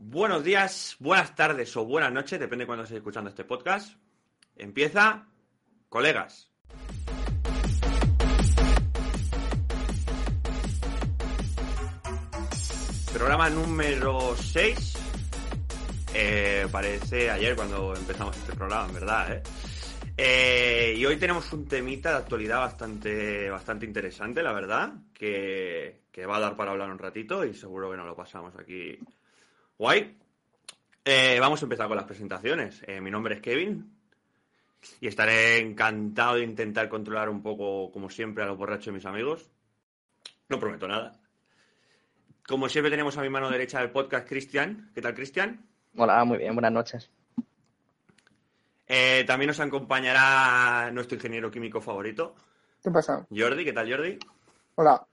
Buenos días, buenas tardes o buenas noches, depende de cuando estéis escuchando este podcast. Empieza, colegas. Programa número 6. Eh, parece ayer cuando empezamos este programa, en verdad, ¿eh? Eh, y hoy tenemos un temita de actualidad bastante, bastante interesante, la verdad, que, que va a dar para hablar un ratito y seguro que nos lo pasamos aquí guay. Eh, vamos a empezar con las presentaciones. Eh, mi nombre es Kevin y estaré encantado de intentar controlar un poco, como siempre, a los borrachos de mis amigos. No prometo nada. Como siempre tenemos a mi mano derecha el podcast Cristian. ¿Qué tal, Cristian? Hola, muy bien, buenas noches. Eh, también nos acompañará nuestro ingeniero químico favorito, ¿Qué pasa? Jordi. ¿Qué tal, Jordi? Hola.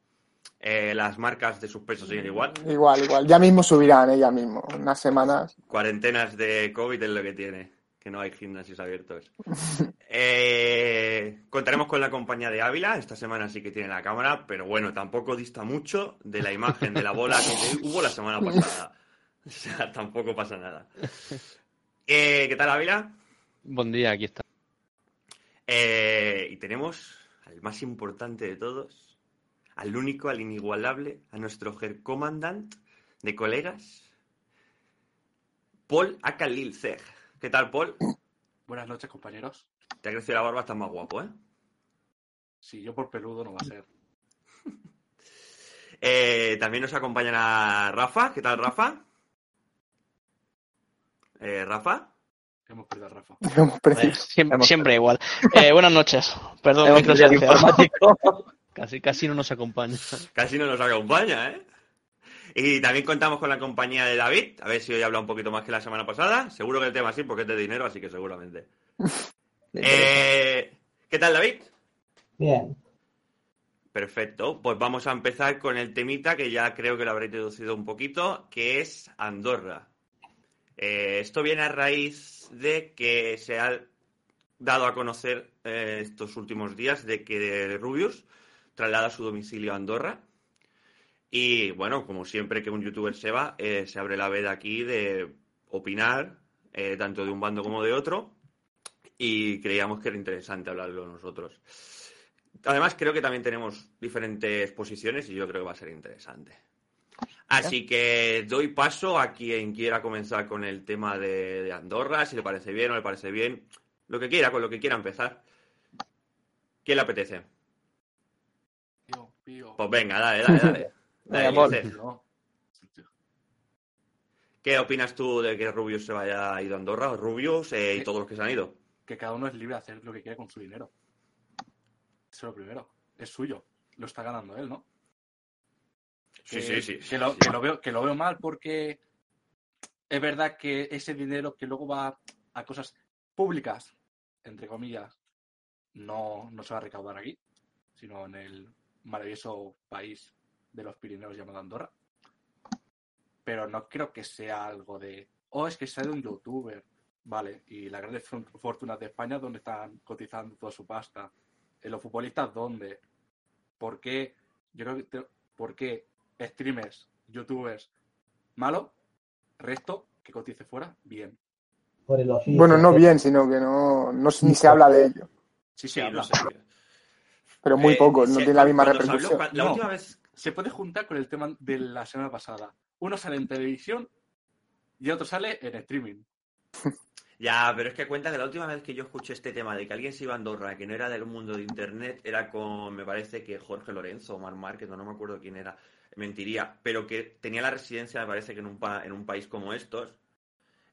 Eh, las marcas de sus pesos siguen igual. Igual, igual. Ya mismo subirán, ¿eh? Ya mismo. Unas semanas. Cuarentenas de COVID es lo que tiene, que no hay gimnasios abiertos. Eh, contaremos con la compañía de Ávila, esta semana sí que tiene la cámara, pero bueno, tampoco dista mucho de la imagen de la bola que hubo la semana pasada. O sea, tampoco pasa nada. Eh, ¿Qué tal, Ávila? Buen día, aquí está. Eh, y tenemos al más importante de todos, al único, al inigualable, a nuestro Herr Commandant de colegas, Paul Akalil Zeg. ¿Qué tal, Paul? Buenas noches, compañeros. Te ha crecido la barba, estás más guapo, ¿eh? Si yo por peludo no va a ser. Eh, también nos acompañará Rafa. ¿Qué tal, Rafa? Eh, Rafa. Hemos perdido a Rafa. Hemos perdido. Siempre, Hemos- siempre igual. Eh, buenas noches. Perdón, Hemos Casi, casi no nos acompaña. Casi no nos acompaña, ¿eh? Y también contamos con la compañía de David. A ver si hoy habla un poquito más que la semana pasada. Seguro que el tema sí, porque es de dinero, así que seguramente. Eh, ¿Qué tal, David? Bien. Perfecto, pues vamos a empezar con el temita que ya creo que lo habréis deducido un poquito, que es Andorra. Eh, esto viene a raíz de que se ha dado a conocer eh, estos últimos días de que Rubius traslada su domicilio a Andorra. Y bueno, como siempre que un youtuber se va, eh, se abre la veda aquí de opinar, eh, tanto de un bando como de otro. Y creíamos que era interesante hablarlo nosotros. Además, creo que también tenemos diferentes posiciones y yo creo que va a ser interesante. Así que doy paso a quien quiera comenzar con el tema de, de Andorra, si le parece bien o le parece bien, lo que quiera, con lo que quiera empezar. ¿Quién le apetece? Pío. Pues venga, dale, dale, dale. Dale. Ulises. No. ¿Qué opinas tú de que Rubius se vaya a ir a Andorra? Rubius eh, y Eh, todos los que se han ido. Que cada uno es libre de hacer lo que quiera con su dinero. Eso es lo primero. Es suyo. Lo está ganando él, ¿no? Sí, Que- sí, sí. Que lo, que lo veo, que lo veo mal porque es verdad que ese dinero que luego va a cosas públicas, entre comillas, no, no se va a recaudar aquí, sino en el maravilloso país de los Pirineos llamado Andorra. Pero no creo que sea algo de, oh, es que sea de un youtuber, vale, y las grandes for- fortunas de España, ¿dónde están cotizando toda su pasta? ¿En los futbolistas dónde? ¿Por qué? Yo creo que, te- ¿por qué streamers, youtubers, malo? Resto, que cotice fuera, bien. Por el oficio. Bueno, no bien, sino que no, no se- ni se habla de ello. Sí, Sí, se no habla. sé. Pero muy Eh, poco, no se- tiene la misma habló- repercusión. la No. última vez Se puede juntar con el tema de la semana pasada. Uno sale en televisión y otro sale en streaming. Ya, pero es que cuenta que la última vez que yo escuché este tema de que alguien se iba a Andorra, que no era del mundo de internet, era con, me parece que Jorge Lorenzo o Mar Márquez, no, no me acuerdo quién era, mentiría, pero que tenía la residencia, me parece que en un, pa- en un país como estos,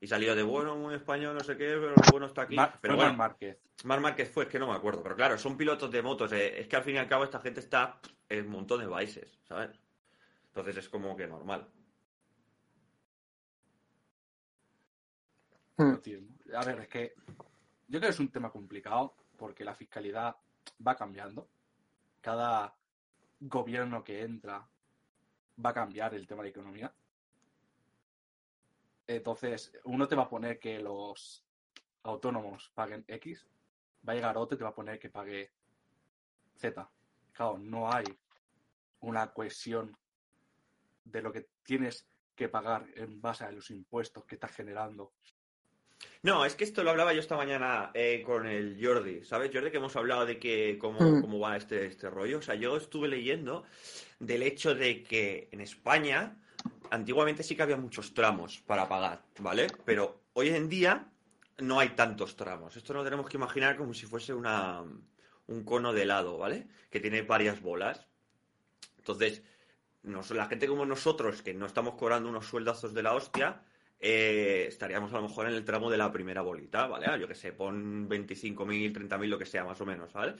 y salió de, bueno, muy español, no sé qué, pero lo bueno está aquí. Mar- pero bueno, Marc Márquez. Mar Márquez fue, es que no me acuerdo, pero claro, son pilotos de motos, eh, es que al fin y al cabo esta gente está en un montón de países, ¿sabes? Entonces es como que normal. Hmm. No, tío. A ver, es que yo creo que es un tema complicado porque la fiscalidad va cambiando. Cada gobierno que entra va a cambiar el tema de economía. Entonces, uno te va a poner que los autónomos paguen X, va a llegar otro y te va a poner que pague Z. Claro, no hay una cohesión de lo que tienes que pagar en base a los impuestos que estás generando. No, es que esto lo hablaba yo esta mañana eh, con el Jordi, ¿sabes? Jordi, que hemos hablado de que cómo, Mm. cómo va este, este rollo. O sea, yo estuve leyendo del hecho de que en España antiguamente sí que había muchos tramos para pagar, ¿vale? Pero hoy en día no hay tantos tramos. Esto lo tenemos que imaginar como si fuese una, un cono de helado, ¿vale? Que tiene varias bolas. Entonces, nos- la gente como nosotros, que no estamos cobrando unos sueldazos de la hostia, eh, estaríamos a lo mejor en el tramo de la primera bolita, ¿vale? Ah, Yo que sé, pon 25.000, 30.000, lo que sea, más o menos, ¿vale?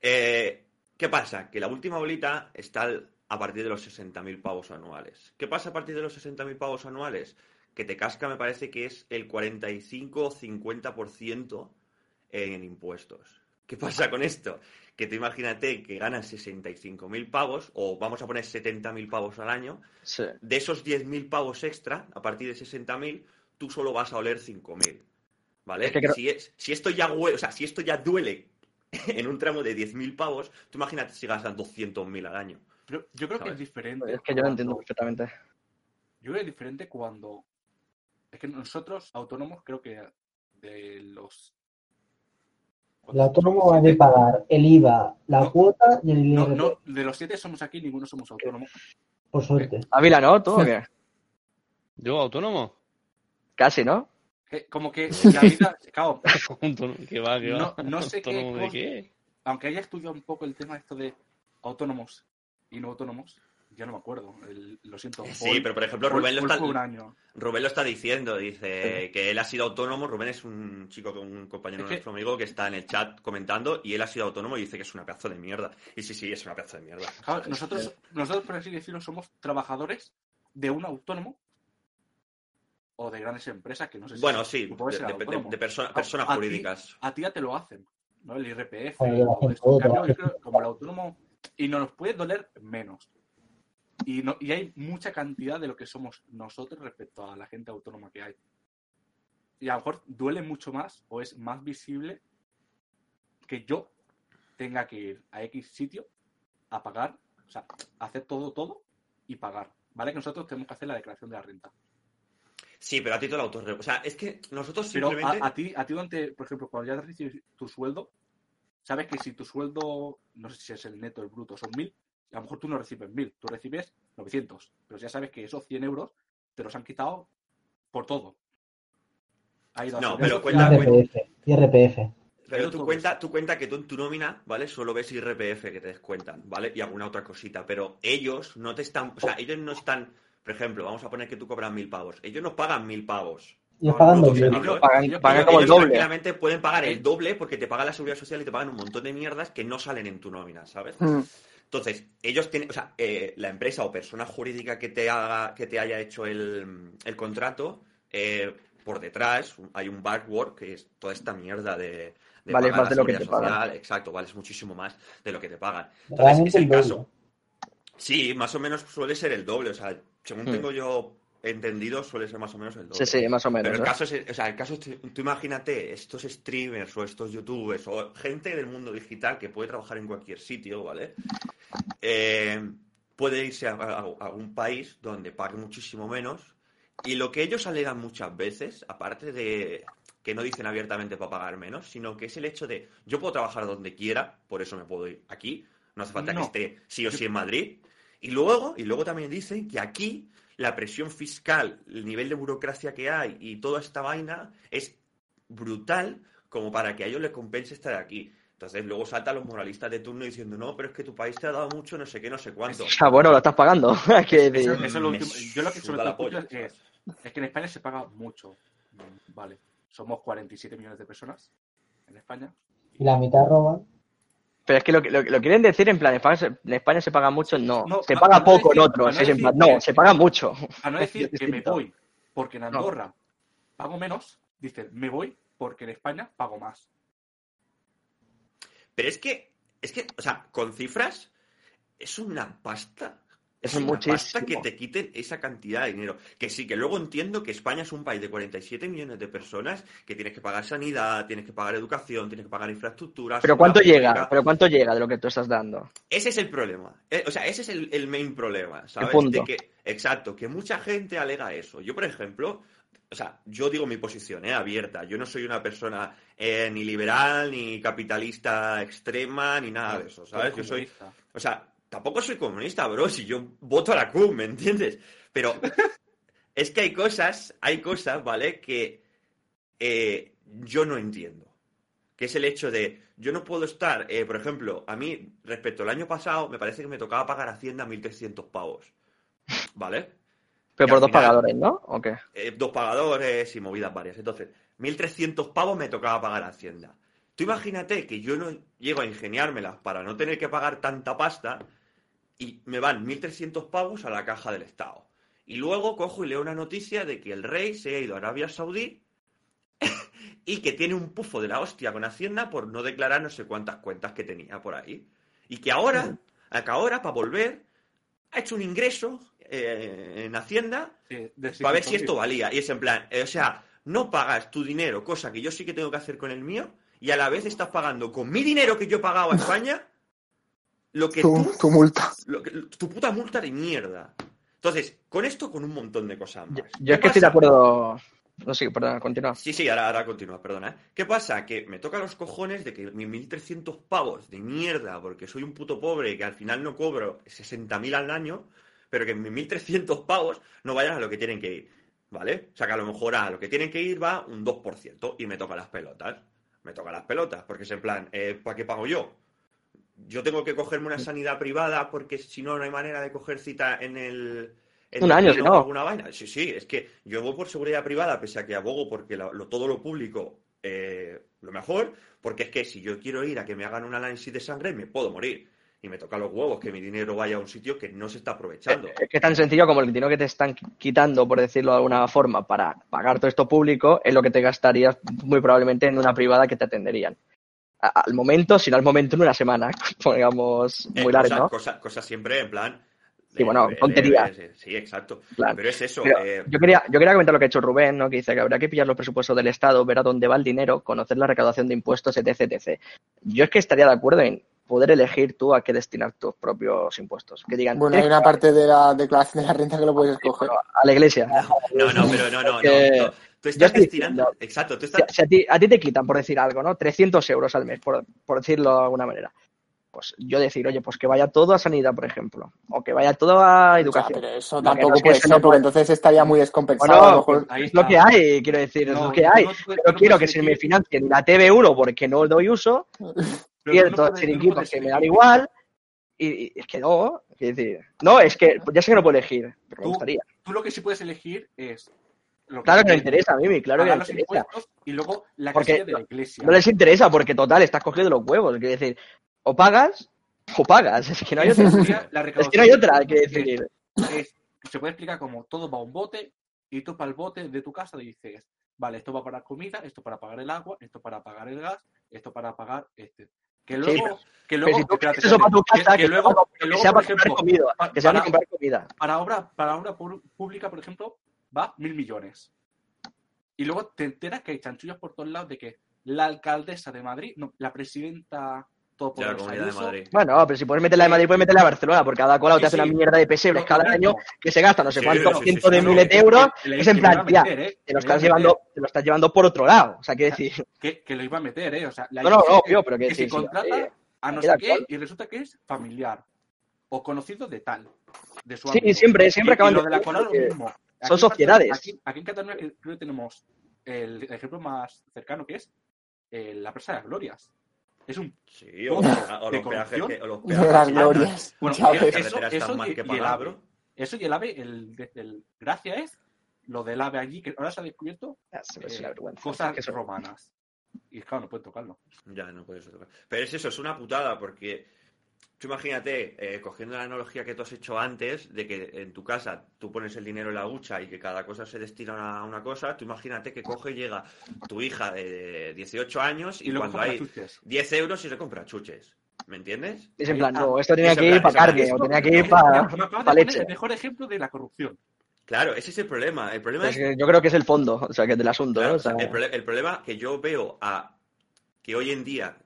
Eh, ¿Qué pasa? Que la última bolita está a partir de los 60.000 pavos anuales. ¿Qué pasa a partir de los 60.000 pavos anuales? Que te casca, me parece que es el 45 o 50% en impuestos. ¿Qué pasa con esto? Que tú imagínate que ganas 65.000 pavos, o vamos a poner 70.000 pavos al año, Sí. de esos 10.000 pavos extra, a partir de 60.000, tú solo vas a oler 5.000. ¿Vale? Es que creo- si, es- si esto ya hue- o sea, si esto ya duele en un tramo de 10.000 pavos, tú imagínate si gastas 200.000 al año. Pero yo creo que es diferente. Es que yo lo entiendo perfectamente. Yo creo que es diferente cuando. Es que nosotros, autónomos, creo que de los. El autónomo va a pagar el IVA, la No. cuota y el No, no, de los siete somos aquí, ninguno somos autónomos. por suerte. Ávila, ¿no? ¿Tú o qué? ¿Yo autónomo? Casi, ¿no? Que- Como que la vida. Claro, ¿Qué va, qué va? No- no sé qué ¿Autónomo de qué? aunque haya estudiado un poco el tema esto de autónomos y no autónomos, ya no me acuerdo. el- lo siento. Sí, Paul- pero por ejemplo, Paul- Rubén lo, está, fue un año. Rubén lo está diciendo, dice que él ha sido autónomo. Rubén es un chico, un compañero Es que- nuestro amigo que está en el chat comentando y él ha sido autónomo y dice que es una pedazo de mierda. Y sí, sí, es una pedazo de mierda. Claro, nosotros, nosotros, por así decirlo, somos trabajadores de un autónomo o de grandes empresas que no sé si Bueno, sí, de, ser de- de- autónomo. de persona- A- personas a jurídicas. A ti ya te lo hacen, ¿no? El IRPF. Cambio, yo creo que como el autónomo y no nos puede doler menos. Y, no, y hay mucha cantidad de lo que somos nosotros respecto a la gente autónoma que hay. Y a lo mejor duele mucho más o es más visible que yo tenga que ir a X sitio a pagar, o sea, hacer todo, todo y pagar. ¿Vale? Que nosotros tenemos que hacer la declaración de la renta. Sí, pero a ti te lo autorre... O sea, es que nosotros Pero simplemente... a, a ti, a ti durante, por ejemplo, cuando ya recibes tu sueldo, sabes que si tu sueldo, no sé si es el neto o el bruto, son mil, a lo mejor tú no recibes mil, tú recibes 900. Pero ya sabes que esos 100 euros te los han quitado por todo. Ha ido a No, pero cuenta- IRPF, IRPF. Pero tú cuenta, tú cuenta que tú en tu nómina, ¿vale? Solo ves IRPF que te descuentan, ¿vale? Y alguna otra cosita. Pero ellos no te están, o sea, ellos no están, por ejemplo, vamos a poner que tú cobras mil pavos. Ellos no pagan mil pavos. Pagan ellos- Pagan, ellos- pagan ellos- como el doble. tranquilamente pueden pagar el doble porque te pagan la seguridad social y te pagan un montón de mierdas que no salen en tu nómina, ¿sabes? Mm. Entonces, ellos tienen, o sea, eh, la empresa o persona jurídica que te haga, que te haya hecho el, el contrato, eh, por detrás hay un backward que es toda esta mierda de, de Vale, pagar más la de lo que seguridad te pagan. social, exacto, vale, es muchísimo más de lo que te pagan. Entonces, es el el doble. caso. Sí, más o menos suele ser el doble, o sea, según Hmm. tengo yo entendido, suele ser más o menos el Sí, doble. sí, más o menos. Pero el caso es, o sea, el caso es, tú imagínate estos streamers o estos youtubers o gente del mundo digital que puede trabajar en cualquier sitio, ¿vale? Eh, puede irse a, a- a un país donde pague muchísimo menos y lo que ellos alegan muchas veces, aparte de que no dicen abiertamente para pagar menos, sino que es el hecho de yo puedo trabajar donde quiera, por eso me puedo ir aquí, no hace falta No. que esté sí o sí en Madrid. Y luego, y luego también dicen que aquí la presión fiscal, el nivel de burocracia que hay y toda esta vaina es brutal como para que a ellos les compense estar aquí. Entonces luego saltan los moralistas de turno diciendo, no, pero es que tu país te ha dado mucho, no sé qué, no sé cuánto. Ah, bueno, lo estás pagando. Que Eso, es lo último. Yo lo que sobre todo polla, es, ¿sabes? es que en España se paga mucho. Vale. Somos 47 millones de personas en España. Y la mitad roban. Pero es que lo, que- lo, lo quieren decir en plan, en España, se- en España se paga mucho, no. No, se pa- paga no poco en otros. no es en decir plan, no, que- se paga mucho. A no decir que me voy porque en Andorra pago menos, dicen me voy porque en España pago más. Pero es que, es que, o sea, con cifras es una pasta Es muchísimo. pasta que te quiten esa cantidad de dinero. Que sí, que luego entiendo que España es un país de 47 millones de personas que tienes que pagar sanidad, tienes que pagar educación, tienes que pagar infraestructuras. Pero ¿cuánto llega? pública. ¿Pero cuánto llega de lo que tú estás dando? Ese es el problema. Eh, o sea, ese es el, el main problema, ¿sabes? punto. De que, exacto, que mucha gente alega eso. Yo, por ejemplo, o sea, yo digo mi posición, ¿eh? Abierta. Yo no soy una persona eh, ni liberal, ni capitalista extrema, ni nada de eso, ¿sabes? Yo soy, o sea, tampoco soy comunista, bro, si yo voto a la CUP, ¿me entiendes? Pero es que hay cosas, hay cosas, ¿vale? Que eh, yo no entiendo. Que es el hecho de, yo no puedo estar, eh, por ejemplo, a mí, respecto al año pasado, me parece que me tocaba pagar Hacienda 1.300 pavos, ¿vale? Pero Y por dos final- pagadores, ¿no? ¿O qué? eh, dos pagadores y movidas varias. Entonces, 1.300 pavos me tocaba pagar a Hacienda. Tú imagínate que yo no llego a ingeniármelas para no tener que pagar tanta pasta y me van 1.300 pavos a la caja del Estado. Y luego cojo y leo una noticia de que el rey se ha ido a Arabia Saudí y que tiene un pufo de la hostia con Hacienda por no declarar no sé cuántas cuentas que tenía por ahí. Y que ahora, a que ahora, para volver, ha hecho un ingreso eh, en Hacienda Sí, para ver si 600.000. esto valía. Y es en plan, eh, o sea, no pagas tu dinero, cosa que yo sí que tengo que hacer con el mío, y a la vez estás pagando con mi dinero que yo he pagado a España lo que Tu, tú, tu multa. lo que- tu puta multa de mierda. Entonces, con esto, con un montón de cosas más. Yo, ¿Qué yo es que estoy de acuerdo. No sé, perdón, continúa. Sí, sí, ahora, ahora continúa, perdona. ¿eh? ¿Qué pasa? Que me toca los cojones de que mis 1.300 pavos de mierda, porque soy un puto pobre que al final no cobro 60.000 al año, pero que mis 1.300 pavos no vayan a lo que tienen que ir, ¿vale? O sea, que a lo mejor a lo que tienen que ir va un 2% y me toca las pelotas. Me toca las pelotas, porque es en plan, eh, ¿para qué pago yo? Yo tengo que cogerme una sanidad privada porque si no, no hay manera de coger cita en el... en Un el año, no. alguna vaina. Sí, sí, es que yo voy por seguridad privada, pese a que abogo porque lo- todo lo público eh, lo mejor, porque es que si yo quiero ir a que me hagan un análisis de sangre, me puedo morir. Y me toca los huevos que mi dinero vaya a un sitio que no se está aprovechando. Es que es tan sencillo como el dinero que te están quitando, por decirlo de alguna forma, para pagar todo esto público, es lo que te gastarías muy probablemente en una privada que te atenderían. Al momento, si no al momento, en una semana, digamos, Eh, muy largo, cosas, ¿no? cosas- cosas siempre en plan. Sí, bueno, leve, tonterías. leve, sí, exacto. Claro. Pero es eso. Pero eh, yo, quería, yo quería comentar lo que ha hecho Rubén, ¿no? que dice que habrá que pillar los presupuestos del Estado, ver a dónde va el dinero, conocer la recaudación de impuestos, etc, etc. Yo es que estaría de acuerdo en poder elegir tú a qué destinar tus propios impuestos. Que digan, Bueno, hay "Tienes una parte de la declaración de la renta que lo puedes escoger. a la iglesia. no, no, pero no, no, no. Tú yo estás estoy destinando. diciendo- Exacto, tú Si, estás. si a, ti, a ti te quitan, por decir algo, ¿no? 300 euros al mes, por, por decirlo de alguna manera. Pues yo decir, oye, pues que vaya todo a sanidad, por ejemplo. O que vaya todo a Ya, educación. pero eso tampoco no es puede ser, no porque puede- entonces estaría muy descompensado. Bueno, a lo mejor Es lo que hay, quiero decir, es No, lo que hay. no- quiero que se me elegir- financie ni la TV1 porque no doy uso, chiringuitos puedes que me dan igual. Y, y es que no, quiero decir, no, es que ya sé que no puedo elegir, pero me gustaría. Tú lo que sí puedes elegir es. Lo Claro que me quieres, interesa a mí, claro que me interesa. y luego la Porque de la iglesia. No les interesa porque, total, estás cogiendo los huevos. Quiero decir, o pagas o pagas. Es que no hay otra. Es que no hay otra, recaudación quiero es- se puede explicar como todo va a un bote y tú para el bote de tu casa dices, vale, esto va para comida, esto para pagar el agua, esto para pagar el gas, esto para pagar este. Que luego, que luego, si tú espérate, quieres eso para tu espérate, casa, que, que, que luego, que que luego, sea comprar comida. Que sea para para- comprar comida. para obra, para obra pública, por ejemplo, va mil millones. Y luego te enteras que hay chanchullos por todos lados de que la alcaldesa de Madrid, no, la presidenta de la todopoderosa de Madrid. Bueno, pero si puedes meterla de Madrid, puedes meterla de Barcelona, porque cada cola Sí, te hace sí. una mierda de pesebres cada año que se gasta no sé Sí, cuántos sí, sí, cientos sí, de miles de euros. que le- Es en que plan, a tía, meter, ¿eh? te lo Que estás llevando, te lo estás llevando por otro lado. O sea, quiero decir, que, que lo iba a meter, ¿eh? O sea, la no, no, que- obvio, pero que que sí, contrata eh, a no sé qué y resulta que es familiar o conocido de tal, de su Sí, ámbito. siempre- siempre Y- y acaban lo de de la decir cola lo que mismo. Aquí son sociedades. Aquí, aquí en Cataluña creo creo que tenemos el ejemplo más cercano que es eh, la presa de las glorias. Es un Sí, o, o de los peajes que. O los de peajes las que- glorias. Bueno, eso, eso y, que y el AVE. Eso y el AVE, el, el- gracia es lo del AVE allí, que ahora se ha descubierto ah, eh, cosas Es que eso- romanas. Y claro, no pueden tocarlo. Ya, no puedes tocar. Pero es eso, es una putada, porque tú imagínate, eh, cogiendo la analogía que tú has hecho antes, de que en tu casa tú pones el dinero en la hucha y que cada cosa se destina a una cosa, tú imagínate que coge y llega tu hija de 18 años y, Y luego cuando hay chuches. 10 euros y se compra chuches. ¿Me entiendes? Es en plan, Ah, no, esto tenía es en que ir para es carne, o tenía que ir para poner leche. El mejor ejemplo de la corrupción. Claro, ese es el problema. El problema Es es que yo creo que es el fondo, o sea, que del asunto, Claro, ¿no? o sea, el, el problema que yo veo a que hoy en día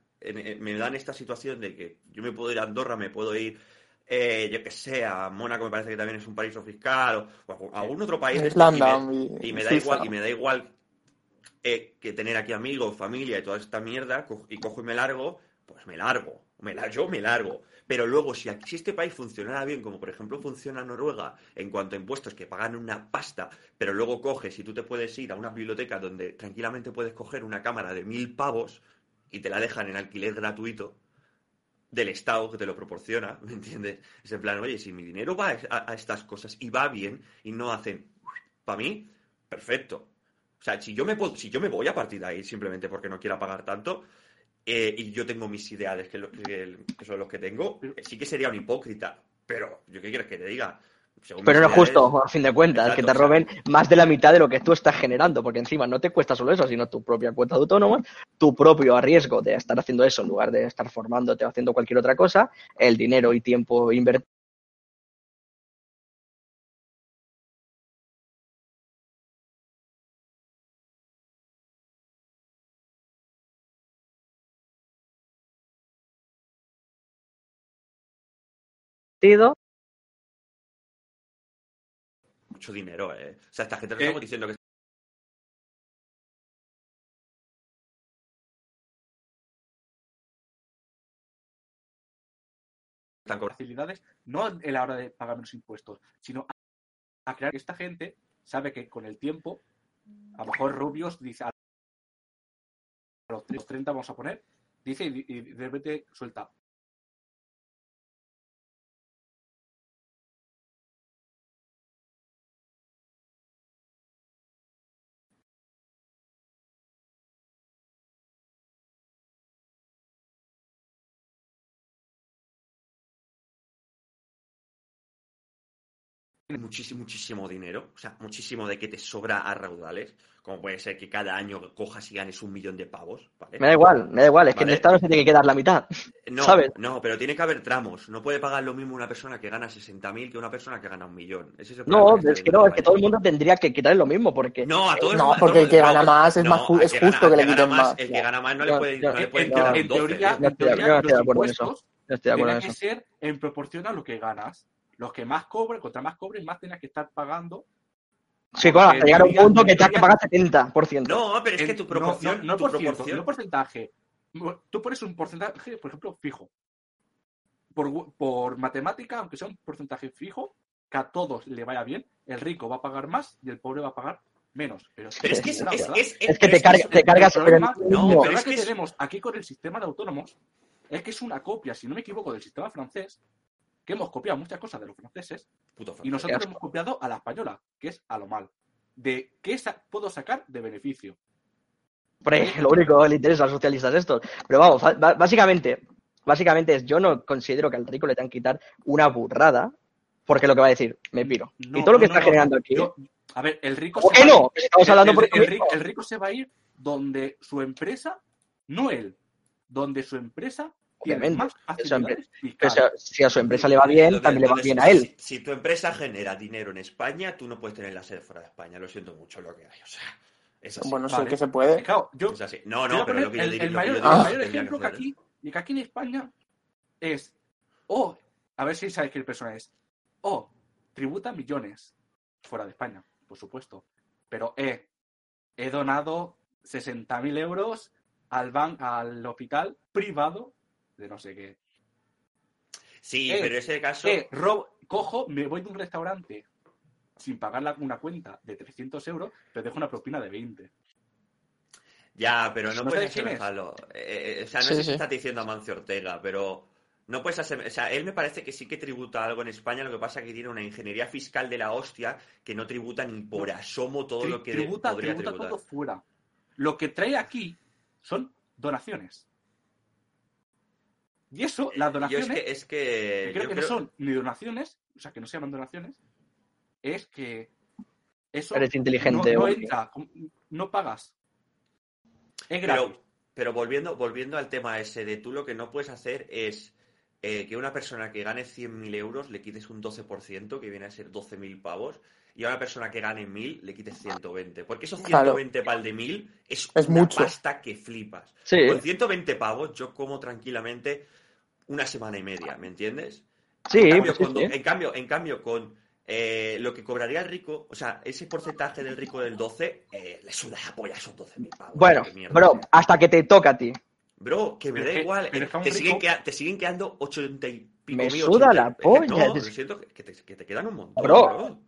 me dan esta situación de que yo me puedo ir a Andorra, me puedo ir, eh, yo que sé, a Mónaco, me parece que también es un paraíso fiscal, o, o a algún otro país. estos, y me- y, me da igual, y me da igual eh, que tener aquí amigos, familia y toda esta mierda, co- y cojo y me largo, pues me largo. Me la- yo me largo. Pero luego, si aquí si este país funcionara bien, como por ejemplo funciona Noruega, en cuanto a impuestos que pagan una pasta, pero luego coges y tú te puedes ir a una biblioteca donde tranquilamente puedes coger una cámara de mil pavos y te la dejan en alquiler gratuito del Estado que te lo proporciona, ¿me entiendes? Es en plan, oye, si mi dinero va a, a estas cosas y va bien y no hacen para mí, perfecto. O sea, si yo me puedo- si yo me voy a partir de ahí simplemente porque no quiera pagar tanto eh, y yo tengo mis ideales que, lo- que- que son los que tengo, eh, sí que sería un hipócrita. Pero, ¿yo qué quieres que te diga? Según Pero no es justo, a fin de cuentas, que te o sea- roben más de la mitad de lo que tú estás generando, porque encima no te cuesta solo eso, sino tu propia cuenta de autónomo, tu propio riesgo de estar haciendo eso en lugar de estar formándote o haciendo cualquier otra cosa, el dinero y tiempo invertido. Mucho dinero, ¿eh? O sea, esta gente no Eh, estamos diciendo que están cobrando. facilidades, no en la hora de pagar menos impuestos, sino a, crear que esta gente sabe que con el tiempo, a lo mejor Rubios dice a los 30 vamos a poner, dice y de repente suelta. Muchísimo, muchísimo dinero, o sea, muchísimo de que te sobra a raudales, como puede ser que cada año cojas y ganes un millón de pavos, ¿vale? Me da igual, me da igual, es que en el Estado no se tiene que quedar la mitad. No, ¿sabes? no, pero tiene que haber tramos. No puede pagar lo mismo una persona que gana 60.000 que una persona que gana un millón. Es No, problema es que no, es que todo el mundo tendría que quitar lo mismo, porque No, a todo el No, porque el que no, gana más es más ju- al es que gana- justo que le quiten más, El que gana más no le pueden, no le En, pueden en- quitar en un 12, teoría, ¿eh? No no los impuestos no tienen que ser en proporción a lo que ganas. Los que más cobren, contra más cobren, más tienes que estar pagando. Sí, claro, hasta llegar a un punto que tengas que pagar 70%. No, pero es que tu no- proporción. No, no, tu por ciento, proporción- no porcentaje. Tú pones un porcentaje, por ejemplo, fijo. Por, por matemática, aunque sea un porcentaje fijo, que a todos le vaya bien, el rico va a pagar más y el pobre va a pagar menos. Pero, Pero es que es, es, es- Es que te, carga- es- te cargas el problema- no, El pero es que, que es- tenemos aquí con el sistema de autónomos es que es una copia, si no me equivoco, del sistema francés, que hemos copiado muchas cosas de los franceses Puto y nosotros hemos copiado a la española, que es a lo mal. De qué sa- puedo sacar de beneficio. Hombre, lo único que le interesa a los socialistas esto. Pero vamos, básicamente, básicamente es, yo no considero que al rico le tengan que quitar una burrada, porque lo que va a decir, me piro. No, y todo lo que no, está no, generando aquí, yo- a ver, el rico ¿por se qué va a no? ir- Que Estamos el- hablando el, por el esto rico, mismo. el rico se va a ir donde su empresa, no él, donde su empresa Obviamente. más si a- claro. si a su empresa le va bien, también le va bien a él. Si, si tu empresa genera dinero en España, tú no puedes tener la sede fuera de España. Lo siento mucho lo que hay. O sea, es así. Bueno, Vale. que se puede. Claro, yo, Es así. No, no, a pero lo que yo el, diría, el lo que yo mayor, digo el es mayor ejemplo que aquí, que aquí en España es, o, a ver si sabéis qué persona es, o tributa millones fuera de España, por supuesto, pero he, he donado 60.000 euros al, ban, al hospital privado de no sé qué. Sí, Eh, pero ese caso. Eh, robo- cojo, me voy de un restaurante sin pagar la- una cuenta de 300 euros, pero dejo una propina de 20. Ya, pero no, ¿No puedes asemejarlo. Eh, eh, o sea, no Sí, sé si sí. estás diciendo Amancio Ortega, pero no puedes asemejar. O sea, él me parece que sí que tributa algo en España, lo que pasa es que tiene una ingeniería fiscal de la hostia que no tributa ni por asomo todo Tri- lo que tributa, podría tributa tributar. todo fuera. Lo que trae aquí son donaciones. Y eso, las Yo donaciones, es que, es que que creo yo que creo- no son ni donaciones, o sea, que no se llaman donaciones, es que eso Eres inteligente. no, no entra, pagas. Es Pero, gratis. pero volviendo, volviendo al tema ese de tú lo que no puedes hacer es eh, que una persona que gane 100.000 euros le quites un 12%, que viene a ser 12.000 pavos, y a una persona que gane 1.000 le quites 120. Porque esos Claro. 120 pal de 1.000 es, Es una mucho. pasta que flipas. Sí. Con 120 pavos yo como tranquilamente una semana y media, ¿me entiendes? Sí, en, cambio, pues sí, cuando- sí. en cambio, en cambio, con eh, lo que cobraría el rico, o sea, ese porcentaje del rico del 12, eh, le suda la polla a esos 12.000 pavos. Bueno, mierda. bro, hasta que te toca a ti. Bro, que me da igual. un te, siguen queda- te siguen quedando 80 y pico Me mil, suda 80 la polla. No, lo siento, que te, que te quedan un montón. Bro. bro.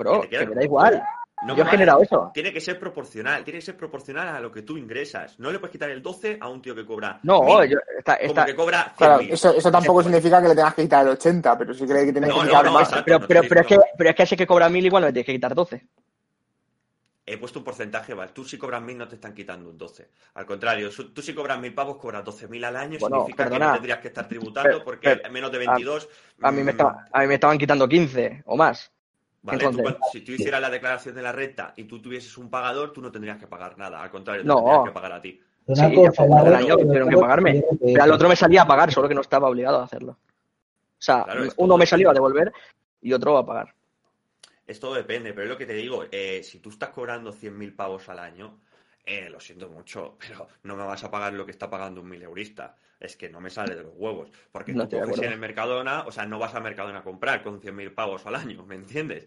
Bro, Que te que quedan me da igual. No Yo he generado eso. Tiene que ser proporcional, tiene que ser proporcional a lo que tú ingresas. No le puedes quitar el 12 a un tío que cobra. No, 1000, yo, está, como está- que cobra 100.000. Claro, eso, eso tampoco significa que le tengas que quitar el 80, pero sí cree que tienes No, que quitar no, más. exacto. pero, pero, es que, pero es que ese que cobra mil igual no le tienes que quitar 12. He puesto un porcentaje, ¿vale? Tú si cobras 1.000 no te están quitando un 12. Al contrario, su- tú si cobras 1.000 pavos cobras 12.000 al año, Bueno, significa que no tendrías que estar tributando Pero- porque pero- menos de 22... A mí, me mm, estaba- a mí me estaban quitando 15 o más. Vale, tú si tú hicieras la declaración de la renta y tú tuvieses un pagador, tú no tendrías que pagar nada. Al contrario, te No. tendrías que pagar a ti. Una Sí, cosa, ya fue la el otra, año que tuvieron que pagarme. Pero al otro me salía a pagar, solo que no estaba obligado a hacerlo. O sea, Claro, uno me salió a devolver y otro a pagar. Esto depende, pero es lo que te digo. eh, si tú estás cobrando 100.000 pavos al año, eh, lo siento mucho, pero no me vas a pagar lo que está pagando un mileurista. Es que no me sale de los huevos. Porque No tú coges en el Mercadona, o sea, no vas al Mercadona a comprar con 100.000 pavos al año, ¿me entiendes?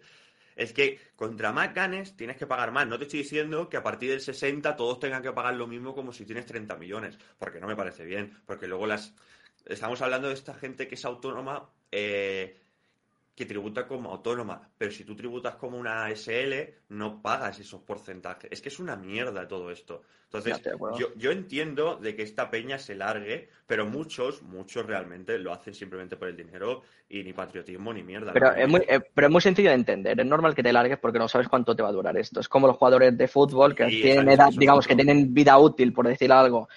Es que contra más ganes tienes que pagar más. No te estoy diciendo que a partir del 60 todos tengan que pagar lo mismo como si tienes 30 millones, porque no me parece bien. Porque luego las... Estamos hablando de esta gente que es autónoma, eh, que tributa como autónoma, pero si tú tributas como una SL, no pagas esos porcentajes. Es que es una mierda todo esto. Entonces, yo, yo entiendo de que esta peña se largue, pero muchos, muchos realmente lo hacen simplemente por el dinero y ni patriotismo ni mierda. Pero es, muy, eh, pero es muy sencillo de entender. Es normal que te largues porque no sabes cuánto te va a durar esto. Es como los jugadores de fútbol que tienen edad, digamos, que tienen vida útil, por decir algo,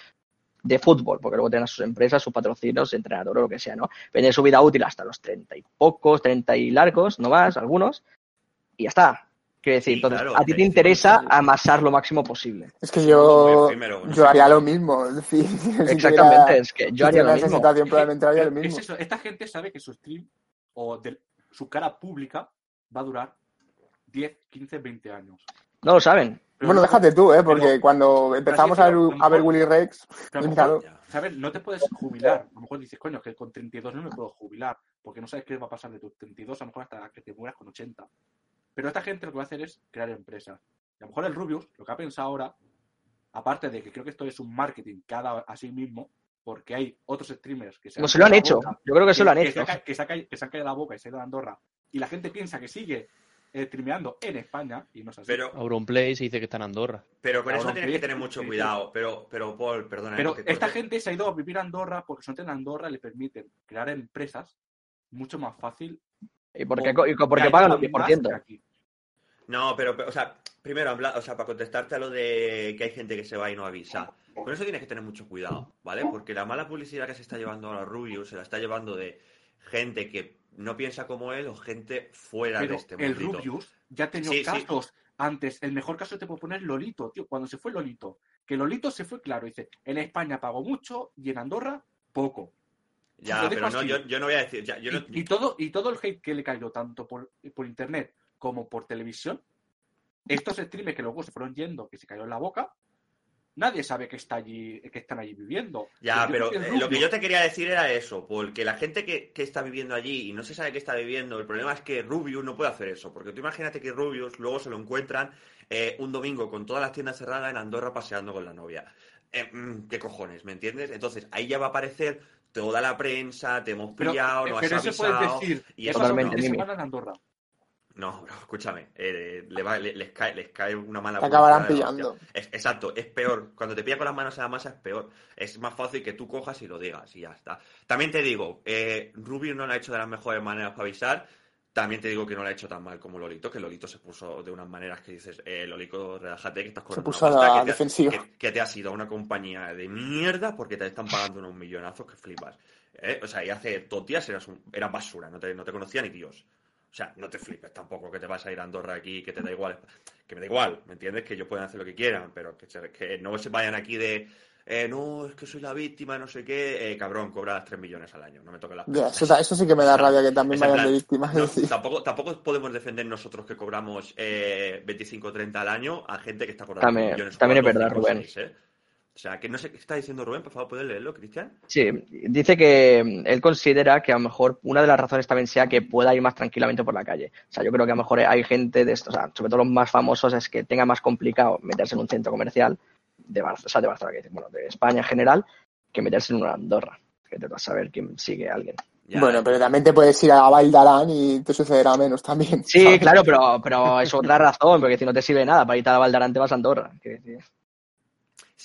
de fútbol, porque luego tienen sus empresas, sus patrocinios, entrenador o lo que sea, ¿no? Tienen su vida útil hasta los treinta y pocos, treinta y largos, no más, algunos, y ya está. Quiero decir, Sí, entonces, claro, a ti te te interesa amasar lo máximo posible. Es que yo, yo haría lo mismo. Es decir, si tuviera- Exactamente, es que yo haría lo mismo. situación, probablemente haría lo mismo. es eso, esta gente sabe que su stream o de su cara pública va a durar 10, 15, 20 años. No lo saben. Bueno, déjate tú, ¿eh? Porque pero- cuando empezamos a ver, pero a lo a ver Willy Rex, ¿sabes? No te puedes jubilar. A lo mejor dices, coño, que con 32 no me puedo jubilar, porque no sabes qué va a pasar de tus 32, a lo mejor hasta que te mueras con 80. Pero esta gente lo que va a hacer es crear empresas. Y a lo mejor el Rubius, lo que ha pensado ahora, aparte de que creo que esto es un marketing que ha dado a sí mismo, porque hay otros streamers que se No se lo han hecho. la boca, Yo creo que se lo han que hecho. se ha- que se ha que se han callado la boca y se ha ido a Andorra, y la gente piensa que sigue streameando en España, y no es así. Pero, Auronplay se dice que está en Andorra. pero con eso tienes que tener mucho cuidado. Pero, pero Paul, perdona. Pero que te esta gente se ha ido a vivir a Andorra porque solamente en Andorra le permiten crear empresas mucho más fácil. ¿Y por qué, o co- y co- por qué que pagan más 10%? que aquí. No, pero, pero, o sea, primero, o sea, para contestarte a lo de que hay gente que se va y no avisa. Con eso tienes que tener mucho cuidado, ¿vale? Porque la mala publicidad que se está llevando ahora Rubius se la está llevando de gente que no piensa como él o gente fuera Pero de este el mundito. Rubius ya ha tenido Sí, sí. casos antes. El mejor caso te puedo poner Lolito, tío. Cuando se fue Lolito, que Lolito se fue claro, dice, en España pagó mucho y en Andorra poco. Ya, pero no, yo, yo no voy a decir, ya, yo no- y, y todo, y todo el hate que le cayó tanto por, por internet como por televisión, estos streamers que luego se fueron yendo, que se cayó en la boca, nadie sabe que está allí, que están allí viviendo. Ya, Yo pero que eh, lo que yo te quería decir era eso, porque la gente que, que está viviendo allí y no se sabe qué está viviendo, el problema es que Rubius no puede hacer eso, porque tú imagínate que Rubius luego se lo encuentran eh, un domingo con todas las tiendas cerradas en Andorra paseando con la novia. Eh, mm, ¿Qué cojones? ¿Me entiendes? Entonces ahí ya va a aparecer toda la prensa, te hemos Pero, pillado, eh, no has pero eso puedes decir, y eso Totalmente, semana en Andorra. No, bro, escúchame, eh, le va- le- les, cae, les cae una mala Te acabarán pillando. Es- exacto, es peor. Cuando te pilla con las manos en la masa es peor. Es más fácil que tú cojas y lo digas y ya está. También te digo, eh, Rubius no lo ha hecho de las mejores maneras para avisar. También te digo que no lo ha hecho tan mal como Lolito, que Lolito se puso de unas maneras que dices, eh, Lolito, relájate, que estás con puso a la defensiva. Que, que te has ido a una compañía de mierda porque te están pagando unos millonazos que flipas. ¿eh? O sea, y hace dos días eras, un- eras basura, no te, no te conocía ni Dios. O sea, no te flipes tampoco que te vas a ir a Andorra aquí, que te da igual. Que me da igual, ¿me entiendes? Que ellos pueden hacer lo que quieran, pero que, se- que no se vayan aquí de. eh, no, es que soy la víctima, no sé qué. Eh, cabrón, cobras 3 millones al año, no me toques la. Ya, eso, eso sí que me da rabia que también vayan de víctimas. no, tampoco, tampoco podemos defender nosotros que cobramos eh, 25 o 30 al año a gente que está cobrando También- millones. también es verdad, Rubén. ¿eh? O sea, que no sé qué está diciendo Rubén, por favor, ¿puedes leerlo, Cristian? Sí, dice que mm, él considera que a lo mejor una de las razones también sea que pueda ir más tranquilamente por la calle. O sea, yo creo que a lo mejor hay gente de estos, o sea, sobre todo los más famosos, es que tenga más complicado meterse en un centro comercial de, Bar- o sea, de Barcelona, que dice, bueno, de España en general, que meterse en una Andorra. Que te vas a saber quién sigue a alguien. Ya, bueno, pero también te puedes ir a Valdarán y te sucederá menos también. Sí, ¿sabes? claro, pero, pero es otra razón, porque si no te sirve nada, para irte a Valdarán te vas a Andorra.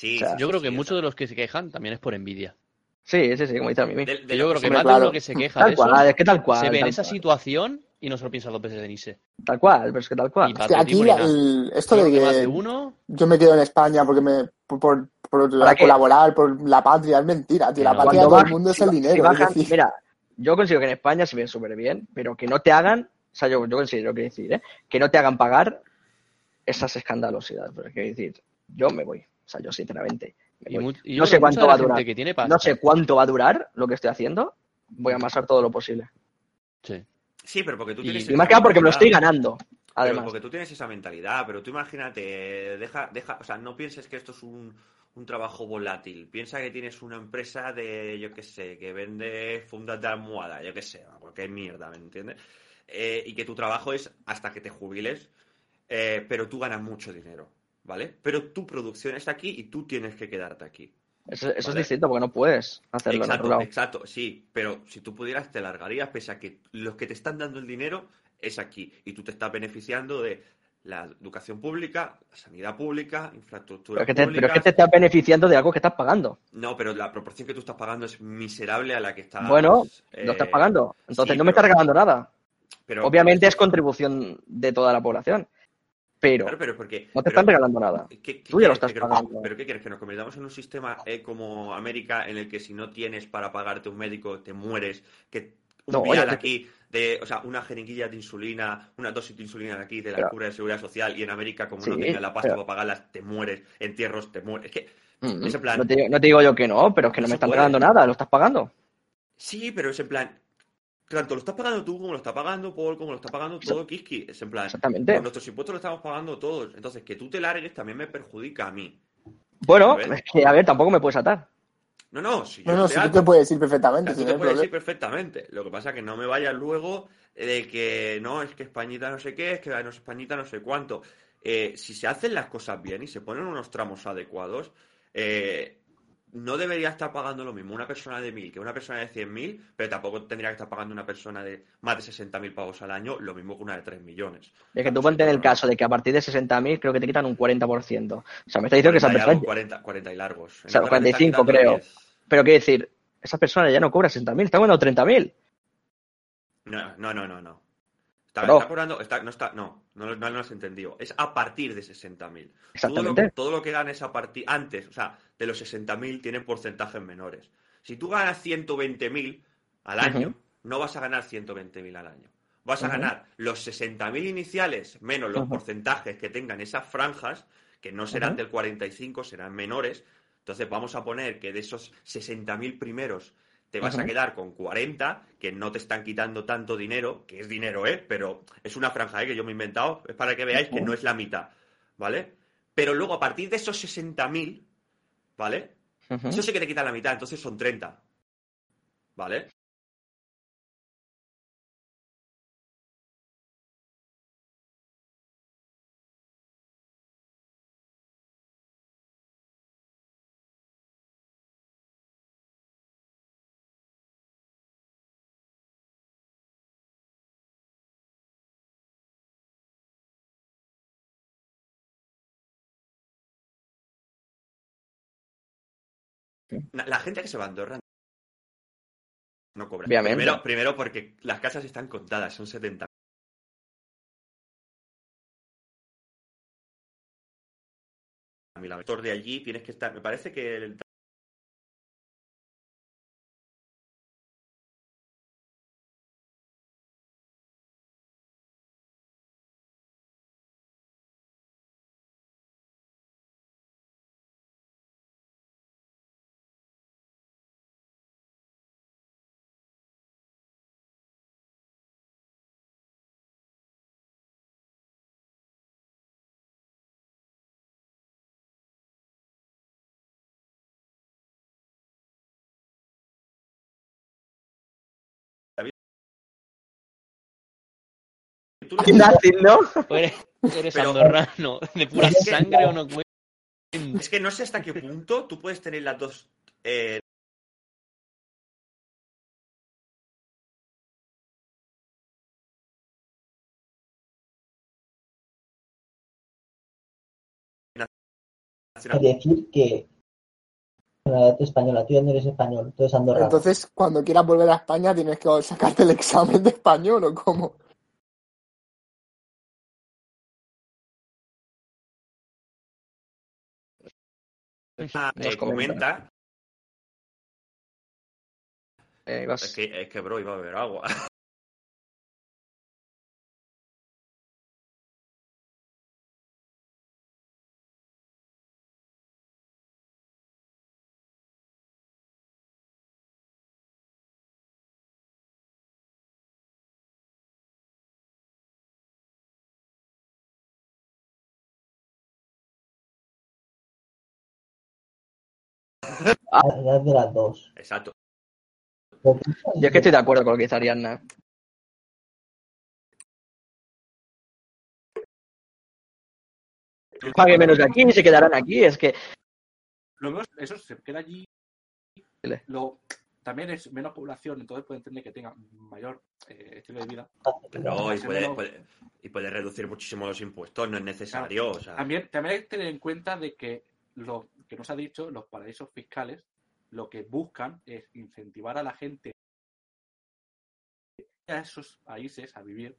Sí, o sea, sí, Yo creo que sí, muchos de los que se quejan también es por envidia. Sí, sí, sí, como dice a mí. de- de yo creo que más de claro. uno que se queja Tal de eso cual, es que tal cual. se ve en esa cual. situación y no se lo piensa dos veces en irse. Tal cual, pero es que tal cual. Y Es que aquí el- esto Yo de que de uno yo me quedo en España porque me por, por, por la- colaborar por la patria es mentira, tío. La patria de todo el mundo es si el si dinero. bajan- es decir, Mira, yo consigo que en España se ve súper bien, pero que no te hagan, o sea, yo, yo considero que decir, ¿eh? que no te hagan pagar esas escandalosidades. Pero es que decir, yo me voy, sea, yo sinceramente me y, yo No sé cuánto va a durar. que tiene. No sé cuánto va a durar lo que estoy haciendo, voy a amasar todo lo posible. Sí. Sí, pero porque tú tienes. y Y más que porque me lo estoy ganando, Pero además. porque tú tienes esa mentalidad, pero tú imagínate, deja, deja, o sea, no pienses que esto es un, un trabajo volátil. Piensa que tienes una empresa de, yo qué sé, que vende fundas de almohada, yo qué sé, cualquier mierda, ¿me entiendes? Eh, y que tu trabajo es hasta que te jubiles, eh, pero tú ganas mucho dinero, ¿vale? Pero tu producción está aquí y tú tienes que quedarte aquí. Eso, eso es distinto porque no puedes hacerlo en otro Exacto, lado. exacto, sí, pero si tú pudieras te largarías pese a que los que te están dando el dinero es aquí y tú te estás beneficiando de la educación pública, la sanidad pública, infraestructura Pero es, que te, pero pública. es que te estás beneficiando de algo que estás pagando. No, pero la proporción que tú estás pagando es miserable a la que estás. Bueno, eh, Lo estás pagando. Entonces sí, no me pero- estás regalando nada. pero- Obviamente es contribución de toda la población. Pero Claro, pero porque. no te pero- están regalando nada. ¿Qué- qué Tú ya lo estás ¿Que- pagando. ¿Pero qué quieres? ¿Que nos convirtamos en un sistema eh, como América en el que si no tienes para pagarte un médico te mueres? Que un No, vial oye, aquí, de, o sea, una jeringuilla de insulina, una dosis de insulina de aquí de la Pero- cubra de seguridad social y en América como Sí, no tengas la pasta pero- para pagarlas te mueres, entierros te mueres. Es que, Mm, es en plan- no, te, digo- no te digo yo que no, pero es que no, No me están puede. regalando nada, lo estás pagando. sí, pero es en plan... Tanto lo estás pagando tú como lo está pagando Paul, como lo está pagando todo Kiski. Es en plan, Exactamente. con nuestros impuestos lo estamos pagando todos. Entonces, que tú te largues también me perjudica a mí. Bueno, A ver. es que, a ver, tampoco me puedes atar. No, no, si yo no, no, te si tú te puedes ir perfectamente, tú te ningún puedes problema. ir perfectamente. Lo que pasa es que no me vayas luego de que no, es que Españita no sé qué, es que no, Españita no sé cuánto. Eh, si se hacen las cosas bien y se ponen unos tramos adecuados, eh, no debería estar pagando lo mismo una persona de 1.000 que una persona de 100.000, pero tampoco tendría que estar pagando una persona de más de 60.000 pagos al año, lo mismo que una de 3 millones. Es que tú ponte en el caso de que a partir de 60.000 creo que te quitan un 40%. O sea, me está diciendo que esa 40 y algo, persona... 40, 40 y largos. En O sea, Inglaterra te están 45 quitando el creo. 10. Pero quiero decir, esa persona ya no cobra 60.000, está cobrando 30.000. No, no, no, no, no. Está, No. está cobrando, está, no está, no, no, no, lo has entendido. Es a partir de 60.000. Todo lo, Exactamente. todo lo que ganes a partir, antes, o sea, de los 60.000 tienen porcentajes menores. Si tú ganas 120.000 al año, no vas a ganar 120.000 al año. Vas a ganar los 60.000 iniciales menos los porcentajes que tengan esas franjas, que no serán del 45, serán menores. Entonces vamos a poner que de esos 60.000 primeros te vas a quedar con 40, que no te están quitando tanto dinero, que es dinero, ¿eh? Pero es una franja, ¿eh? Que yo me he inventado, es para que veáis que no es la mitad, ¿vale? Pero luego a partir de esos 60.000, ¿vale? Eso sí que te quita la mitad, entonces son 30, ¿vale? La, gente que se va a Andorra no cobra. Obviamente. Primero, primero porque las casas están contadas, son 70. mil habitantes. de allí tienes que estar. Me parece que el tú nazi, ¿no? O eres, eres Pero- andorrano de pura Es que- sangre o no. Es que no sé hasta qué punto tú puedes tener las dos. eh, Es decir que nacionalidad española, tú ya no eres español, tú eres andorrano. Entonces, cuando quieras volver a España, tienes que sacarte el examen de español o cómo. Nos eh, comenta. Eh, Es que, es que, bro, iba a beber agua. Nacionalidad de las dos. Exacto. Yo es que estoy de acuerdo con lo que dice Ariadna. Pague menos de aquí y se quedarán aquí. Es que Lo menos, eso se queda allí. Lo, también es menos población, entonces puede entender que tenga mayor eh, estilo de vida. No, y puede, menos- puede- y puede reducir muchísimo los impuestos, no es necesario. O sea, También, también hay que tener en cuenta de que lo que nos ha dicho, los paraísos fiscales, lo que buscan es incentivar a la gente a esos países a vivir.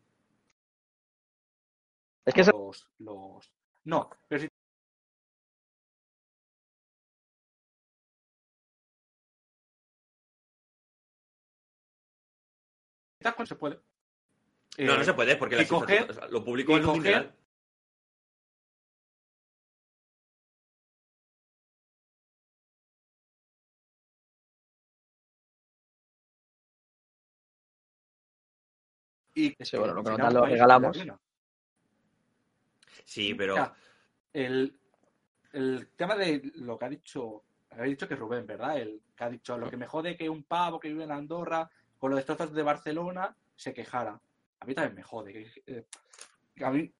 Es que eso- los, los... No, pero si se puede. no, no Eh, se puede porque la coger- lo público es coger- Y Sí, bueno, lo que nos un lo regalamos. Sí, pero. Ya, el, el tema de lo que ha dicho, había dicho que Rubén, ¿verdad? El que ha dicho lo que me jode que un pavo que vive en Andorra con los destrozos de Barcelona se quejara. A mí también me jode. Que, eh, que a mí,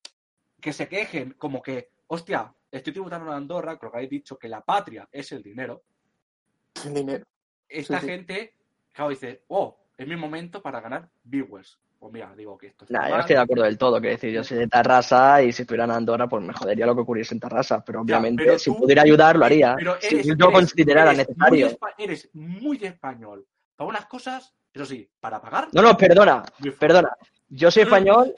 que se quejen como que, hostia, estoy tributando en Andorra, creo que habéis dicho que la patria es el dinero. El dinero. Esta Sí, sí. gente, claro, dice, oh, es mi momento para ganar viewers. Pues mira, digo que esto está Nah, yo no estoy de acuerdo del todo. Que decir, yo soy de Tarrasa y si estuviera en Andorra, pues me jodería lo que ocurriese en Tarrasa. Pero obviamente, pero si tú- pudiera ayudar, lo haría. Pero si yo eres- considerara eres necesario. Muy eres muy español. Para unas cosas, eso sí, para pagar. No, no, perdona, perdona. Yo soy español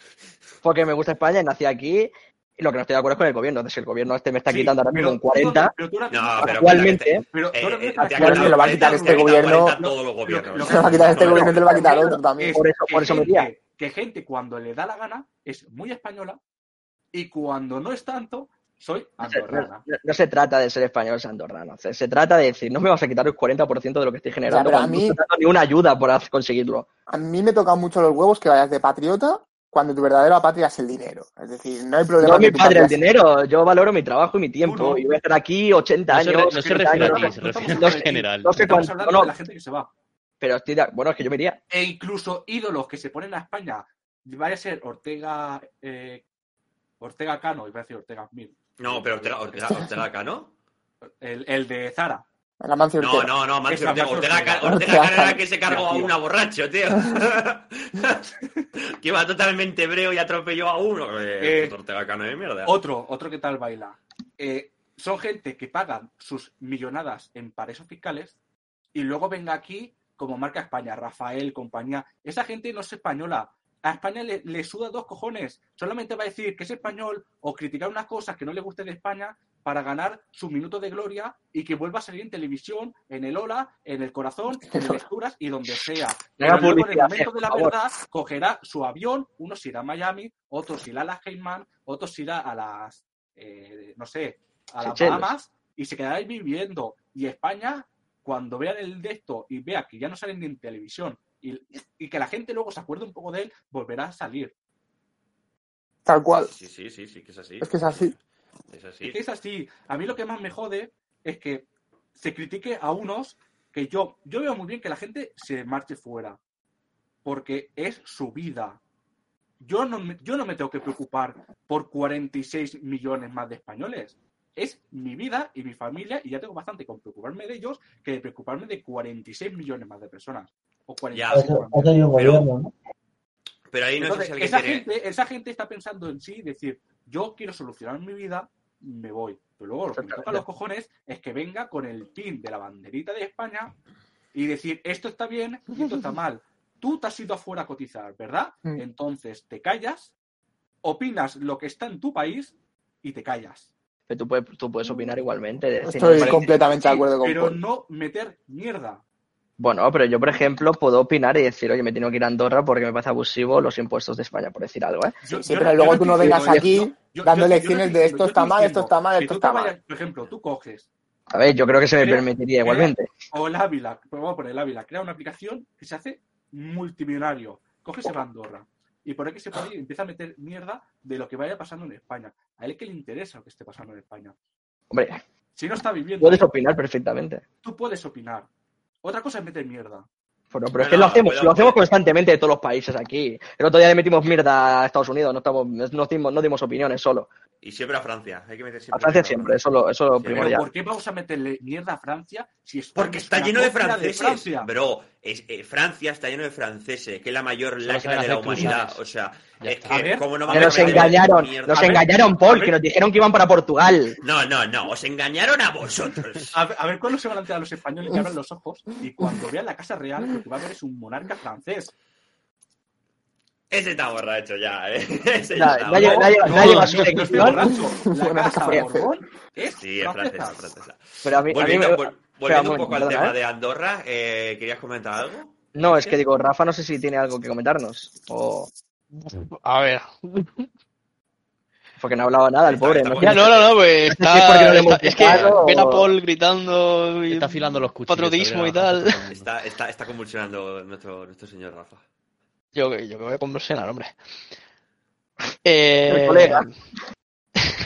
porque me gusta España y nací aquí. Y lo que no estoy de acuerdo es con el gobierno. Entonces, si el gobierno este me está Sí, quitando ahora mismo un tú 40, pero No, pero actualmente, pero Eh, eh, mismo te ha estás- actualmente lo va a quitar este gobierno. 40 todos los gobiernos. lo Se lo va a quitar este No, gobierno, te lo va a quitar otro también. es Por eso- por eso me gente- iría. Que gente cuando le da la gana es muy española y cuando no es tanto, soy no andorrana. no- no se trata de ser español ser andorrano. Se, se trata de decir, no me vas a quitar el 40% de lo que estoy generando. pero a mí- no estoy dando ni una ayuda por conseguirlo. A mí me tocan mucho los huevos que vayas de patriota cuando tu verdadera patria es el dinero. Es decir, no hay problema. No es mi padre el dinero. Yo valoro mi trabajo y mi tiempo. Tú no. Y voy a estar aquí 80 No se, años. re- no se 70 refiere a ti, no se no refiere estamos en general. no sé Estamos cuánto- hablando no, no. de la gente que se va. Pero estoy de- bueno, es que yo me iría. E incluso ídolos que se ponen a España, vaya a ser Ortega, eh, Ortega Cano, iba a decir Ortega Mil, No, pero Ortega, Ortega, Ortega acá, ¿no? el, el de Zara. El Amancio No, Ortega. no, no, Mancio Esa Ortega. Ortega, Ortega. Ortega era que se cargó a una borracho, tío. que iba totalmente hebreo y atropelló a uno. Eh, Eh, Ortega Cano de mierda. Otro, otro que tal baila. Eh, son gente que pagan sus millonadas en paraísos fiscales y luego venga aquí como marca España, Rafael, compañía. Esa gente no es española. A España le, le suda dos cojones. Solamente va a decir que es español o criticar unas cosas que no le guste de España para ganar su minuto de gloria y que vuelva a salir en televisión, en el Ola, en el Corazón, en el Lecturas y donde sea. Pero luego, en el momento de la favor. verdad, cogerá su avión, uno se irá a Miami, otro se irá a las Cayman, otro se irá a las, eh, no sé, a las. Bahamas y se quedará ahí viviendo. Y España, cuando vean el de esto y vea que ya no salen ni en televisión y, y que la gente luego se acuerde un poco de él, volverá a salir. Tal cual. Sí, sí, sí, sí, que es así. Es que es así. Es así. Es que es así. A mí lo que más me jode es que se critique a unos que yo, yo veo muy bien que la gente se marche fuera. Porque es su vida. yo no, me, yo no me tengo que preocupar por 46 millones más de españoles. Es mi vida y mi familia y ya tengo bastante con preocuparme de ellos que de preocuparme de 46 millones más de personas. O 46 Eso, millones. eso hay un Pero- gobierno, ¿no? Pero ahí no sé si alguien esa, gente, esa gente está pensando en sí, decir, yo quiero solucionar mi vida, me voy. Pero luego lo que me toca a los cojones es que venga con el pin de la banderita de España y decir, esto está bien y esto está mal. Tú te has ido afuera a cotizar, ¿verdad? Mm. Entonces te callas, opinas lo que está en tu país y te callas. Pero tú puedes, tú puedes opinar igualmente. de Estoy "Vale, completamente de Sí, acuerdo con Pero Paul. no meter mierda. Bueno, pero yo, por ejemplo, puedo opinar y decir, oye, me tengo que ir a Andorra porque me parece abusivo los impuestos de España, por decir algo, ¿eh? Yo- Sí, yo pero yo luego tú no vengas aquí dando lecciones de esto está mal, esto está mal, esto está mal. Por ejemplo, tú coges A ver, yo creo que se me Crea- permitiría crea- igualmente. o el Ávila, vamos a poner el Ávila, crea una aplicación que se hace multimillonario. Coge se va a Andorra. Y por ahí que se pone y empieza a meter mierda de lo que vaya pasando en España. A él que le interesa lo que esté pasando en España. Hombre, Si no está viviendo, puedes opinar perfectamente. tú puedes opinar. Otra cosa es meter mierda. Bueno, pero No, es que no, lo hacemos, cuidado, lo hacemos cuidado. constantemente de todos los países aquí. El otro día le metimos mierda a Estados Unidos, no, estamos, no, dimos, no dimos opiniones solo. Y siempre a Francia. Hay que meter siempre A Francia siempre, eso, lo- eso es lo primordial. ¿por qué vamos a meterle mierda a Francia si España Porque es está lleno de franceses. Francia? Bro, es, eh, Francia está lleno de franceses, que es la mayor lacra de la humanidad. O sea, es que A ver, como no nos a engañaron, mierda- nos A ver, engañaron, Paul, que nos dijeron que iban para Portugal. No, no, no, os engañaron a vosotros. A ver, a ver cuándo se van a enterar los españoles que abran los ojos y cuando vean la Casa Real lo que va a ver es un monarca francés. Ese está borracho ya, ¿eh? Ese Ya, nadie- borracho. nadie- No, nadie no, va a no, su no estoy elección. borracho. La Una Casa cosa Borbón es Sí, es francesa. francesa. Pero a mí, a mí Volviendo, me- vol- volviendo un poco al tema ¿eh? de Andorra, eh, ¿querías comentar algo? No, es que digo, Rafa no sé si tiene algo que comentarnos. O... A ver. Porque no ha hablado nada el pobre. está ¿no? no, no, no, pues es no está, es que ven a Paul gritando y Está afilando los cuchillos. patriotismo y tal. Está, está, está convulsionando nuestro, nuestro señor Rafa. Yo, que- yo que voy a conversionar, hombre. El Eh, colega.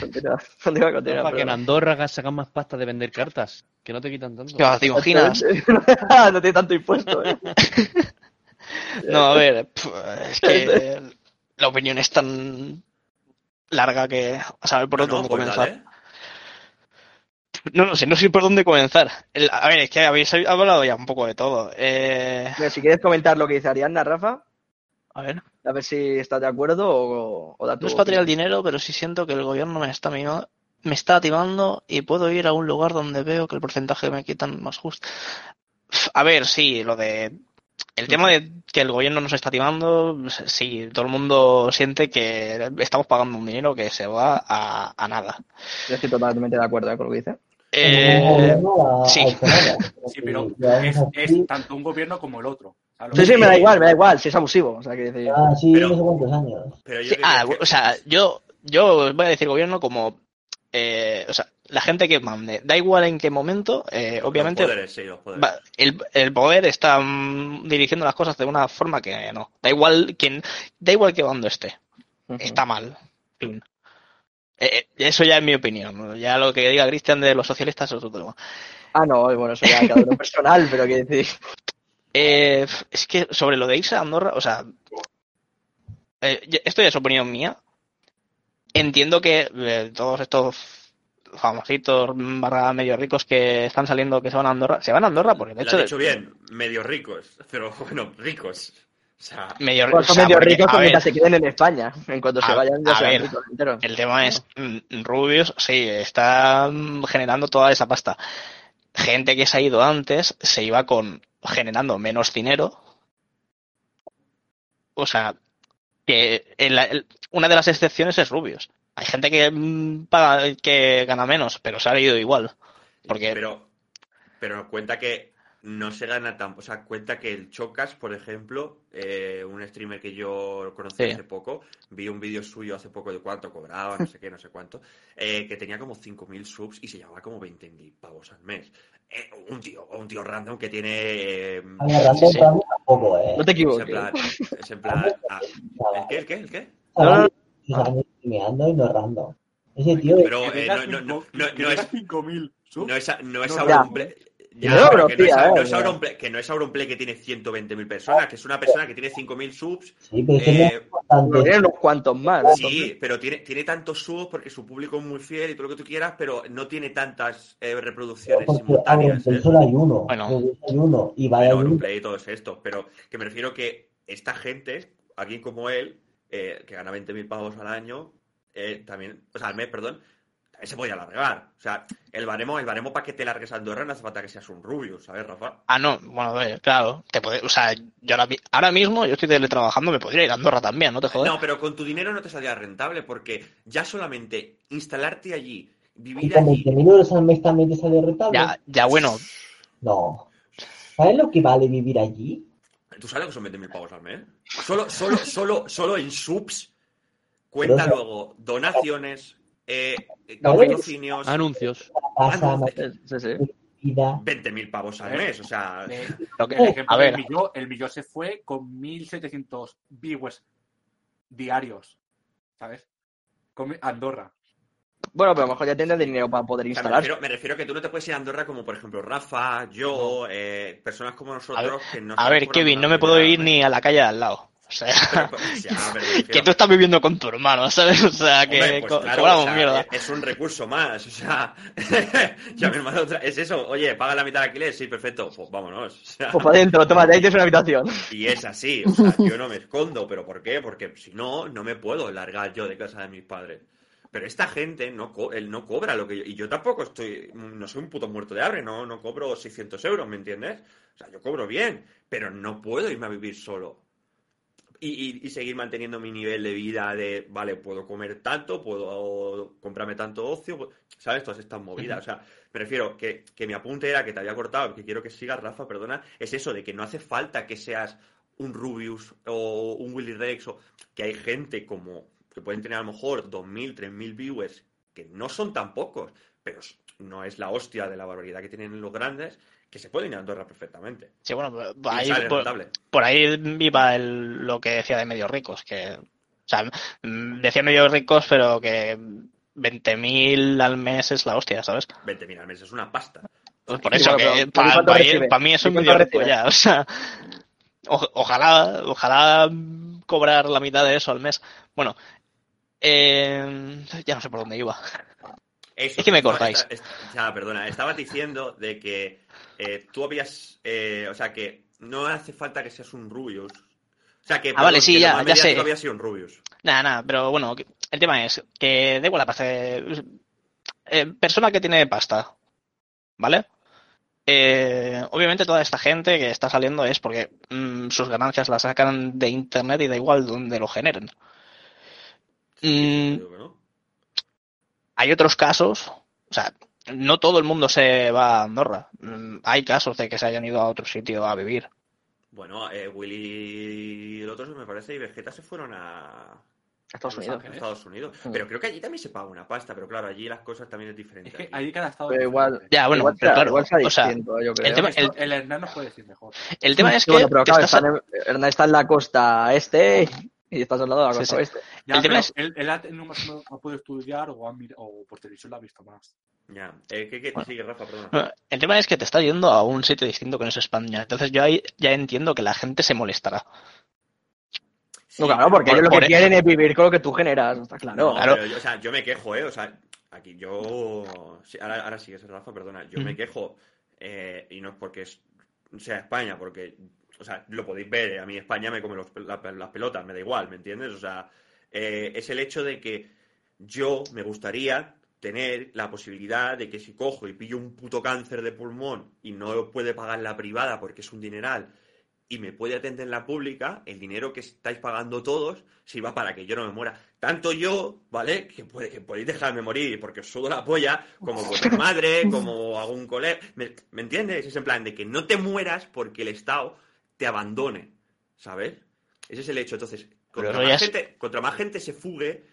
Continúa, continúa, continúa, Rafa, que en. Andorra sacan más pasta de vender cartas. Que no te quitan tanto. ¿qué va, ¿Te imaginas? no tiene tanto impuesto, ¿eh? No, a ver, es que la opinión es tan larga que a saber por dónde pues comenzar. dale. No, no sé, no sé por dónde comenzar. El- a ver, es que habéis hablado ya un poco de todo. Eh, Mira, si quieres comentar lo que dice Ariadna, Rafa, a ver, a ver si estás de acuerdo o, o da tu no es tirar el dinero, pero sí siento que el gobierno me está mima- me está timando y puedo ir a un lugar donde veo que el porcentaje que me quitan más justo. A ver, sí, lo de el tema de que el gobierno nos está timando, sí, todo el mundo siente que estamos pagando un dinero que se va a, a nada. Yo estoy totalmente de acuerdo ¿eh? con lo que dice. Eh, a- sí. Sí, pero es tanto un gobierno como el otro. Sí, sí, me da igual, me da igual, si es abusivo. O sea, que decir, Ah, sí, Pero- no sé cuántos años. Pero yo Sí, ah, que- o sea, yo, yo voy a decir gobierno como, eh, o sea, la gente que mande, da igual en qué momento, eh, los obviamente poderes, sí, los poderes. va- el, el poder está mm, dirigiendo las cosas de una forma que no. Da igual quién, da igual qué bando esté, está mal. Eh, eh, eso ya es mi opinión. Ya lo que diga Cristian de los socialistas es otro tema. Ah, no, bueno, eso ya cada uno personal, pero que decir. Eh, es que sobre lo de irse a Andorra, o sea, eh, esto ya es opinión mía. Entiendo que eh, todos estos famositos barra medio ricos que están saliendo que se van a Andorra, se van a Andorra porque de Lo hecho has dicho bien, medio ricos, pero bueno, ricos. O sea, medio, Bueno, o sea, medio porque, ricos pues, ver, mientras se queden en España. En cuanto se vayan, ya a serán ver. ricos enteros. el tema es mm, Rubius, sí, está generando toda esa pasta. Gente que se ha ido antes se iba con generando menos dinero. O sea, que una de las excepciones es Rubius. Hay gente que mm, paga, que gana menos, pero se ha ido igual. Porque pero, pero cuenta que no se gana tan. O sea, cuenta que el Chocas, por ejemplo, eh, un streamer que yo conocí Sí. hace poco, vi un vídeo suyo hace poco de cuánto cobraba, no sé qué, no sé cuánto, eh, que tenía como 5.000 subs y se llevaba como 20.000 pavos al mes. Eh, un tío, un tío random que tiene. eh, A random, Sí, tampoco, ¿eh? No te es en equivoques. plan. Es en plan ah, ¿El qué? ¿El qué? ¿El qué? Sus años streameando y no es random. Ese tío Pero eh, no, no, no, no, no es, 5.000 subs. no es, no es No, aún ya. un bre- Ya, lo que, no es, hacía, no eh, es Auronplay, que no es Auronplay que tiene 120.000 personas, que es una persona que tiene 5.000 subs. Sí, pero no Eh. Tiene unos cuantos más. Sí, pero tiene, tiene tantos subs porque su público es muy fiel y todo lo que tú quieras, pero no tiene tantas eh, reproducciones Porque simultáneas. Auronplay ¿eh? solo hay uno. Bueno. Hay uno. Y uno. Auronplay y todo es esto, pero que me refiero que esta gente, alguien como él, eh, que gana 20.000 pavos al año, eh, también, o sea, al mes, perdón, se podía alargar. O sea, el baremo, el baremo para que te largues a Andorra no hace falta que seas un rubio, ¿sabes, Rafa? Ah, no, bueno, a ver, claro. Te puede, o sea, yo ahora, mi- ahora mismo yo estoy teletrabajando, me podría ir a Andorra también, ¿no te jodes? No, pero con tu dinero no te salía rentable porque ya solamente instalarte allí, vivir con allí, 20.000 euros al mes también te sale rentable. Ya, ya bueno, No. ¿Sabes lo que vale vivir allí? ¿tú sabes lo que son 20.000 pavos al mes? Solo, solo, solo, solo en subs cuenta luego donaciones, eh, eh, patrocinios, Anuncios. Casa, Anuncio- Sí, sí. vida. 20.000 pavos al mes, o sea... Eh, que- ejemplo a ver, el Milló se fue con 1.700 viewers diarios, ¿sabes? Con Andorra. Bueno, pero a lo mejor ya tienes dinero para poder O sea, me, instalar. refiero, me refiero que tú no te puedes ir a Andorra como, por ejemplo, Rafa, yo, eh, personas como nosotros que no a ver, Kevin, no me puedo barbaridad, ir ni a la calle de al lado. O sea, Pero, pues, ya, pero me refiero- que tú estás viviendo con tu hermano, ¿sabes? O sea, que Hombre, pues co- claro, cobramos o sea, mierda. Es un recurso más, o sea, ya mi hermano es eso, oye, paga la mitad de alquiler, sí, perfecto, pues vámonos. o sea, Pues para adentro, toma, ahí tienes una habitación. y es así, o sea, yo no me escondo, pero ¿por qué? Porque si no, no me puedo largar yo de casa de mis padres. Pero esta gente no, co- él no cobra lo que yo, y yo tampoco estoy, no soy un puto muerto de hambre, no, no cobro 600 euros, ¿me entiendes? O sea, yo cobro bien, pero no puedo irme a vivir solo. Y, y- seguir manteniendo mi nivel de vida de, vale, puedo comer tanto, puedo comprarme tanto ocio, pu- ¿sabes? Todas estas movidas. O sea, me refiero que, que mi apunte era que te había cortado, que quiero que sigas, Rafa, perdona, es eso, de que no hace falta que seas un Rubius o un Willy Rex, o que hay gente como que pueden tener a lo mejor 2.000, 3.000 viewers, que no son tan pocos, pero no es la hostia de la barbaridad que tienen los grandes, que se pueden ir a Andorra perfectamente. Sí, bueno, por- ahí, por, rentable. por ahí iba el- lo que decía de medios ricos, que, o sea, mm, decía medios ricos, pero que 20.000 al mes es la hostia, ¿sabes? 20.000 al mes es una pasta. Pues por Sí, eso, bueno, que pero ¿y para cuánto recibe? mí eso ¿Y es cuánto medio rico ya, o sea, o- ojalá, ojalá cobrar la mitad de eso al mes. Bueno, eh, ya no sé por dónde iba. Eso, Es que me cortáis. esta- esta- ya, perdona, estabas diciendo de que eh, tú habías, eh, o sea, que no hace falta que seas un Rubius. O sea, que, Ah, vale, sí, que ya- ya sé. había sido un Rubius. Nada, nada, pero bueno, el tema es que da igual la pasta. eh, persona que tiene pasta, ¿vale? Eh, obviamente toda esta gente que está saliendo es porque mm, sus ganancias las sacan de internet y da igual donde lo generen. Mm. Hay otros casos, o sea, no todo el mundo se va a Andorra. Mm, Hay casos de que se hayan ido a otro sitio a vivir. Bueno, eh, Willy y el otro me parece y Vegeta se fueron a, Estados Unidos. Estados Unidos. Mm. Pero creo que allí también se paga una pasta, pero claro, allí las cosas también es diferente. Es que ahí cada estado. Pero igual-. Ya, bueno, igual pero sea, claro, igual sea o sea, distinto, yo creo. el tema- Esto el Hernán nos puede decir mejor. el tema es que bueno, pero te claro, estás- están en- Hernán está en la costa este y estás al lado de la Sí, costa sí. oeste. Ya, El tema es- él, él ha, tenido más o menos- ha podido estudiar o, ha mir- o por televisión lo ha visto más. Ya. Eh, ¿qué, qué? Bueno. Sigue, Rafa, perdona. El tema es que te está yendo a un sitio distinto que no es España. Entonces yo ahí ya entiendo que la gente se molestará. Sí, No, claro, porque por- ellos lo por- que quieren es vivir con lo que tú generas, está claro. No, Claro. pero yo, o sea, yo me quejo, ¿eh? O sea, aquí yo... sí, ahora, ahora sí, es Rafa, perdona. Yo me Ujú. quejo, eh, y no es porque es- sea España, porque, o sea, lo podéis ver, a mí España me come los- la- las pelotas, me da igual, ¿me entiendes? O sea, eh, es el hecho de que yo me gustaría tener la posibilidad de que si cojo y pillo un puto cáncer de pulmón y no puede pagar la privada porque es un dineral y me puede atender la pública, el dinero que estáis pagando todos sirva para que yo no me muera. Tanto yo, ¿vale? Que, puede, que podéis dejarme morir porque os sudo la polla, como vuestra madre, como algún colega. ¿Me, me entiendes? Es en plan de que no te mueras porque el Estado te abandone, ¿sabes? Ese es el hecho. Entonces, contra, más, es- gente, contra más gente se fugue,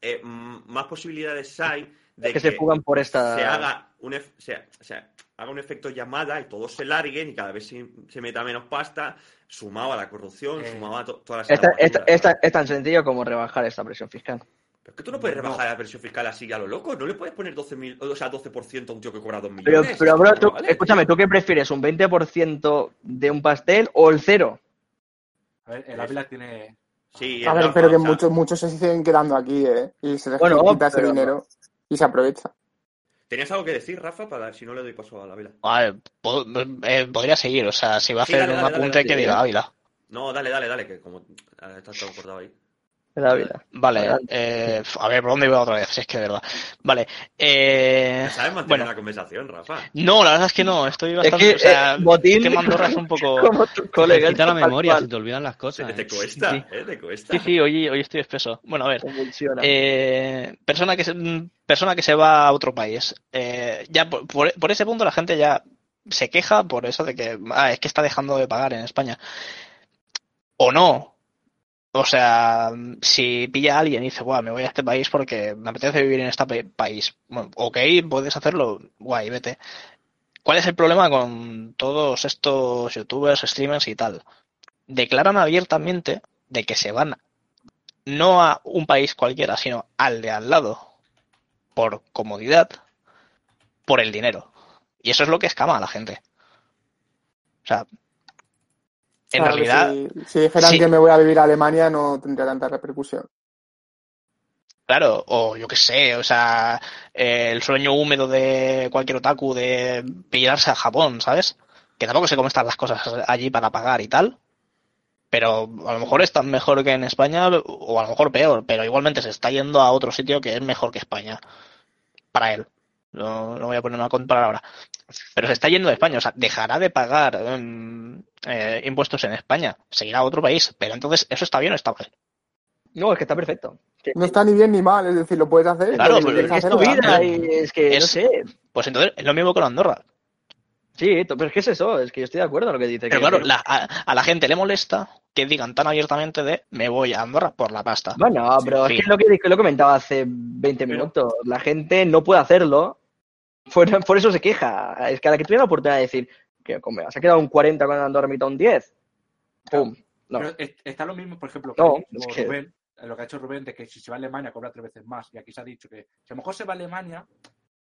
eh, más posibilidades hay de que se fugan por esta. se haga un, ef- se, o sea, haga un efecto llamada y todos se larguen y cada vez se, se meta menos pasta, sumado a la corrupción, Eh, sumado a to- todas las es tan sencillo como rebajar esta presión fiscal. Pero es que tú no puedes rebajar la presión fiscal así a lo loco. No le puedes poner 12.000, o sea, 12% a un tío que cobra 2 Pero, millones. pero bro, tú- vale, escúchame, ¿tú qué prefieres? ¿Un 20% de un pastel o el cero? A ver, el Ávila tiene. Sí, A ver, pero que muchos, muchos se siguen quedando aquí, ¿eh? Y se les Bueno, quita ese pero- dinero y se aprovecha. ¿Tenías algo que decir, Rafa? Para si no le doy paso a la vela. A ver, po- eh, podría seguir, o sea, si va a Sí, hacer dale, un dale, apunte dale, que diga Ávila. No, dale, dale, dale, que como ah, está todo cortado ahí. El Ávila. Vale, eh, a ver, ¿por dónde iba otra vez? Si es que de verdad. Vale, eh, ¿No sabes mantener bueno. una conversación, Rafa? no, la verdad es que no, estoy Es bastante, que, o sea, eh, Botín, es que es un poco... como tu colega. Quita la memoria, cual, se te olvidan las Te, cosas. te ¿eh? cuesta, Sí. ¿eh? Te cuesta. Sí, sí, hoy, hoy estoy espeso. Bueno, a ver, eh, persona que se, persona que se va a otro país. Eh, ya por, por- por ese punto la gente ya se queja por eso de que ah, es que está dejando de pagar en España. O no. O sea, si pilla a alguien y dice, Buah, me voy a este país porque me apetece vivir en este pa- país. Bueno, ok, puedes hacerlo, guay, vete. ¿Cuál es el problema con todos estos youtubers, streamers y tal? Declaran abiertamente de que se van no a un país cualquiera, sino al de al lado, por comodidad, por el dinero. Y eso es lo que escama a la gente. O sea, en Claro realidad, Si, si dijeran sí. que me voy a vivir a Alemania, no tendría tanta repercusión. claro, o yo qué sé, o sea, eh, el sueño húmedo de cualquier otaku de pillarse a Japón, ¿sabes? Que tampoco sé cómo están las cosas allí para pagar y tal. Pero a lo mejor están mejor que en España, o a lo mejor peor, pero igualmente se está yendo a otro sitio que es mejor que España. Para él. No, no voy a poner una comparar ahora. Pero se está yendo de España, o sea, dejará de pagar em, eh, impuestos en España, seguirá a otro país. Pero entonces, ¿eso está bien o está mal? No, es que está perfecto. Que- No está ni bien ni mal, es decir, lo puedes hacer. Claro, es hacer, tu vida y es que, no sé. Pues entonces es lo mismo con Andorra. Sí, pero es que es eso, es que yo estoy de acuerdo en lo que dice. Pero que- claro, la- a, a la gente le molesta que digan tan abiertamente de me voy a Andorra por la pasta. Bueno, Sí, pero sí. es que es lo que, lo comentaba hace 20 Pero- minutos. La gente no puede hacerlo, por, por eso se queja. Es que a la que tuviera la oportunidad de decir que como se ha quedado un 40 cuando Andorra mitad un 10, ¡pum! No. Pero es- está lo mismo, por ejemplo, que No, ha dicho es que- Rubén, lo que ha hecho Rubén, de que si se va a Alemania cobra tres veces más. Y aquí se ha dicho que si a lo mejor se va a Alemania,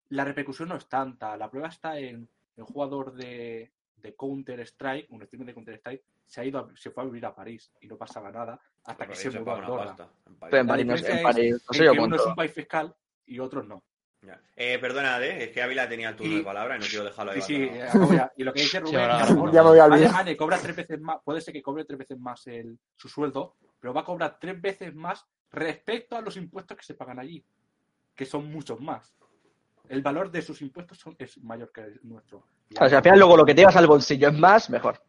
la repercusión no es tanta. La prueba está en el jugador de, de Counter-Strike, un streamer de Counter-Strike, se ha ido a- se fue a vivir a París y no pasaba nada hasta que se mudó a Andorra. pasta. en París. Pero en La París no, en es París, no en sé yo que uno es un país fiscal y otros no. Ya. Eh, perdona, ¿eh? es que Ávila tenía el turno Y- de palabra y no quiero dejarlo ahí. Sí, sí, eh, ya. y lo que dice Rubén, ahora- que mejor Ya me voy a olvidar. Alemania cobra tres veces más, puede ser que cobre tres veces más el, su sueldo, pero va a cobrar tres veces más respecto a los impuestos que se pagan allí, que son muchos más. El valor de sus impuestos son- es mayor que el nuestro. Y O sea, al final luego lo que te llevas al bolsillo es más, mejor.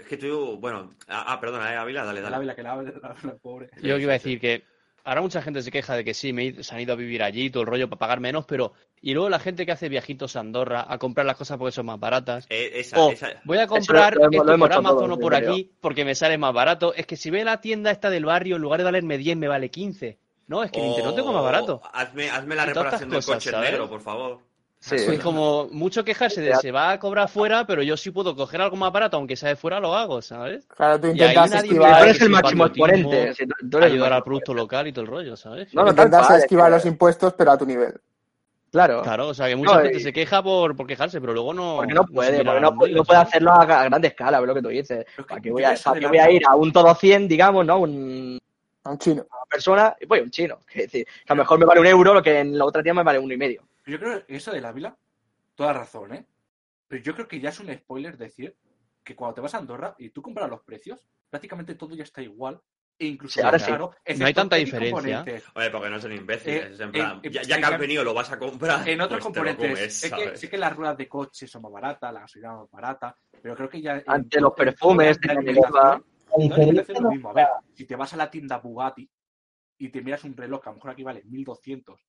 Es que tú, bueno, ah, ah, perdona, eh, Ávila, dale, dale. Ávila que la, la- la pobre. Yo que iba a decir que ahora mucha gente se queja de que sí, me se han ido a vivir allí, todo el rollo para pagar menos, pero y luego la gente que hace viajitos a Andorra a comprar las cosas porque son más baratas. Eh, esa, O esa. voy a comprar lo hemos- lo esto por Amazon o por aquí porque me sale más barato. Es que si ve la tienda esta del barrio, en lugar de valerme 10, me vale 15. No, es que en internet tengo más barato. Hazme, hazme la reparación del cosas, coche ¿sabes? negro, por favor. Sí, Es como mucho quejarse de se va a cobrar fuera, pero yo sí puedo coger algo más barato, aunque sea de fuera, lo hago, ¿sabes? Claro, tú Y ahí intentas nadie Tú esquivar, eres el decir máximo exponente. Ayudar al producto local y todo el rollo, ¿sabes? No, no, tal intentas es esquivar que- los impuestos, pero a tu nivel. Claro. Claro, o sea que mucha No, gente y- se queja por, por quejarse, pero luego no. Porque no puede, porque no, no puede hacerlo a, a grande escala, ves lo que tú dices. Es ¿Para qué voy a, voy a ir a un todo 100, digamos, ¿no? Un- A un chino. una persona, y voy a un chino. Es decir, que a lo mejor me vale un euro, lo que en la otra tienda me vale uno y medio. Yo creo que eso del Ávila, toda razón, ¿eh? Pero yo creo que ya es un spoiler decir que cuando te vas a Andorra y tú compras los precios, prácticamente todo ya está igual. E incluso Sí, ahora más sí. No hay tanta en diferencia. componentes. Oye, porque no son imbéciles. Eh, es en plan, en- ya, en- ya que has en- venido, lo vas a comprar. En otros pues componentes, comes, sé, que, sé que las ruedas de coche son más baratas, la gasolina más barata, pero creo que ya... Ante los perfumes, toda la es lo mismo. A ver, si te vas a la tienda Bugatti y te miras un reloj que a lo mejor aquí vale 1200,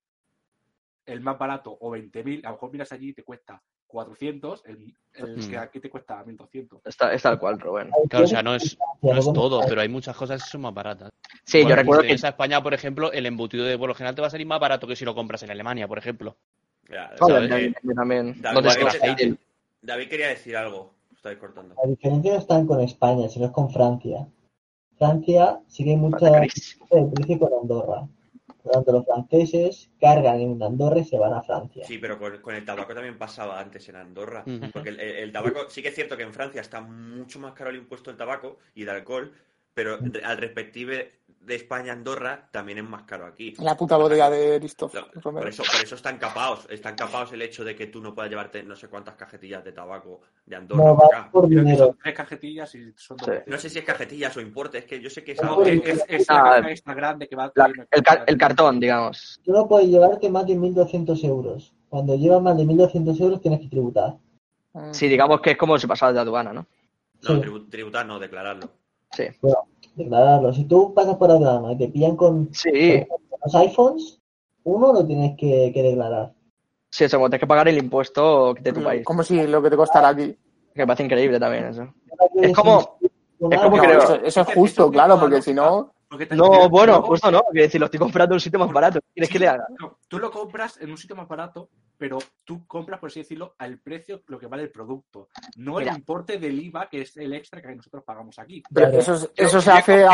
el más barato, o 20.000, a lo mejor miras allí y te cuesta 400, el, el Mm. que aquí te cuesta 1200. Está, es tal cual, Rubén. Claro, o sea, no es, no es todo, pero hay muchas cosas que son más baratas. Sí, Bueno, yo recuerdo si que. a España, por ejemplo, el embutido de por lo general te va a salir más barato que si lo compras en Alemania, por ejemplo. Ya, David quería decir algo. Estáis cortando. La diferencia no está con España, sino es con Francia. Francia sigue Está el precio con Andorra. Por lo tanto, los franceses cargan en Andorra y se van a Francia. Sí, pero con, con el tabaco también pasaba antes en Andorra. Porque el, el- el tabaco, sí que es cierto que en Francia está mucho más caro el impuesto del tabaco y del alcohol, pero al respective de España-Andorra también es más caro aquí. La puta bodega de Romero. por eso, por eso están capados, están capados el hecho de que tú no puedas llevarte no sé cuántas cajetillas de tabaco de Andorra No acá. por Creo que son tres cajetillas y son dos. Sí. No sé si es cajetillas o importe, es que yo sé que es algo es, que- es- es la Ah, caja esta grande que va La- el, car- el cartón, digamos. Tú no puedes llevarte más de 1.200 euros. Cuando llevas más de 1.200 euros tienes que tributar. Sí, digamos que es como si pasara de aduana, ¿no? No, Sí. tributar no, declararlo. Sí. Declararlo. Si tú pasas por aduana y te pillan con Sí, los iPhones, uno lo tienes que, que declarar. sí, eso, como tienes que pagar el impuesto de tu país. Como si lo que te costará aquí. Que me parece increíble también eso. Es como- es como No, creo- eso, eso es justo, claro, porque si no. No, bueno, justo no, quiero decir, lo estoy comprando en un sitio más barato. ¿Qué ¿Quieres que le haga? No, tú lo compras en un sitio más barato, pero tú compras, por así decirlo, al precio lo que vale el producto, no Mira. el importe del IVA, que es el extra que nosotros pagamos aquí. Pero Claro. eso, es- Pero eso se que- hace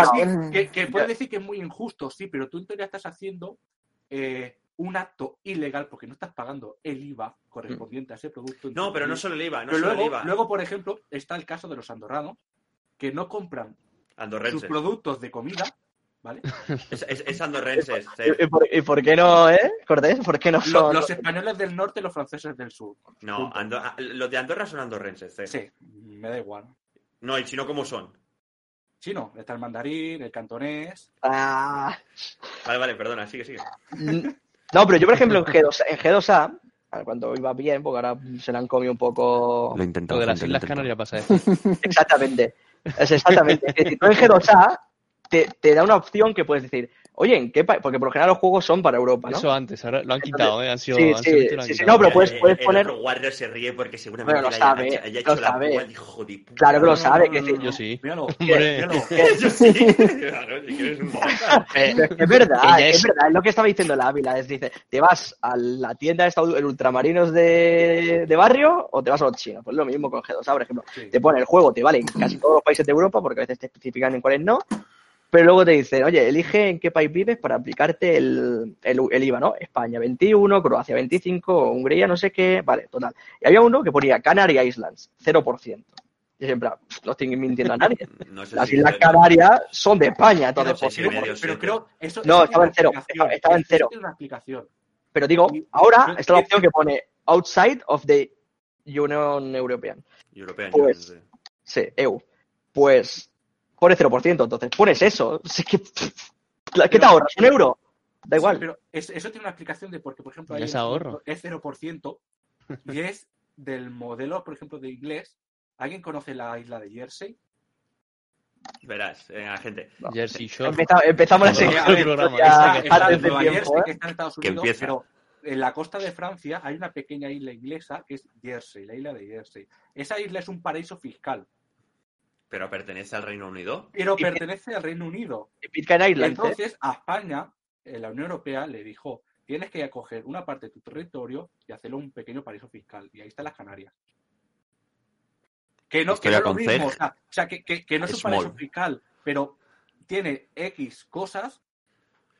que, que, que puedes decir que es muy injusto, sí, pero tú en teoría estás haciendo eh, un acto ilegal porque no estás pagando el IVA correspondiente a ese producto. No, pero no solo el IVA, no Pero solo el luego, IVA. luego, por ejemplo, está el caso de los andorranos que no compran sus productos de comida, ¿vale? Es, es, es andorrenses. sí. ¿Y, y por, y por qué no, eh? Cortés, ¿por qué no son? los españoles del norte y los franceses del sur. No. Ando- ah, los de Andorra son andorrenses. sí. Sí, me da igual. No, y si no, ¿cómo son? Chino, está el mandarín, el cantonés. Ah, Vale, vale, perdona, sigue, sigue. No, pero yo, por ejemplo, en G2, en G2A, a ver, cuando iba bien, porque ahora se la han comido un poco. Lo he intentado. Lo de las Islas. Canarias pasa eso. Exactamente. Es exactamente. Es decir, tú en G2A te, te da una opción que puedes decir, oye, ¿en qué país? Porque por lo general los juegos son para Europa, ¿no? Eso antes, ahora lo han quitado, ¿eh? Han sido. Sí, han sí, sido han sí, quitado. no, pero puedes- El- puedes el poner- Warrior se ríe porque seguramente Bueno, lo sabe, haya, haya lo hecho la sabe. prueba el hijo de puta. Claro que lo sabe, que no, sí. no, Yo sí. Míralo, Hombre. míralo. Yo sí. Claro, si quieres un Es verdad, es es- verdad, es lo que estaba diciendo la Ávila, es dice, ¿te vas a la tienda esta, el ultramarinos de, de barrio o te vas a los chinos? Pues lo mismo con G2A, por ejemplo. Sí. Te pone el juego, te vale en casi todos los países de Europa, porque a veces te especifican en cuáles no, pero luego te dicen, oye, elige en qué país vives para aplicarte el, el, el IVA, ¿no? España 21, Croacia 25, Hungría no sé qué, vale, total. Y había uno que ponía Canary Islands, 0%. Y siempre, no estoy mintiendo a nadie. No sé Las si- Islas Canarias son de España, entonces, sé pues, si Pero, creo, eso, No, eso estaba en cero, estaba en cero. Pero digo, ahora está la opción que pone outside of the Union European. European Pues- Union, sí. Sí, EU. Pues pone 0%, entonces pones eso. Es que, ¿Qué te Pero- ahorras? ¿Un euro? Da Sí, igual. pero es- eso tiene una explicación de porque, por ejemplo, ahí es ahorro. es 0% y es del modelo, por ejemplo, de inglés. ¿Alguien conoce la isla de Jersey? Verás, venga, gente. Jersey Shore. Empeza- empezamos la No, sección el programa, ya que está tiempo. ¿eh? que en Estados Unidos, pero en la costa de Francia hay una pequeña isla inglesa que es Jersey, la isla de Jersey. Esa isla es un paraíso fiscal, ¿Pero pertenece al Reino Unido? pero Y- pertenece al Reino Unido. ¿eh? Entonces, a España, eh, la Unión Europea le dijo, tienes que acoger una parte de tu territorio y hacerlo un pequeño paraíso fiscal. Y ahí están las Canarias. Que no, que Historia no es lo mismo, o sea, o sea, que, que- que no es un Small. paraíso fiscal, pero tiene X cosas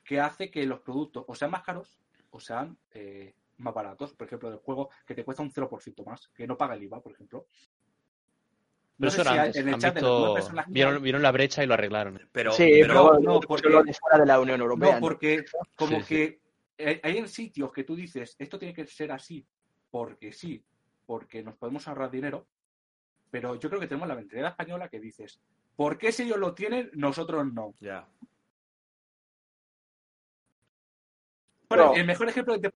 que hace que los productos o sean más caros o sean eh, más baratos. Por ejemplo, del juego que te cuesta un 0% más, que no paga el IVA, por ejemplo. Sé si antes. en el chat de las nueve visto, personas que vieron, vieron la brecha y lo arreglaron. Pero, Sí, pero- no, no, porque- lo de fuera de la Unión Europea. No, porque como Sí, sí. que eh, hay en sitios que tú dices, esto tiene que ser así, porque sí, porque nos podemos ahorrar dinero, pero yo creo que tenemos la mentalidad española que dices, ¿por qué si ellos lo tienen, nosotros no? Ya. Bueno, No. el mejor ejemplo que te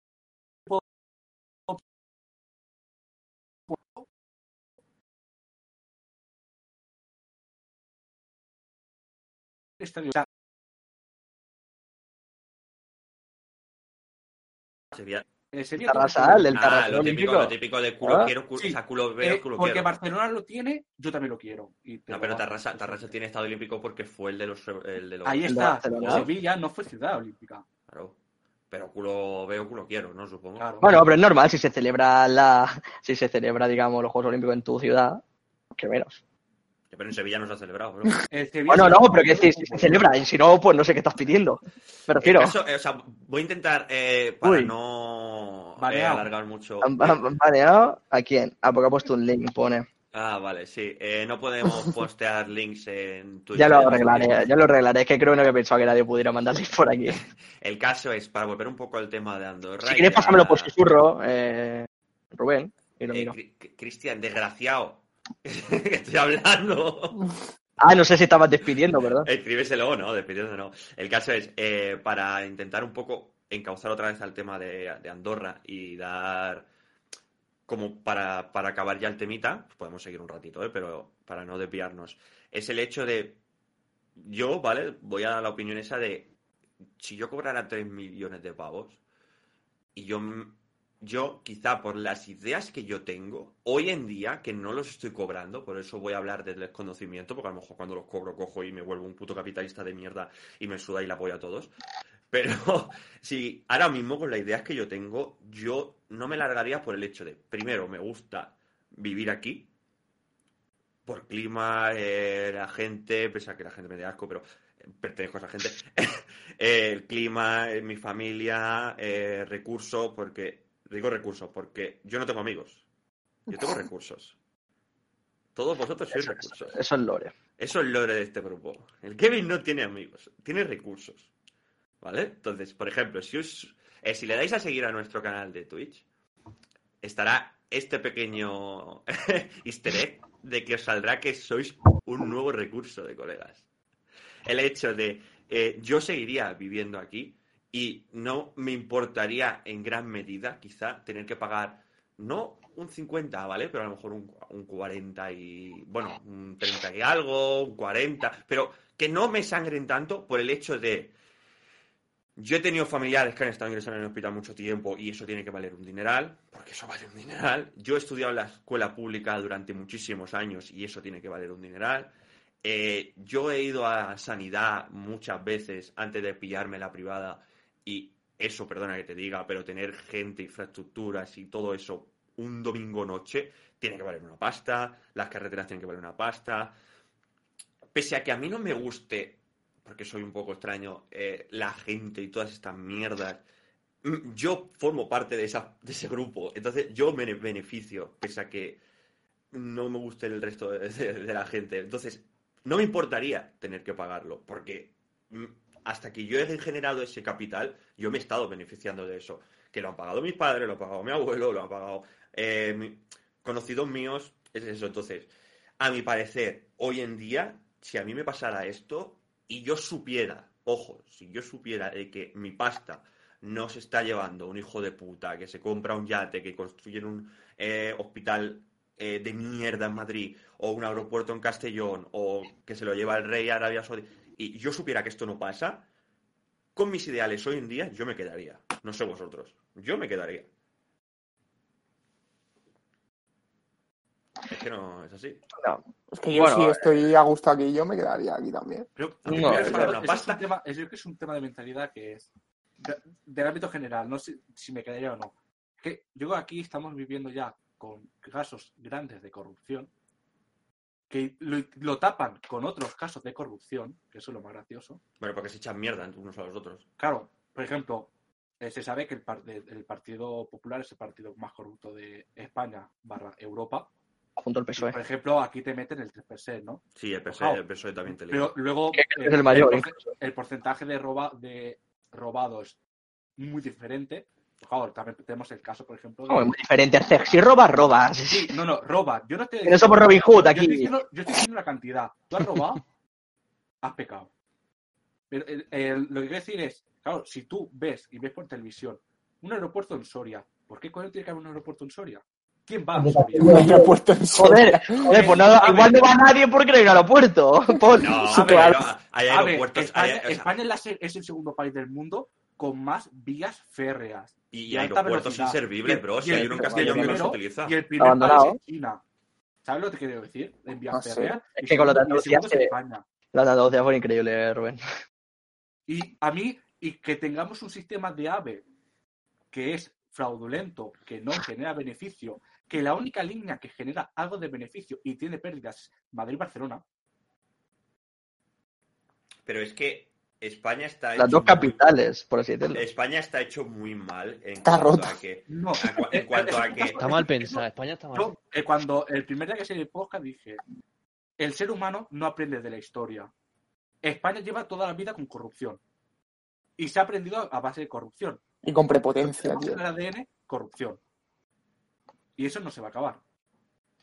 Eh, Sevilla tiene Tarrasal, el Ah, lo típico, olímpico. lo típico de culo Ah, quiero, culo, sí. o sea, culo veo, Eh, culo porque quiero. Barcelona lo tiene, yo también lo quiero. Y te No, lo pero. Tarrasa, Tarrasa tiene estado olímpico porque fue el de los... El de los Ahí está. Barcelona. Sevilla no fue ciudad olímpica. Claro. Pero culo veo, culo quiero, ¿no? Supongo. Claro. Bueno, pero es normal si se celebra la, si se celebra, digamos, los Juegos Olímpicos en tu ciudad, que menos. Pero en Sevilla no se ha celebrado, bro. Bueno, no, pero que decir, si se celebra, y si no, pues no sé qué estás pidiendo. Me refiero, El caso- eh, o sea, voy a intentar, eh, para Uy. no eh, alargar mucho. ¿han, han baneado a quién? Ah, porque ha puesto un link, pone. Ah, vale, sí. Eh, no podemos postear links en Twitter. Ya lo arreglaré, ya lo arreglaré. Es que creo que no había pensado que nadie pudiera mandar links por aquí. El caso es, para volver un poco al tema de Andorra. Si quieres, pásamelo por susurro, eh, Rubén, y lo Eh, miro. Cri- Cri- Cristian, desgraciado. estoy hablando. Ah, no sé si estabas despidiendo, ¿verdad? Escríbeselo, no, despidiendo no. El caso es, eh, para intentar un poco encauzar otra vez al tema de, de Andorra y dar como para, para acabar ya el temita, podemos seguir un ratito, ¿eh? pero para no desviarnos, es el hecho de, yo, ¿vale? Voy a dar la opinión esa de, si yo cobrara 3 millones de pavos y yo, yo quizá por las ideas que yo tengo, hoy en día, que no los estoy cobrando, por eso voy a hablar del desconocimiento, porque a lo mejor cuando los cobro cojo y me vuelvo un puto capitalista de mierda y me suda y la apoyo a todos. Pero si ahora mismo con las ideas que yo tengo, yo no me largaría por el hecho de, primero, me gusta vivir aquí, por clima, eh, la gente, pese a que la gente me dé asco, pero eh, pertenezco a esa gente, el clima, eh, mi familia, eh, recursos, porque, digo recursos, porque yo no tengo amigos, yo tengo recursos. Todos vosotros sois recursos. Eso es lore. Eso es lore de este grupo. El Kevin no tiene amigos, tiene recursos. ¿Vale? Entonces, por ejemplo, si, os, eh, si le dais a seguir a nuestro canal de Twitch, estará este pequeño easter egg de que os saldrá que sois un nuevo recurso de colegas. El hecho de eh, yo seguiría viviendo aquí y no me importaría en gran medida quizá tener que pagar no un 50, ¿vale? Pero a lo mejor un, un 40 y... Bueno, un 30 y algo, un 40, pero que no me sangren tanto por el hecho de... Yo he tenido familiares que han estado ingresados en el hospital mucho tiempo y eso tiene que valer un dineral, porque eso vale un dineral. Yo he estudiado en la escuela pública durante muchísimos años y eso tiene que valer un dineral. Eh, yo he ido a sanidad muchas veces antes de pillarme la privada y eso, perdona que te diga, pero tener gente, infraestructuras y todo eso un domingo noche tiene que valer una pasta, las carreteras tienen que valer una pasta. Pese a que a mí no me guste, porque soy un poco extraño, eh, la gente y todas estas mierdas, mm, yo formo parte de, esa, de ese grupo, entonces yo me beneficio, pese a que no me guste el resto de, la gente. Entonces, no me importaría tener que pagarlo, porque mm, hasta que yo he generado ese capital, yo me he estado beneficiando de eso. Que lo han pagado mis padres, lo ha pagado mi abuelo, lo ha pagado eh, conocidos míos, es eso. Entonces, a mi parecer, hoy en día, si a mí me pasara esto y yo supiera, ojo, si yo supiera de que mi pasta no se está llevando un hijo de puta que se compra un yate, que construyen un eh, hospital eh, de mierda en Madrid, o un aeropuerto en Castellón, o que se lo lleva el rey Arabia Saudí, y yo supiera que esto no pasa, con mis ideales hoy en día, yo me quedaría. No sé vosotros. Yo me quedaría. Es que no es así. No. Es que yo Bueno, si eh, estoy a gusto aquí, yo me quedaría aquí también. Pero, No, una es pasta. un tema, es- yo creo que es un tema de mentalidad que es de- del ámbito general, no sé si me quedaría o no. Que yo creo que aquí estamos viviendo ya con casos grandes de corrupción que lo, lo tapan con otros casos de corrupción, que eso es lo más gracioso. Bueno, porque se echan mierda unos a los otros. Claro, por ejemplo, eh, se sabe que el, par- de- el Partido Popular es el partido más corrupto de España barra Europa. Junto al Y, PSOE. por ejemplo, aquí te meten el 3%, ¿no? Sí, el PSOE, el PSOE también te Pero liga. luego Que es eh, el mayor, el porcentaje de, roba, de robado es muy diferente. Claro, también tenemos el caso, por ejemplo, de... No, es muy diferente. Si robas, robas. Sí, no, no, roba. Yo no estoy Que no somos Robin Hood yo aquí. estoy diciendo, yo estoy diciendo la cantidad. Tú has robado, has pecado. Pero el- el- lo que quiero decir es, claro, si tú ves y ves por televisión un aeropuerto en Soria, ¿por qué coño tiene que haber un aeropuerto en Soria? ¿Quién va a Soria? Un aeropuerto en Joder, Soria. joder, pues nada, igual no va nadie porque no hay un aeropuerto. No, A ver, aeropuertos. España, hay- o sea, España es, la se- es el segundo país del mundo con más vías férreas. y de alta aeropuertos velocidad. inservibles, Y- bro. y Si hay uno en y el Castellón que no se utiliza. Y el primer Abandonado. país es China. ¿Sabes lo que quiero decir? En vías Ah, sí. férreas. Es Y que con lo de segundo- y el segundo Andalucía es se- España. La de Andalucía fue increíble, Rubén. Y a mí, y que tengamos un sistema de AVE que es fraudulento, que no genera beneficio, que la única línea que genera algo de beneficio y tiene pérdidas es Madrid-Barcelona. Pero es que España está Las hecho dos muy- capitales, por así decirlo. España está hecho muy mal en Está rota. que No, en en cuanto a que Está mal pensada, España está mal. Yo, eh, cuando el primer día que se el podcast dije, el ser humano no aprende de la historia. España lleva toda la vida con corrupción. Y se ha aprendido a base de corrupción. Y con prepotencia, tío. El ADN, corrupción. Y eso no se va a acabar.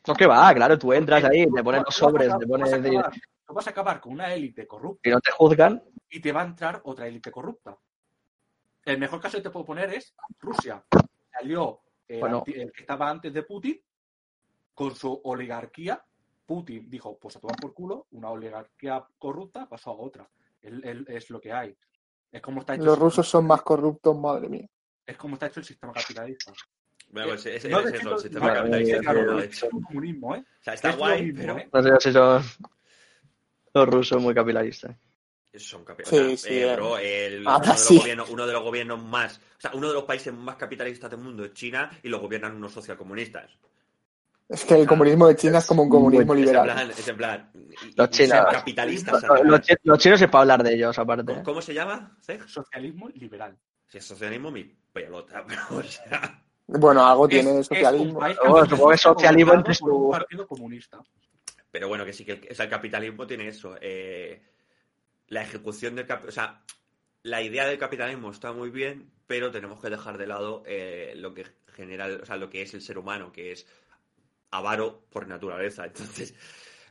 No, que va, claro, tú entras ahí, te pones los sobres, te tú vas pones a acabar- vas a acabar con una élite corrupta y no te juzgan. Y te va a entrar otra élite corrupta. El mejor caso que te puedo poner es Rusia. Salió el, Bueno. anti- el que estaba antes de Putin con su oligarquía. Putin dijo, pues a tomar por culo, una oligarquía corrupta pasó a otra. Es lo que hay. Es como está hecho Los rusos son más corruptos, madre mía. Es como está hecho el sistema capitalista. bueno, pues es, es- No es defiendo- eso, el sistema no, capitalista eh, eh, es comunismo, ¿eh? O sea, está es guay, mismo, pero ¿eh? No sé si son los rusos muy capitalistas. Son capi- Sí, sí, eh, bro, el- Ahora uno, de los sí. gobiernos, uno de los gobiernos más, o sea, uno de los países más capitalistas del mundo es China y lo gobiernan unos socialcomunistas. Es que el comunismo de China es como un comunismo Es en liberal. plan, es en plan, Los chinos. capitalistas. Los, chinos es para hablar de ellos, aparte. ¿Cómo, cómo se llama? ¿Cej? Socialismo liberal. Si es socialismo, mi pelota, pero o sea, Bueno, algo Es- tiene es socialismo. Bueno, supongo que socialismo entre su- partido comunista. pero bueno, que sí que el, o sea, el capitalismo tiene eso. eh, la ejecución del o sea, la idea del capitalismo está muy bien, pero tenemos que dejar de lado eh, lo que genera, o sea, lo que es el ser humano, que es avaro por naturaleza. Entonces,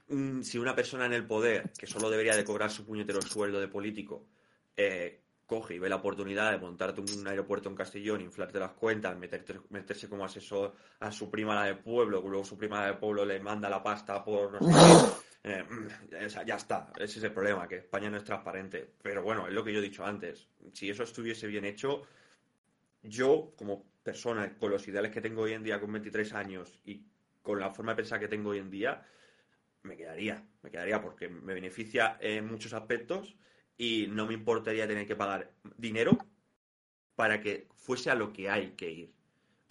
mm, si una persona en el poder, que solo debería de cobrar su puñetero sueldo de político, eh, coge y ve la oportunidad de montarte un aeropuerto en Castellón, inflarte las cuentas, meterte- meterse como asesor a su prima la de pueblo, luego su prima la de pueblo le manda la pasta por no sé qué, eh, mm, ya está, ese es el problema, que España no es transparente. Pero bueno, es lo que yo he dicho antes, si eso estuviese bien hecho, yo como persona con los ideales que tengo hoy en día con 23 años y con la forma de pensar que tengo hoy en día, me quedaría, me quedaría porque me beneficia en muchos aspectos y no me importaría tener que pagar dinero para que fuese a lo que hay que ir.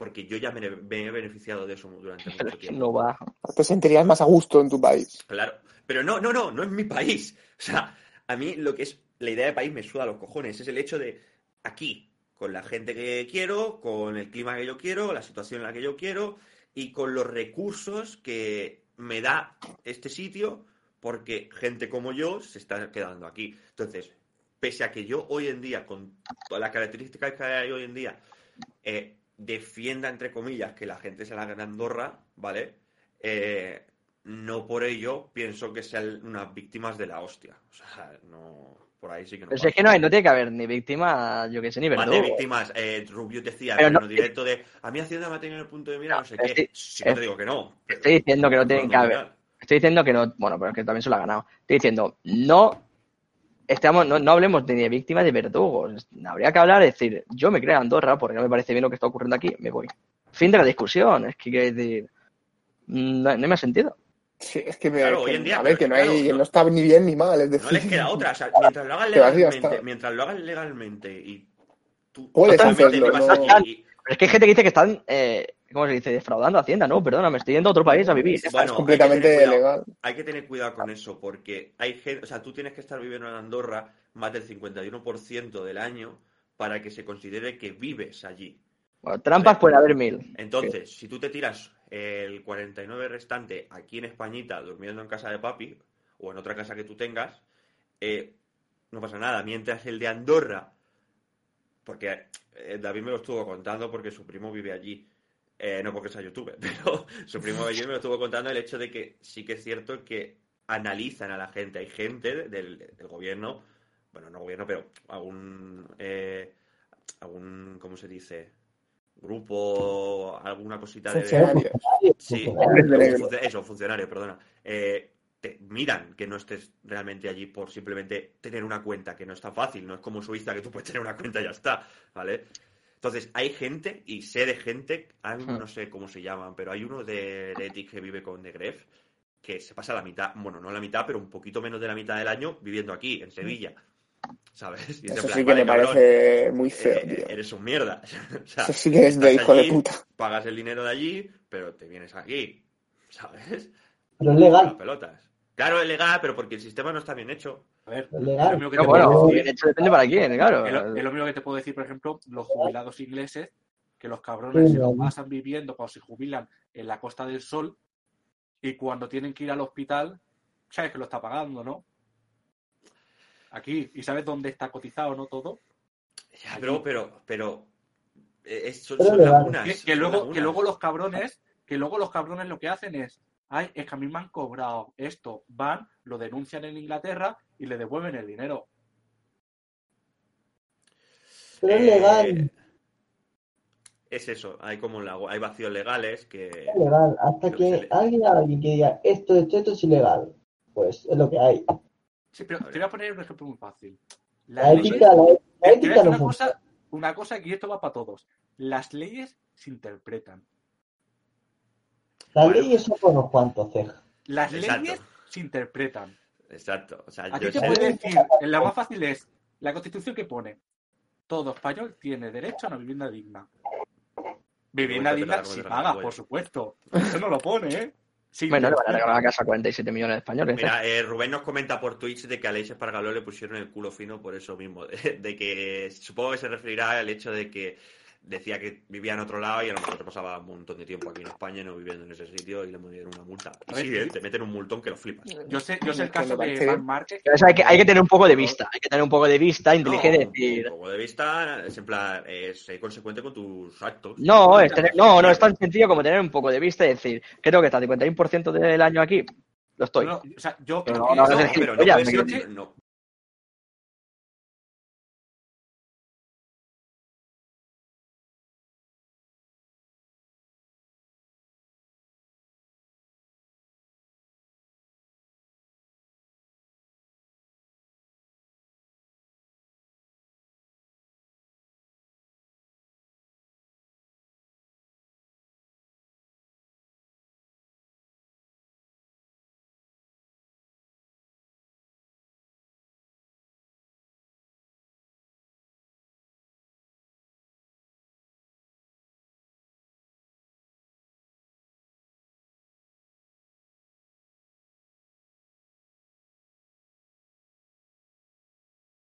Porque yo ya me, me he beneficiado de eso durante mucho tiempo. no va. Te sentirías más a gusto en tu país. Claro, pero no, no, no, no es mi país. O sea, a mí lo que es la idea de país me suda los cojones. Es el hecho de aquí, con la gente que quiero, con el clima que yo quiero, la situación en la que yo quiero y con los recursos que me da este sitio porque gente como yo se está quedando aquí. Entonces, pese a que yo hoy en día, con todas las características que hay hoy en día, eh, defienda, entre comillas, que la gente se la gana Andorra, ¿vale? Eh, no por ello pienso que sean unas víctimas de la hostia. O sea, no, por ahí sí que no. Pero es que no, hay, no tiene que haber ni víctima, yo que sé, ni Más de verdugo. víctimas. Eh, Rubio decía en no- el directo de a mí Hacienda me ha tenido en el punto de mira, no sé qué. estoy- Sí que te digo que no. Estoy diciendo que no tienen que haber. Estoy diciendo que no, bueno, pero es que también se lo ha ganado. Estoy diciendo, no estamos, no, no hablemos ni de víctimas de verdugos. Habría que hablar, es decir, yo me creo en Andorra porque no me parece bien lo que está ocurriendo aquí, me voy. Fin de la discusión, es que quiero decir, no, no me ha sentido. Sí, es que, me, Claro, que- hoy en día, a ver, que no, claro, hay, que no- no está ni bien ni mal, es No les queda otra. O sea, mientras lo hagan legalmente, mientras lo hagan legalmente y tú Puedes totalmente hacerlo, vivas no- aquí y- Pero es que hay gente que dice que están, eh, ¿cómo se dice? Defraudando a Hacienda, no, perdona, me estoy yendo a otro país a vivir. Bueno, es hay completamente que tener cuidado. legal. hay que tener cuidado con eso porque hay gente, o sea, tú tienes que estar viviendo en Andorra más del 51% del año para que se considere que vives allí. Bueno, trampas pueden haber mil. Entonces, si tú te tiras el 49 restante aquí en Españita, durmiendo en casa de papi, o en otra casa que tú tengas, eh, no pasa nada. Mientras el de Andorra, porque eh, David me lo estuvo contando porque su primo vive allí, eh, no porque sea youtuber, pero su primo allí me lo estuvo contando el hecho de que sí que es cierto que analizan a la gente. Hay gente del, del gobierno, bueno, no gobierno, pero algún, eh, algún, ¿cómo se dice? Grupo, alguna cosita de... Funcionarios. Sí, Hombres de negro. func- eso, funcionario, perdona. Eh, te miran que no estés realmente allí por simplemente tener una cuenta, que no es tan fácil, no es como Suiza que tú puedes tener una cuenta y ya está, ¿vale? Entonces, hay gente, y sé de gente, hay, Hmm. no sé cómo se llaman, pero hay uno de Heretic que vive con The Gref, que se pasa la mitad, bueno, no la mitad, pero un poquito menos de la mitad del año viviendo aquí, en Sevilla, ¿sabes? Y Eso plan, sí que vale, me cabrón, parece muy feo, eh, tío. eres un mierda. O sea, Eso sí que es de hijo de puta. pagas el dinero de allí, pero te vienes aquí, ¿sabes? Pero es Las legal. pelotas. Claro, es legal, pero porque el sistema no está bien hecho. A ver, Es legal. lo mismo que Pero te bueno, puedo decir- hecho depende para quién, claro. Es lo, es lo mismo que te puedo decir, por ejemplo, los jubilados ingleses, que los cabrones Sí, se lo pasan viviendo cuando se jubilan en la Costa del Sol y cuando tienen que ir al hospital, sabes que lo está pagando, ¿no? Aquí, ¿y sabes dónde está cotizado, no todo? Ya, pero, pero, pero. eh, es- son, Pero son lagunas. Que, que son luego, lagunas. que luego los cabrones, que luego los cabrones lo que hacen es, ay, es que a mí me han cobrado esto, van, lo denuncian en Inglaterra y le devuelven el dinero. Pero es Eh, legal. Es eso, hay como lago- hay vacíos legales que. Es legal. Hasta que le- alguien, alguien que diga esto, esto, esto es ilegal. Pues es lo que hay. Sí, pero te voy a poner un ejemplo muy fácil. La leyes- ética, la, ética no una funciona. cosa, una cosa y esto va para todos. Las leyes se interpretan. Las Bueno. leyes son unos cuantos. Las Exacto. leyes se interpretan. Exacto. O sea, A yo ti te sé- puede decir, la más fácil es la constitución que pone. Todo español tiene derecho a una vivienda digna. Vivienda digna si polla. por supuesto. Eso no lo pone, ¿eh? Sí, Bueno, le van a regalar la casa a 47 millones de españoles. ¿eh? Mira, eh, Rubén nos comenta por Twitch de que a Aleix Espargaló le pusieron el culo fino por eso mismo. De, de que supongo que se referirá al hecho de que decía que vivía en otro lado y a lo mejor pasaba un montón de tiempo aquí en España no viviendo en ese sitio y le dieron una multa. Y sí, eh, te meten un multón que lo flipas. Yo sé, yo sé el caso de. Márquez. Pero eso hay, que, hay que tener un poco de vista, hay que tener un poco de vista, inteligente, No, decir... Un poco de vista, es en plan, eh, ser consecuente con tus actos. No, es tener, no, no es tan sencillo como tener un poco de vista y decir, creo que está 51% del año aquí, lo estoy. No, no, o sea, yo Pero no, no, no, No, pero no puedes ir- no-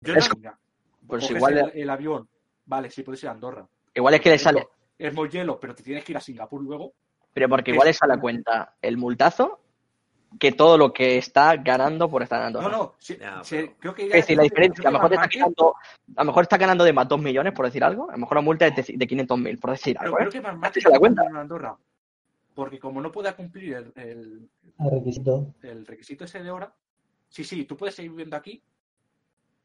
yo es- no- mira, Pues igual, el, el avión, vale, sí puedes ir a Andorra. igual es que le sale, Es muy hielo, pero te tienes que ir a Singapur luego. pero porque igual sale a cuenta el multazo que todo lo que está ganando por estar ganando. No, no, sí, Ya, sí, pero- creo que Es decir, la diferencia, que a lo mejor está ganando, a lo mejor está ganando de más 2 millones, por decir algo, a lo mejor la multa es de, de 500.000, por decir Pero algo. creo ¿eh? que se la está cuenta. en Andorra. Porque como no pueda cumplir el, el- El requisito. el requisito ese de hora, sí, sí, tú puedes seguir viviendo aquí,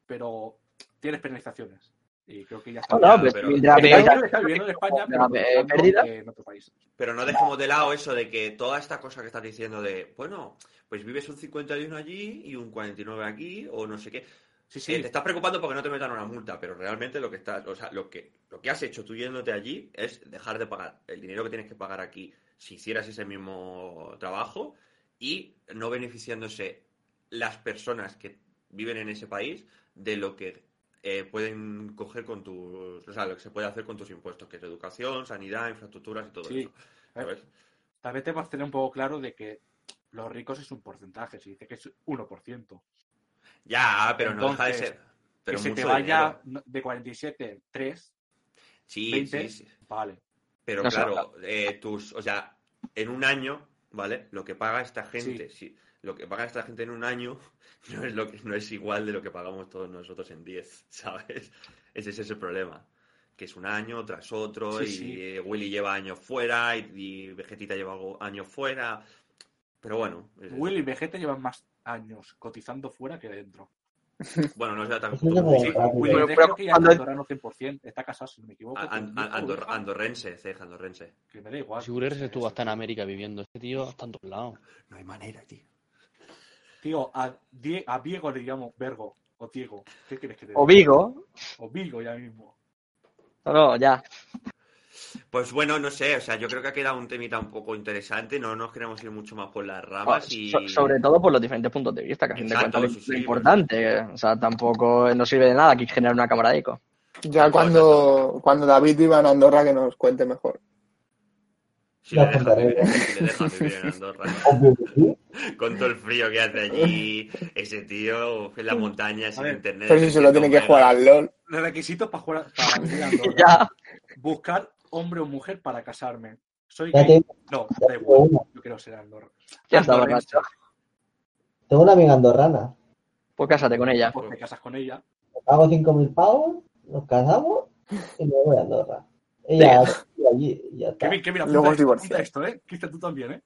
pero tienes penalizaciones. Y creo que ya está. No, no, Ya, pero- está viviendo en España, pero en otro país. Pero no dejemos de lado eso de que toda esta cosa que estás diciendo de, bueno, pues vives un 51 allí y un 49 aquí o no sé qué. Sí, sí. Eh, te estás preocupando porque no te metan una multa, pero realmente lo que estás, o sea, lo que, lo que has hecho tú yéndote allí es dejar de pagar el dinero que tienes que pagar aquí si hicieras ese mismo trabajo y no beneficiándose las personas que viven en ese país de lo que eh, pueden coger con tus, o sea, lo que se puede hacer con tus impuestos, que es educación, sanidad, infraestructuras y todo Sí. eso. ¿sabes? También te vas a tener un poco claro de que los ricos es un porcentaje, se dice que es 1%. Ya, pero no deja de Entonces, ser. Pero que se te vaya dinero. de 47, 3, Sí, 20, sí, sí. vale. Pero No claro, eh, tus, o sea, en un año, ¿vale? Lo que paga esta gente, sí. Lo que paga esta gente en un año no es lo que no es igual de lo que pagamos todos nosotros en 10, ¿sabes? Ese es ese problema. Que es un año tras otro Sí, y sí. eh, Willy lleva años fuera y, y Vegetita lleva años fuera. Pero bueno, es- Will y Vegeta llevan más años cotizando fuera que dentro. bueno, no sea tan es como de Willy. creo que ya está andorrano 100%. Está casado, si no me equivoco. An- an- andor- andorrense, ceja, andorrense. Que me da igual. Si Uribe estuvo hasta en América viviendo. Este tío está en todos lados. No hay manera, tío. Tío, a, Die- a Diego le llamo Vergo o Diego. ¿Qué quieres que te O diga? Vigo, O Vigo ya mismo. no, no, ya. Pues bueno, no sé, o sea, yo creo que ha quedado un temita un poco interesante, no nos queremos ir mucho más por las ramas y... So- sobre todo por los diferentes puntos de vista, que a fin de cuentas es sí, sí, importante. O sea, tampoco nos sirve de nada aquí generar una cámara de eco. Ya cuando, cuando David viva en Andorra que nos cuente mejor. Si La le dejan apuntaré. vivir, si le dejan vivir en Andorra. Obvio que sí. Con todo el frío que hace allí, ese tío en la montaña sin ver, internet. Pero si solo tiene que jugar al LOL. Los requisitos para jugar para Andorra. Ya. Buscar hombre o mujer para casarme. Soy Ya gay. te- No, ya da igual. una. Yo quiero ser Andorra. Ya está borracho. Tengo una amiga andorrana. Pues cásate con ella. Pues te casas con ella. Pago 5.000 pavos, nos casamos y me voy a Andorra. Ella allí y ya está. Kevin, Kevin, Luego apunta, os esto, divorciáis. apunta esto, ¿eh? Cristian, tú también, ¿eh?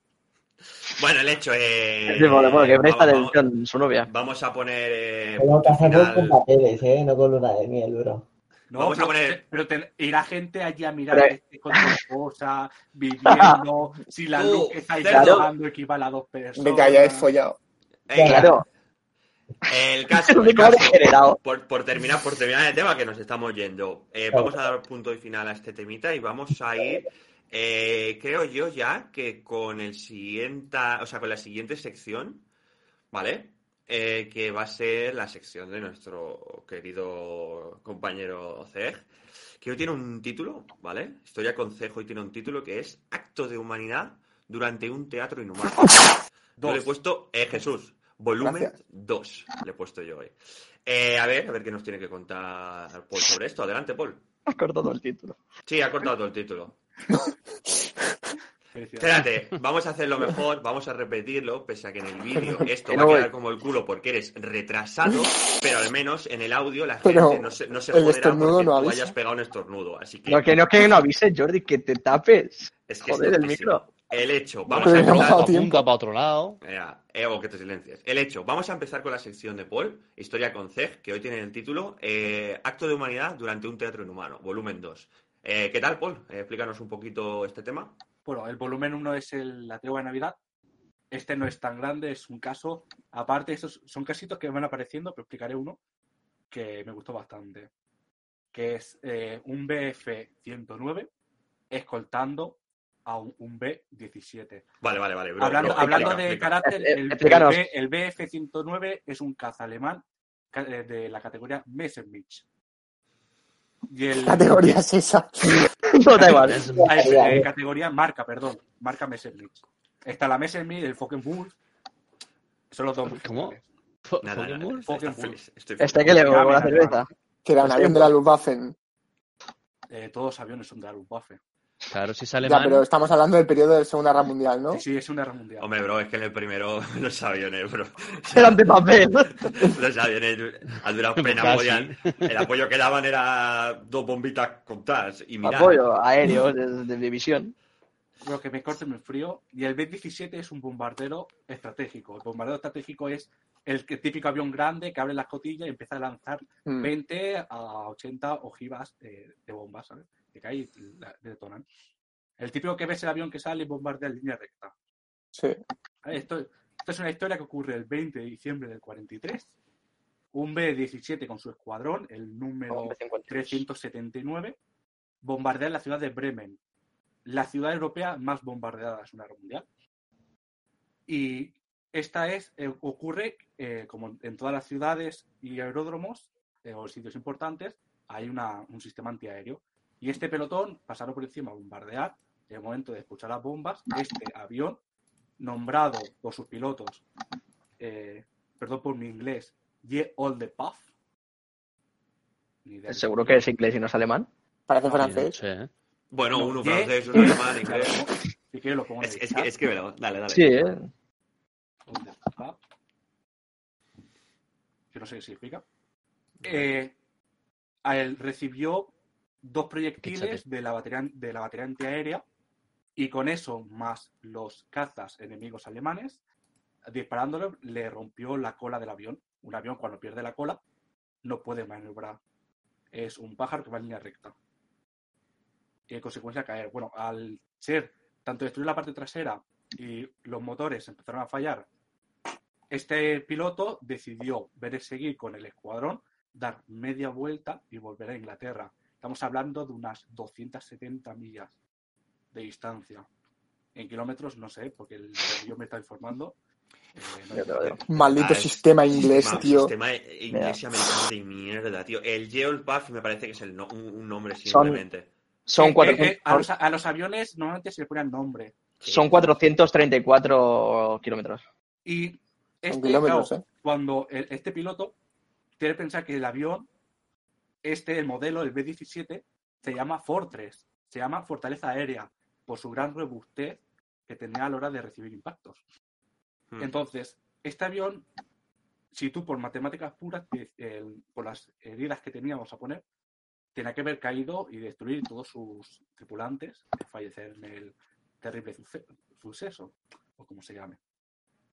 Bueno, el hecho es. Sí, bueno, bueno, que presta vamos, atención su novia. vamos a poner. eh, Tengo que hacerlo final. con papeles, ¿eh? No con luna de miel, bro. No, Vamos a pero, poner- pero te- irá gente allí a mirar Pero- esté con tu esposa, viviendo, si la luz que estáis grabando equivale a dos personas. De que hayáis follado. Venga, Claro. El caso, el caso, por, por terminar, por terminar el tema que nos estamos yendo, eh, vamos a dar punto y final a este temita y vamos a ir, eh, creo yo ya que con el siguiente, o sea, con la siguiente sección, ¿vale? Eh, que va a ser la sección de nuestro querido compañero Zeg, que hoy tiene un título, ¿vale? Historia con Cejo y tiene un título que es Acto de Humanidad durante un teatro inhumano. Yo le he puesto Jesús, volumen Gracias. 2. Le he puesto yo hoy. Eh, a ver, a ver qué nos tiene que contar Paul sobre esto. Adelante, Paul. Has cortado el título. Sí, ha cortado todo el título. Espérate, vamos a hacerlo mejor, vamos a repetirlo, pese a que en el vídeo esto va a voy. quedar como el culo porque eres retrasado, pero al menos en el audio la Pero gente no se, no se el joderá estornudo porque no tú hayas pegado un estornudo. Así que, No, que no, que no avises, Jordi, que te tapes. es que Joder, es el micro. El hecho, vamos Pero a no ha empezar. tiempo. Apunta para otro lado. Ya, eh, o que te silencies. El hecho, vamos a empezar con la sección de Paul, Historia con Zeg, que hoy tiene el título eh, Acto de Humanidad durante un teatro inhumano, volumen 2. Eh, ¿Qué tal, Paul? Eh, explícanos un poquito este tema. Bueno, el volumen 1 es el- la tregua de Navidad. Este no es tan grande, es un caso. Aparte, estos son casitos que van apareciendo, pero explicaré uno que me gustó bastante. Que es un BF-109 escoltando a un, un B-17. Vale, vale, vale. bro, Hablando, bro, hablando explica, de explica. carácter, el, el, explícanos. B- el BF-109 es un caza alemán eh, de la categoría Messerschmitt. Y el, Categoría es esa. No da igual. Es, eh, categoría marca, perdón. Marca Messerschmitt. Está la Messerschmitt, el Fockenwulf. Son los dos. ¿Cómo? Nada, está estoy Este que le bebo la cerveza. Que era un avión de la Luftwaffe. Eh, todos los aviones son de la Luftwaffe. Claro, si sale Ya, mal. pero estamos hablando del periodo de la Segunda Guerra Mundial, ¿no? Sí, sí, es una guerra mundial. Hombre, bro, es que en el primero los aviones, bro. Eran de papel. Los aviones al durar plena Casi. podían- El apoyo que daban era dos bombitas contadas. Y Apoyo aéreo de, de división. Lo que me corte me frío. Y el B-17 es un bombardero estratégico. El bombardero estratégico es el que- típico avión grande que abre la escotilla y empieza a lanzar Mm. 20 a 80 ojivas eh, de bombas, ¿sabes? Que caen y la- detonan. El típico que ves el avión que sale y bombardea en línea recta. Sí. Esto, esto es una historia que ocurre el 20 de diciembre del 43. Un B-17 con su escuadrón, el número 379, bombardea la ciudad de Bremen, la ciudad europea más bombardeada de la Segunda Guerra Mundial. Y esta es, eh, ocurre, eh, como en todas las ciudades y aeródromos eh, o sitios importantes, hay una- un sistema antiaéreo. Y este pelotón pasaron por encima a bombardear. En el momento de escuchar las bombas, este avión, nombrado por sus pilotos, eh, perdón por mi inglés, Ye All the Puff. Seguro que es inglés y no es alemán. Parece francés. sí, ¿eh? bueno, No, uno francés, uno alemán, inglés. Si quieres lo pongo en el es, chat. que- escríbelo, dale, dale. Sí, ¿eh? The. Que no sé qué significa. Eh, él recibió dos proyectiles Échate. de la, batería, de la batería antiaérea y con eso, más los cazas enemigos alemanes, disparándole, le rompió la cola del avión. Un avión cuando pierde la cola no puede maniobrar. Es un pájaro que va en línea recta. Y en consecuencia caer. Bueno, al ser tanto destruir la parte trasera y los motores empezaron a fallar, este piloto decidió ver seguir con el escuadrón, dar media vuelta y volver a Inglaterra. Estamos hablando de unas 270 millas de distancia. En kilómetros no sé, porque el yo me está informando. Eh, no. Maldito Ah, sistema inglés, tío. Sistema inglés y americano de mierda, tío. El me parece que es el no- un, un nombre Son- simplemente. Son, Eh, cuatro- eh, eh, a, los, a los aviones normalmente se le ponen nombre. Son 434 kilómetros. Y este, kilómetros, claro, ¿eh? cuando el- este piloto tiene que pensar que el avión, este, el modelo, el B-17, se llama Fortress, se llama Fortaleza Aérea, por su gran robustez que tenía a la hora de recibir impactos. Hmm. Entonces, este avión, si tú por matemáticas puras, el- por las heridas que teníamos a poner, tenía que haber caído y destruir todos sus tripulantes fallecer en el terrible suce- suceso, o como se llame.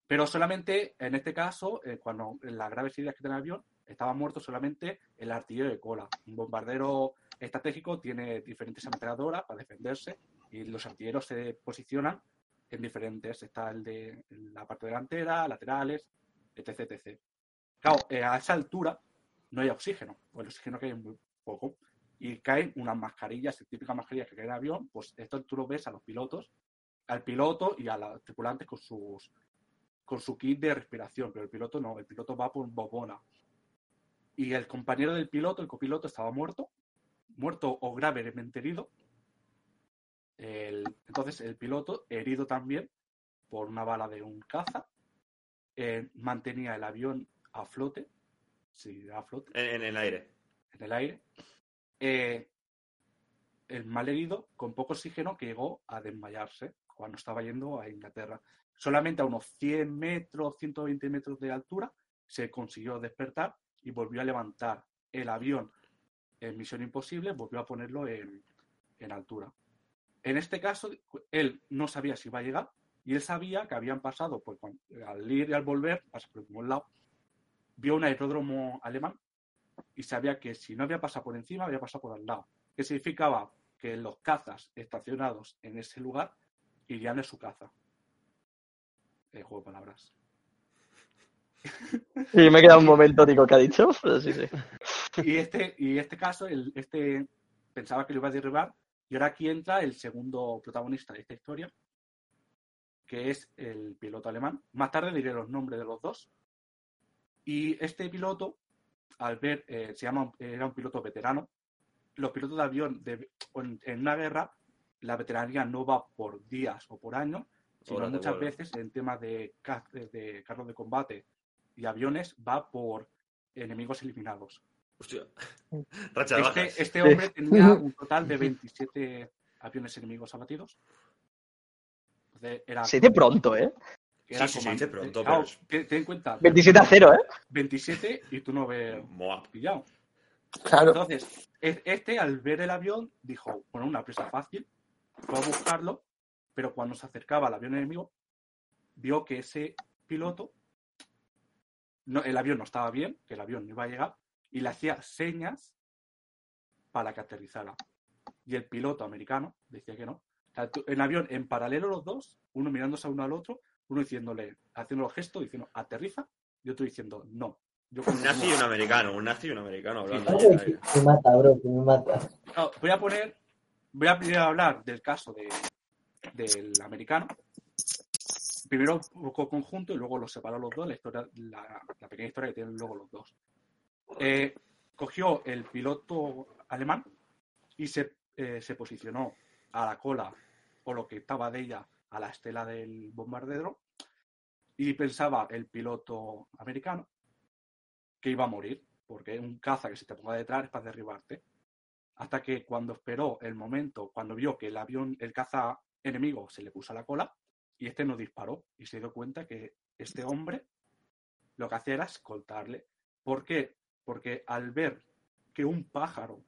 Pero solamente en este caso, eh, cuando en las graves heridas que tenía el avión, estaba muerto solamente el artillero de cola. Un bombardero estratégico tiene diferentes ametralladoras para defenderse y los artilleros se posicionan en diferentes. Está el de la parte delantera, laterales, etc. etc. Claro, eh, a esa altura no hay oxígeno, o el oxígeno cae muy poco. Y caen unas mascarillas, típicas mascarillas que caen en avión, pues esto tú lo ves a los pilotos, al piloto y a los tripulantes con sus con su kit de respiración, pero el piloto no, el piloto va por bobona. Y el compañero del piloto, el copiloto, estaba muerto, muerto o gravemente herido. El- entonces el piloto, herido también por una bala de un caza, eh, mantenía el avión a flote, sí, a flote, En, en el aire. en el aire. Eh, el mal herido, con poco oxígeno, que llegó a desmayarse cuando estaba yendo a Inglaterra. Solamente a unos 100 metros, 120 metros de altura, se consiguió despertar y volvió a levantar el avión en Misión Imposible, volvió a ponerlo en, altura. En este caso, él no sabía si iba a llegar y él sabía que habían pasado, pues al ir y al volver, pasa por el lado, vio un aeródromo alemán y sabía que si no había pasado por encima, había pasado por al lado. Que significaba que los cazas estacionados en ese lugar irían de su caza. Eh, juego de palabras. Y me he quedado un momento, digo, ¿qué ha dicho? Pero sí, sí. Y este, y este caso, el, este pensaba que lo iba a derribar, y ahora aquí entra el segundo protagonista de esta historia, que es el piloto alemán. Más tarde diré los nombres de los dos. Y este piloto, al ver, eh, se llama, era un piloto veterano. Los pilotos de avión de- en, en una guerra, la veteranía no va por días o por años, sino muchas veces en temas de, ca- de carros de combate y aviones va por enemigos eliminados. Hostia. Racha de Este, bajas. este hombre tenía un total de 27 aviones enemigos abatidos. Entonces, era, Sí, de pronto, ¿eh? Era Sí, sí, sí, comandante. de pronto, Claro, pero es- ten, ten en cuenta, 27 a 0, ¿eh? 27 y tú no ves Moa. pillado. Claro. Entonces, este al ver el avión dijo, bueno, una presa fácil, fue a buscarlo, pero cuando se acercaba al avión enemigo, vio que ese piloto, no, el avión no estaba bien, que el avión no iba a llegar, y le hacía señas para que aterrizara. Y el piloto americano decía que no. O sea, en avión, en paralelo los dos, uno mirándose a uno al otro, uno diciéndole, haciendo los gestos, diciendo aterriza, y otro diciendo no. Yo Un nazi y un americano, un nazi y un americano hablando. Sí. el. Me mata, bro, que me mata. No, voy a poner, voy a hablar del caso de, del americano. Primero un poco conjunto y luego los separo los dos, la historia, la, la pequeña historia que tienen luego los dos. Eh, cogió el piloto alemán y se, eh, se posicionó a la cola o lo que estaba de ella a la estela del bombardero y pensaba el piloto americano que iba a morir porque un caza que se te ponga detrás es para derribarte hasta que cuando esperó el momento, cuando vio que el avión, el caza enemigo se le puso a la cola y este no disparó y se dio cuenta que este hombre lo que hacía era escoltarle. ¿Por qué? Porque al ver que un pájaro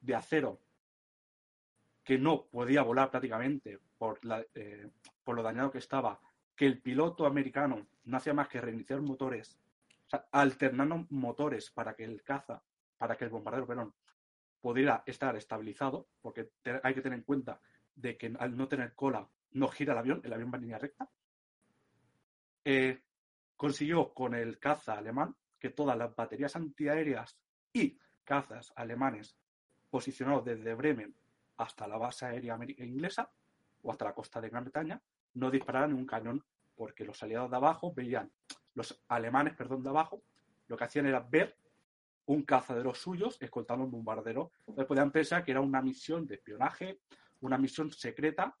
de acero que no podía volar prácticamente eh, por lo dañado que estaba, que el piloto americano no hacía más que reiniciar motores, alternando motores para que el caza, para que el bombardero, perdón, pudiera estar estabilizado, porque hay que tener en cuenta de que al no tener cola no gira el avión, el avión va en línea recta. Eh, consiguió con el caza alemán que todas las baterías antiaéreas y cazas alemanes posicionados desde Bremen hasta la base aérea inglesa o hasta la costa de Gran Bretaña no dispararan un cañón porque los aliados de abajo veían, los alemanes, perdón, de abajo, lo que hacían era ver un cazadero suyos escoltando un bombardero. Entonces podían pensar que era una misión de espionaje, una misión secreta,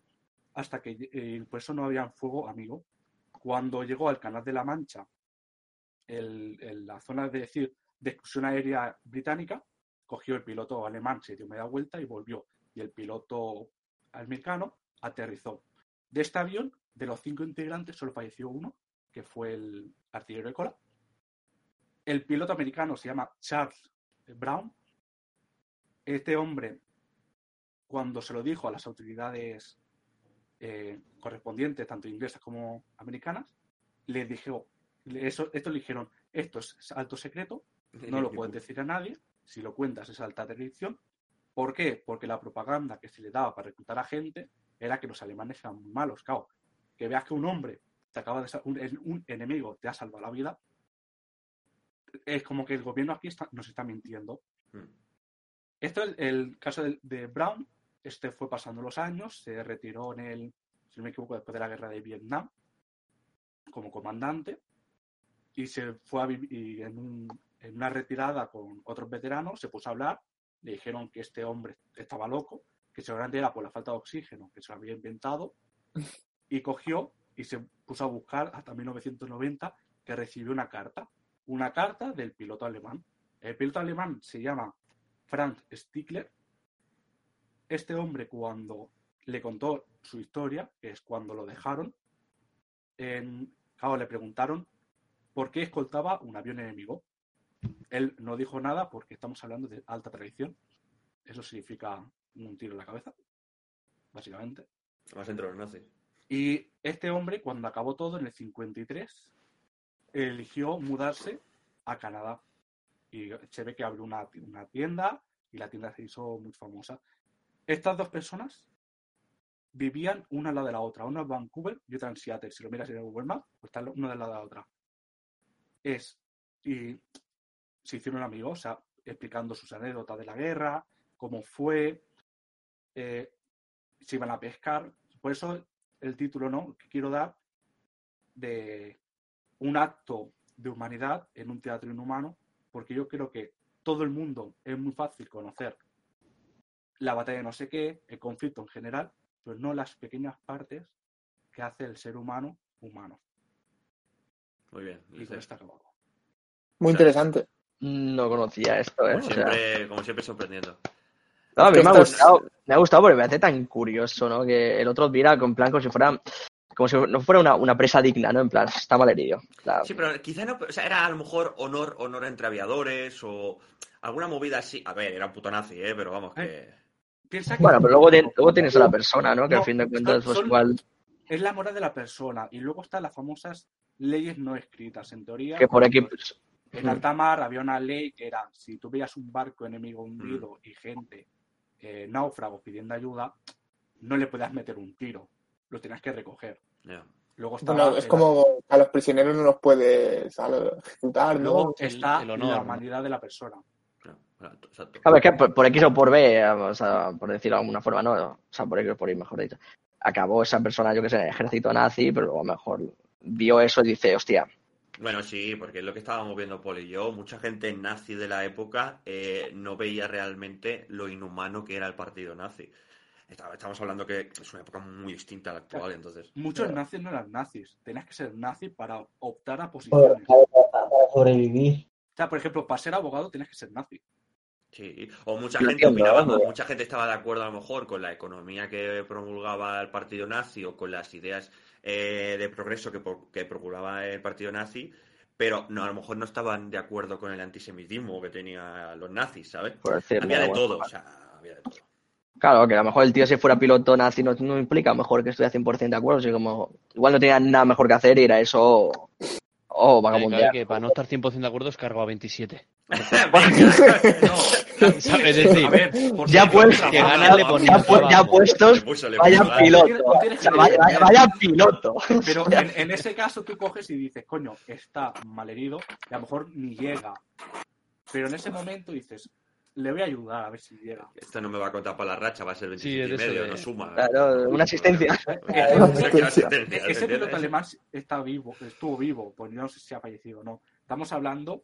hasta que eh, por eso no había fuego amigo. Cuando llegó al Canal de la Mancha, el- el- la zona de, decir, de exclusión aérea británica, cogió el piloto alemán, se dio media vuelta y volvió. Y el piloto americano aterrizó. De este avión, de los cinco integrantes, solo falleció uno, que fue el artillero de cola. El piloto americano se llama Charles Brown. Este hombre, cuando se lo dijo a las autoridades eh, correspondientes, tanto inglesas como americanas, le dijo, eso, esto le dijeron, esto es alto secreto, no lo puedes decir a nadie, si lo cuentas es alta traición. ¿Por qué? Porque la propaganda que se le daba para reclutar a gente era que los alemanes eran malos. Que veas que un hombre te acaba de un, un enemigo te ha salvado la vida, es como que el gobierno aquí está- nos está mintiendo. Mm. Esto es el caso de, de Brown. Este fue pasando los años, se retiró en el, si no me equivoco, después de la guerra de Vietnam como comandante y se fue a vivir en, un- en una retirada con otros veteranos, se puso a hablar, le dijeron que este hombre estaba loco, que seguramente era por la falta de oxígeno, que se lo había inventado, y cogió y se puso a buscar hasta 1990 que recibió una carta, una carta del piloto alemán. El piloto alemán se llama Frank Stickler. Este hombre cuando le contó su historia, que es cuando lo dejaron, en, claro, le preguntaron por qué escoltaba un avión enemigo. Él no dijo nada porque estamos hablando de alta traición. Eso significa un tiro en la cabeza, básicamente. Más entre los nazis. Y este hombre, cuando acabó todo en el 53, eligió mudarse a Canadá. Y se ve que abrió una, una tienda y la tienda se hizo muy famosa. Estas dos personas vivían una al lado de la otra, una en Vancouver y otra en Seattle. Si lo miras en el Google Maps, pues están una al lado de la otra. Es, y se hicieron amigos, o sea, explicando sus anécdotas de la guerra, cómo fue, eh, se iban a pescar. Por eso el título no que quiero dar de un acto de humanidad en un teatro inhumano, porque yo creo que todo el mundo es muy fácil conocer la batalla de no sé qué, el conflicto en general, pero no las pequeñas partes que hace el ser humano humano. Muy bien. Y con esto acabamos. Muy interesante. No conocía esto, ¿eh? Como O sea, siempre, como siempre sorprendiendo. No, a mí me ha gustado, me ha gustado porque me hace tan curioso, ¿no? Que el otro viera con plan como si fuera, como si no fuera una, una presa digna, ¿no? En plan, está mal herido. Claro. Sí, pero quizá no, o sea, era a lo mejor honor, honor entre aviadores o alguna movida así. A ver, era un puto nazi, ¿eh? Pero vamos, que... Piensa que Bueno, pero luego, de- luego tienes a la persona, ¿no? Que No, al fin de cuentas, son- pues igual, es la moral de la persona y luego están las famosas leyes no escritas. En teoría, que por aquí, pues, En alta mar había una ley que era, si tú veías un barco enemigo hundido y gente eh, náufragos pidiendo ayuda, no le podías meter un tiro, lo tenías que recoger. Luego está, Bueno, es el- como a los prisioneros no los puedes ejecutar, luego ¿no? El- está el honor, la ¿no? humanidad de la persona. Claro, exacto, exacto. Claro, es que por, por X o por B, o sea, por decirlo de alguna forma, no, o sea, por X o por Y, mejor dicho, acabó esa persona, yo que sé, en el ejército nazi, pero luego a lo mejor vio eso y dice, hostia, Bueno, sí, porque es lo que estábamos viendo Paul y yo. Mucha gente nazi de la época eh, no veía realmente lo inhumano que era el partido nazi. Estamos hablando que es una época muy distinta a la actual, entonces. Muchos Claro. nazis no eran nazis, tenías que ser nazi para optar a posiciones. para- para sobrevivir. O sea, por ejemplo, para ser abogado tenías que ser nazi. Sí, o mucha gente opinaba, o mucha gente estaba de acuerdo a lo mejor con la economía que promulgaba el partido nazi o con las ideas eh, de progreso que, que procuraba el partido nazi, pero no, a lo mejor no estaban de acuerdo con el antisemitismo que tenían los nazis, ¿sabes? por decirlo. Había de bueno. todo, o sea, había de todo. Claro, que a lo mejor el tío si fuera piloto nazi no, no implica a lo mejor que estuviera 100% de acuerdo, así como igual no tenía nada mejor que hacer y era eso o, vagabundear. claro que para no estar 100% de acuerdo, es cargo a 27. No, decir, a ver, Ya si que le ya, ponía puestos, vaya piloto. No tienes O sea, que- vaya, vaya- vaya piloto. Pero en, en ese caso tú coges y dices, coño, está malherido y a lo mejor ni llega. Pero en ese momento dices, le voy a ayudar a ver si llega. Esto no me va a contar para la racha, va a ser Sí, 27 es y medio, de- no suma. Claro, una asistencia. Ese piloto alemán está vivo, estuvo vivo, pues no sé si ha fallecido o no. Estamos hablando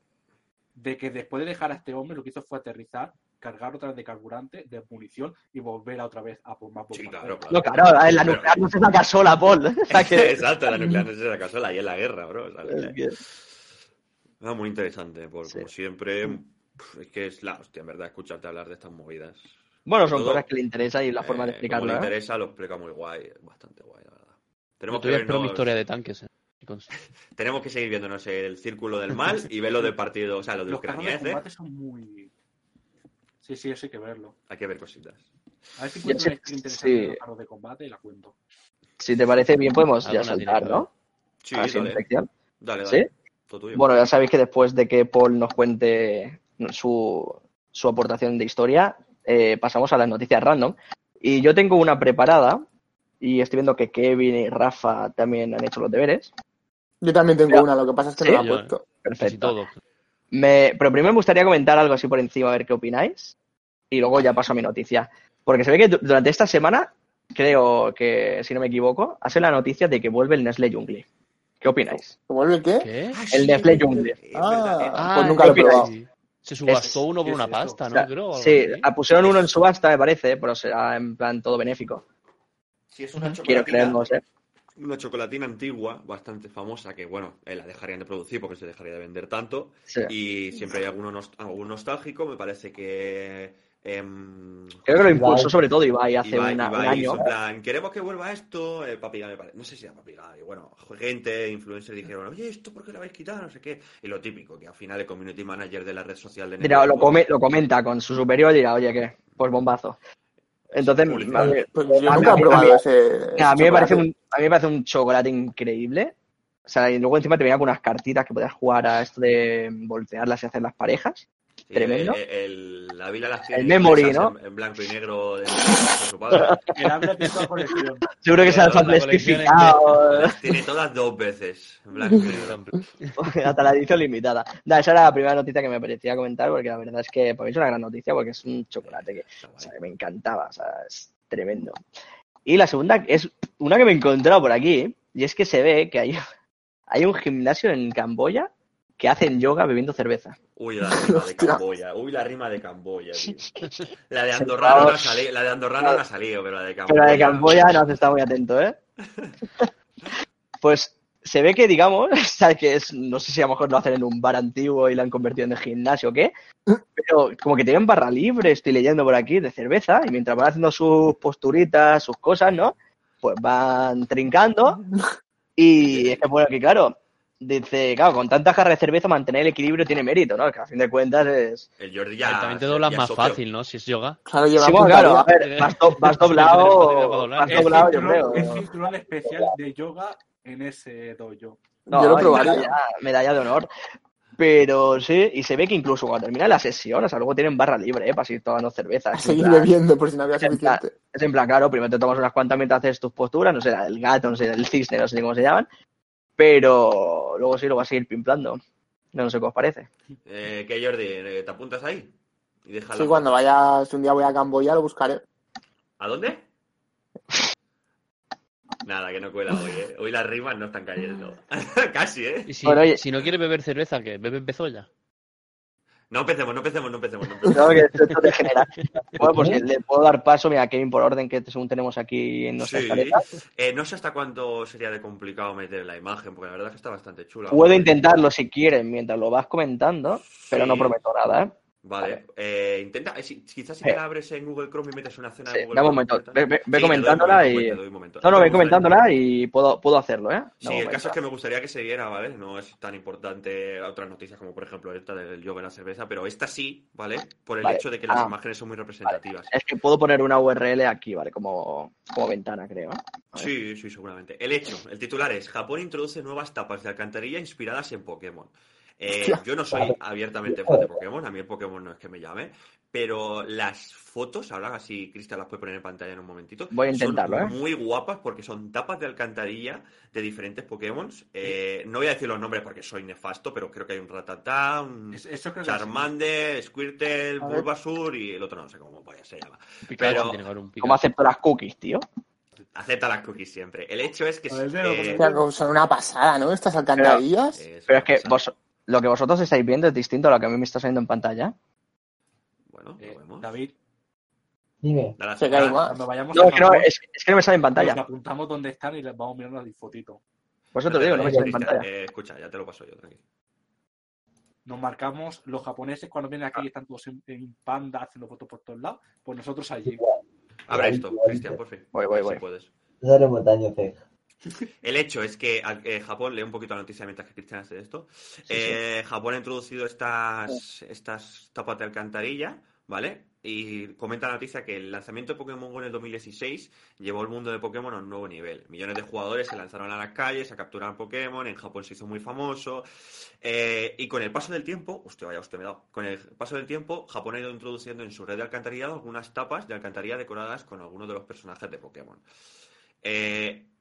de que después de dejar a este hombre, lo que hizo fue aterrizar, cargar otra vez de carburante, de munición y volver a otra vez a por más Sí, bombardeos. claro, No, claro, la Pero- nuclear no se saca sola, Paul. O sea que- Exacto, la nuclear no se saca sola y en la guerra, bro. ¿sabes? es que- Ah, muy interesante, por, Sí. como siempre. pf, Es que es la hostia, en verdad, escucharte hablar de estas movidas. Bueno, son Todo, cosas que le interesan y la forma de Eh, explicarlo. Como le ¿eh? interesa, lo explica muy guay, bastante guay, la verdad. Yo Tenemos que, espero mi historia de tanques. eh. Tenemos que seguir viéndonos el círculo del mal y ver lo del partido, o sea, lo de Los carros de Ucrania, ¿eh? combate son muy... Sí, sí, eso hay que verlo. Hay que ver cositas. A ver si encuentro una interesante sí. de los carros de combate y la cuento. Si te parece bien, podemos ya saltar, ¿no? Sí, dale, dale, ¿Sí? dale. Todo tuyo. Bueno, ya sabéis que después de que Paul nos cuente su, su aportación de historia, eh, pasamos a las noticias random. Y yo tengo una preparada y estoy viendo que Kevin y Rafa también han hecho los deberes. Yo también tengo una, lo que pasa es que Sí, no la he puesto. Perfecto. todo. Me, pero primero me gustaría comentar algo así por encima, a ver qué opináis. Y luego ya paso a mi noticia. Porque se ve que du- durante esta semana, creo que, si no me equivoco, ha sido la noticia de que vuelve el Nestlé Jungle. ¿Qué opináis? ¿Se vuelve qué? ¿Qué? Ah, el Nestlé es Jungle. verdad, eh, Ah, pues nunca lo he probado. sí. Se subastó Es- uno por ¿qué una es pasta, O ¿no? sea, Creo. algo sí, ah, pusieron uno en subasta, me parece, pero será en plan todo benéfico. Sí, es una Quiero chocolatina, creer, no sé. una chocolatina antigua, bastante famosa, que bueno, eh, la dejarían de producir porque se dejaría de vender tanto. Sí. Y siempre hay alguno nost- algún nostálgico, me parece que... em, Creo que lo impulsó sobre todo Ibai hace Ibai- una- Ibai un año. en plan, queremos que vuelva esto, eh, Papi me parece, no sé si era Papi Gai, bueno, gente, influencers dijeron, oye, ¿esto por qué lo habéis quitado? No sé qué, y lo típico, que al final el community manager de la red social de Dirá, lo, come- lo comenta con su superior y dirá, oye, ¿qué? Pues bombazo. Entonces, a mí, Pues me parece un, a mí me parece un chocolate increíble. O sea, y luego encima te venía con unas cartitas que podías jugar a esto de voltearlas y hacer las parejas. Sí, tremendo. el- el- la vida las tiene El memory, ¿no? En, en blanco y negro de, de su padre. El toda colección. Seguro que se es plastificado. Las tiene todas dos veces, en blanco y negro. hasta la edición limitada. Da, esa era la primera noticia que me parecía comentar porque la verdad es que para mí es una gran noticia porque es un chocolate que Está o guay. sea, que me encantaba, o sea, es tremendo. Y la segunda es una que me he encontrado por aquí y es que se ve que hay, hay un gimnasio en Camboya que hacen yoga bebiendo cerveza. Uy, la rima de. Camboya. Uy, la rima de Camboya, tío. La de Andorrano no ha salido, la de Andorrano no ha salido, pero la de Camboya. Pero la de Camboya no has estado muy atento, ¿eh? Pues se ve que, digamos, sabes que es, no sé si a lo mejor lo hacen en un bar antiguo y lo han convertido en gimnasio o qué, pero como que tienen barra libre, estoy leyendo por aquí, de cerveza, y mientras van haciendo sus posturitas, sus cosas, ¿no? Pues van trincando, y es que, bueno, que claro, dice, claro, con tantas jarras de cerveza mantener el equilibrio tiene mérito, ¿no? Que a fin de cuentas es... El Jordi ya. También te doblas más socio. fácil, ¿no? Si es yoga. Claro, lleva Sí, bueno, claro, a ver, vas, do- vas doblado, vas Es doblado, yo cinturón, creo. es cinturón especial de yoga en ese dojo. No, Yo lo y probaría. Medalla, medalla de honor. Pero sí, y se ve que incluso cuando termina la sesión, o sea, luego tienen barra libre, ¿eh? Para seguir tomando cerveza. A seguir plan, bebiendo por si no había suficiente. es en plan, claro, primero te tomas unas cuantas mientras haces tus posturas, no sé, del gato, no sé, del cisne, no sé ni cómo se llaman. Pero luego sí lo vas a seguir pimplando. No sé qué os parece. Eh, ¿Qué, Jordi? Eh, ¿Te apuntas ahí? Y déjala. Sí, cuando vaya, si un día voy a Camboya lo buscaré. ¿A dónde? Nada, que no cuela hoy, ¿eh? Hoy las rimas no están cayendo. Casi, ¿eh? Y si, Bueno, oye- si no quieres beber cerveza, ¿qué? ¿Bebe bezoya? No empecemos, no empecemos, no empecemos. No No, empecemos. que esto, esto. Bueno, pues le puedo dar paso, mira, Kevin, por orden que según tenemos aquí en nuestra Sí. Eh, no sé hasta cuánto sería de complicado meter la imagen, porque la verdad es que está bastante chula. Puedo intentarlo si quieres mientras lo vas comentando, pero no prometo nada, ¿eh? Vale, eh, intenta, eh, si- quizás si Eh. te la abres en Google Chrome y metes una escena Sí, de Google dame un momento. Ve, ve- ve Sí, te doy comentándola y. doy. No, no, ve comentándola y puedo, puedo hacerlo, ¿eh? Sí, el caso es que me gustaría que se viera, ¿vale? No es tan importante otras noticias como, por ejemplo, esta del yoga en la cerveza, pero esta sí, ¿vale? Por el Vale. hecho de que las Ah. imágenes son muy representativas. Es que puedo poner una URL aquí, ¿vale? Como, como ventana, creo. ¿eh? Sí, sí, seguramente. El hecho, el titular es Japón introduce nuevas tapas de alcantarilla inspiradas en Pokémon. Eh, yo no soy abiertamente fan de Pokémon, a mí el Pokémon no es que me llame, pero las fotos, ahora así Cristian las puede poner en pantalla en un momentito, Voy a intentarlo, son ¿eh? muy guapas porque son tapas de alcantarilla de diferentes Pokémon. Eh, no voy a decir los nombres porque soy nefasto, pero creo que hay un Rattata, un Es- Eso creo que es- Charmander, Squirtle. Bulbasur y el otro no sé cómo vaya, se llama. Pero-. ¿Cómo acepto las cookies, tío? Acepta las cookies siempre. El hecho es que... Ver, eh, son una pasada, ¿no? Estas alcantarillas. es Pero es que vos, lo que vosotros estáis viendo es distinto a lo que a mí me está saliendo en pantalla. Bueno, Eh, vemos. David, Dime. Dale Se cae cuando vayamos No, a es que no, Japón, es, es que no me sale en nos pantalla. apuntamos dónde están y les vamos mirando las fotitos. Por eso te lo digo, no me sale en pantalla. eh, escucha, ya te lo paso yo, tranquilo. Nos marcamos los japoneses cuando vienen aquí y están todos en, en panda haciendo fotos por todos lados, pues nosotros allí. Abre esto. Cristian, por fin. Voy, voy, ver si voy. puedes. No eres montaño, Fej. El hecho es que eh, Japón, lee un poquito la noticia mientras que Cristian hace esto. Eh, Japón ha introducido estas, estas tapas de alcantarilla, ¿vale? Y comenta la noticia que el lanzamiento de Pokémon Go en el 2016 llevó el mundo de Pokémon a un nuevo nivel. Millones de jugadores se lanzaron a las calles a capturar Pokémon, en Japón se hizo muy famoso. Eh, y con el paso del tiempo, hostia, vaya, usted me dado. Con el paso del tiempo, Japón ha ido introduciendo en su red de alcantarillado algunas tapas de alcantarilla decoradas con algunos de los personajes de Pokémon. Eh,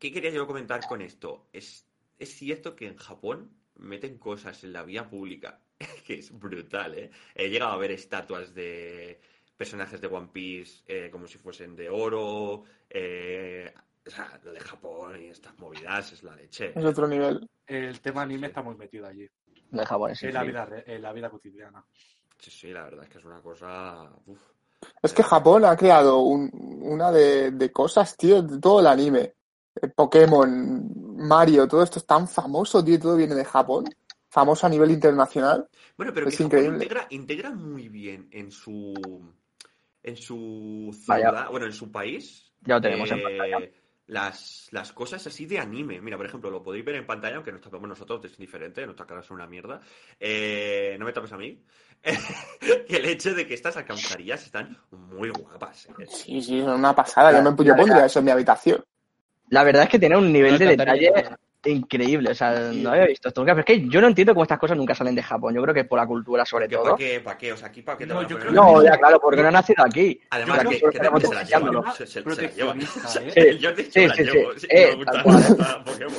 ¿Qué quería yo comentar con esto? Es, es cierto que en Japón meten cosas en la vía pública que es brutal, ¿eh? He llegado a ver estatuas de personajes de One Piece eh, como si fuesen de oro. eh, o sea, lo de Japón y estas movidas es la leche. Es otro nivel. El tema anime está muy metido allí. No es japonés. En la vida, en la vida cotidiana. Sí, sí, la verdad es que es una cosa. uf. Es que Japón ha creado un- una de, de cosas, tío, de todo el anime. Eh, Pokémon, Mario, todo esto es tan famoso, tío, todo viene de Japón. Famoso a nivel internacional. Bueno, pero Es que Japón integra, integra muy bien en su en su Vaya. ciudad, bueno, en su país. Ya lo tenemos en eh, pantalla. Las, las cosas así de anime. Mira, por ejemplo, lo podéis ver en pantalla, aunque no estamos nosotros, es diferente, nuestras caras son una mierda. Eh, no me tapes a mí. que el hecho de que estas alcantarillas están muy guapas. ¿eh? Sí, sí, es una pasada. Yo, me, yo pondría eso en mi habitación. La verdad es que tiene un nivel de detalle increíble. O sea, no había visto esto nunca. Pero es que yo no entiendo cómo estas cosas nunca salen de Japón. Yo creo que por la cultura, sobre todo. ¿Para qué? ¿Para qué? O sea, aquí para qué te No, van a yo creo No, ya, claro, porque no han nacido aquí. Además, Yo que, creo que que también se la enseñando Se, se- se la llevan. proteccionista, ¿eh? Sí, yo hecho Sí, me la sí, llevo. sí. Sí, Eh, me tal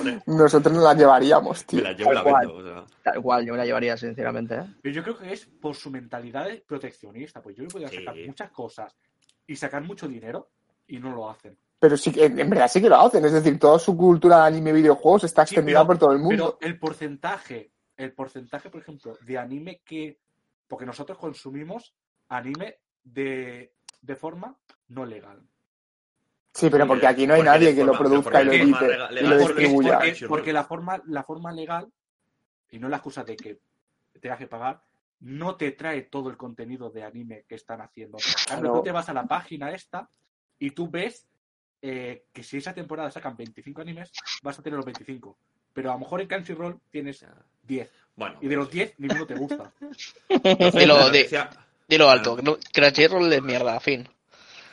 eh. Nosotros nos la llevaríamos, Me tío. la llevo y la Tal cual. vendo. o sea. Tal cual, yo me la llevaría, sinceramente. ¿eh? Pero yo creo que es por su mentalidad de proteccionista. Pues yo me podría sacar muchas cosas y sacar mucho dinero y no lo hacen. Pero sí que, en verdad sí que lo hacen. Es decir, toda su cultura de anime y videojuegos está Sí, extendida pero- por todo el mundo. Pero el porcentaje, el porcentaje, por ejemplo, de anime que. Porque nosotros consumimos anime de, de forma no legal. Sí, pero porque aquí no hay Porque nadie que lo produzca y lo edite legal- y lo Porque, distribuya. porque- la forma, la forma legal, y no la excusa de que tengas que pagar, no te trae todo el contenido de anime que están haciendo. Claro, Claro. tú te vas a la página esta y tú ves eh, que si esa temporada sacan 25 animes, vas a tener los 25. Pero a lo mejor en Crunchyroll tienes 10. Bueno, Y de los 10, ninguno te gusta. Dilo, la di- noticia, dilo alto. Crunchyroll es mierda, fin.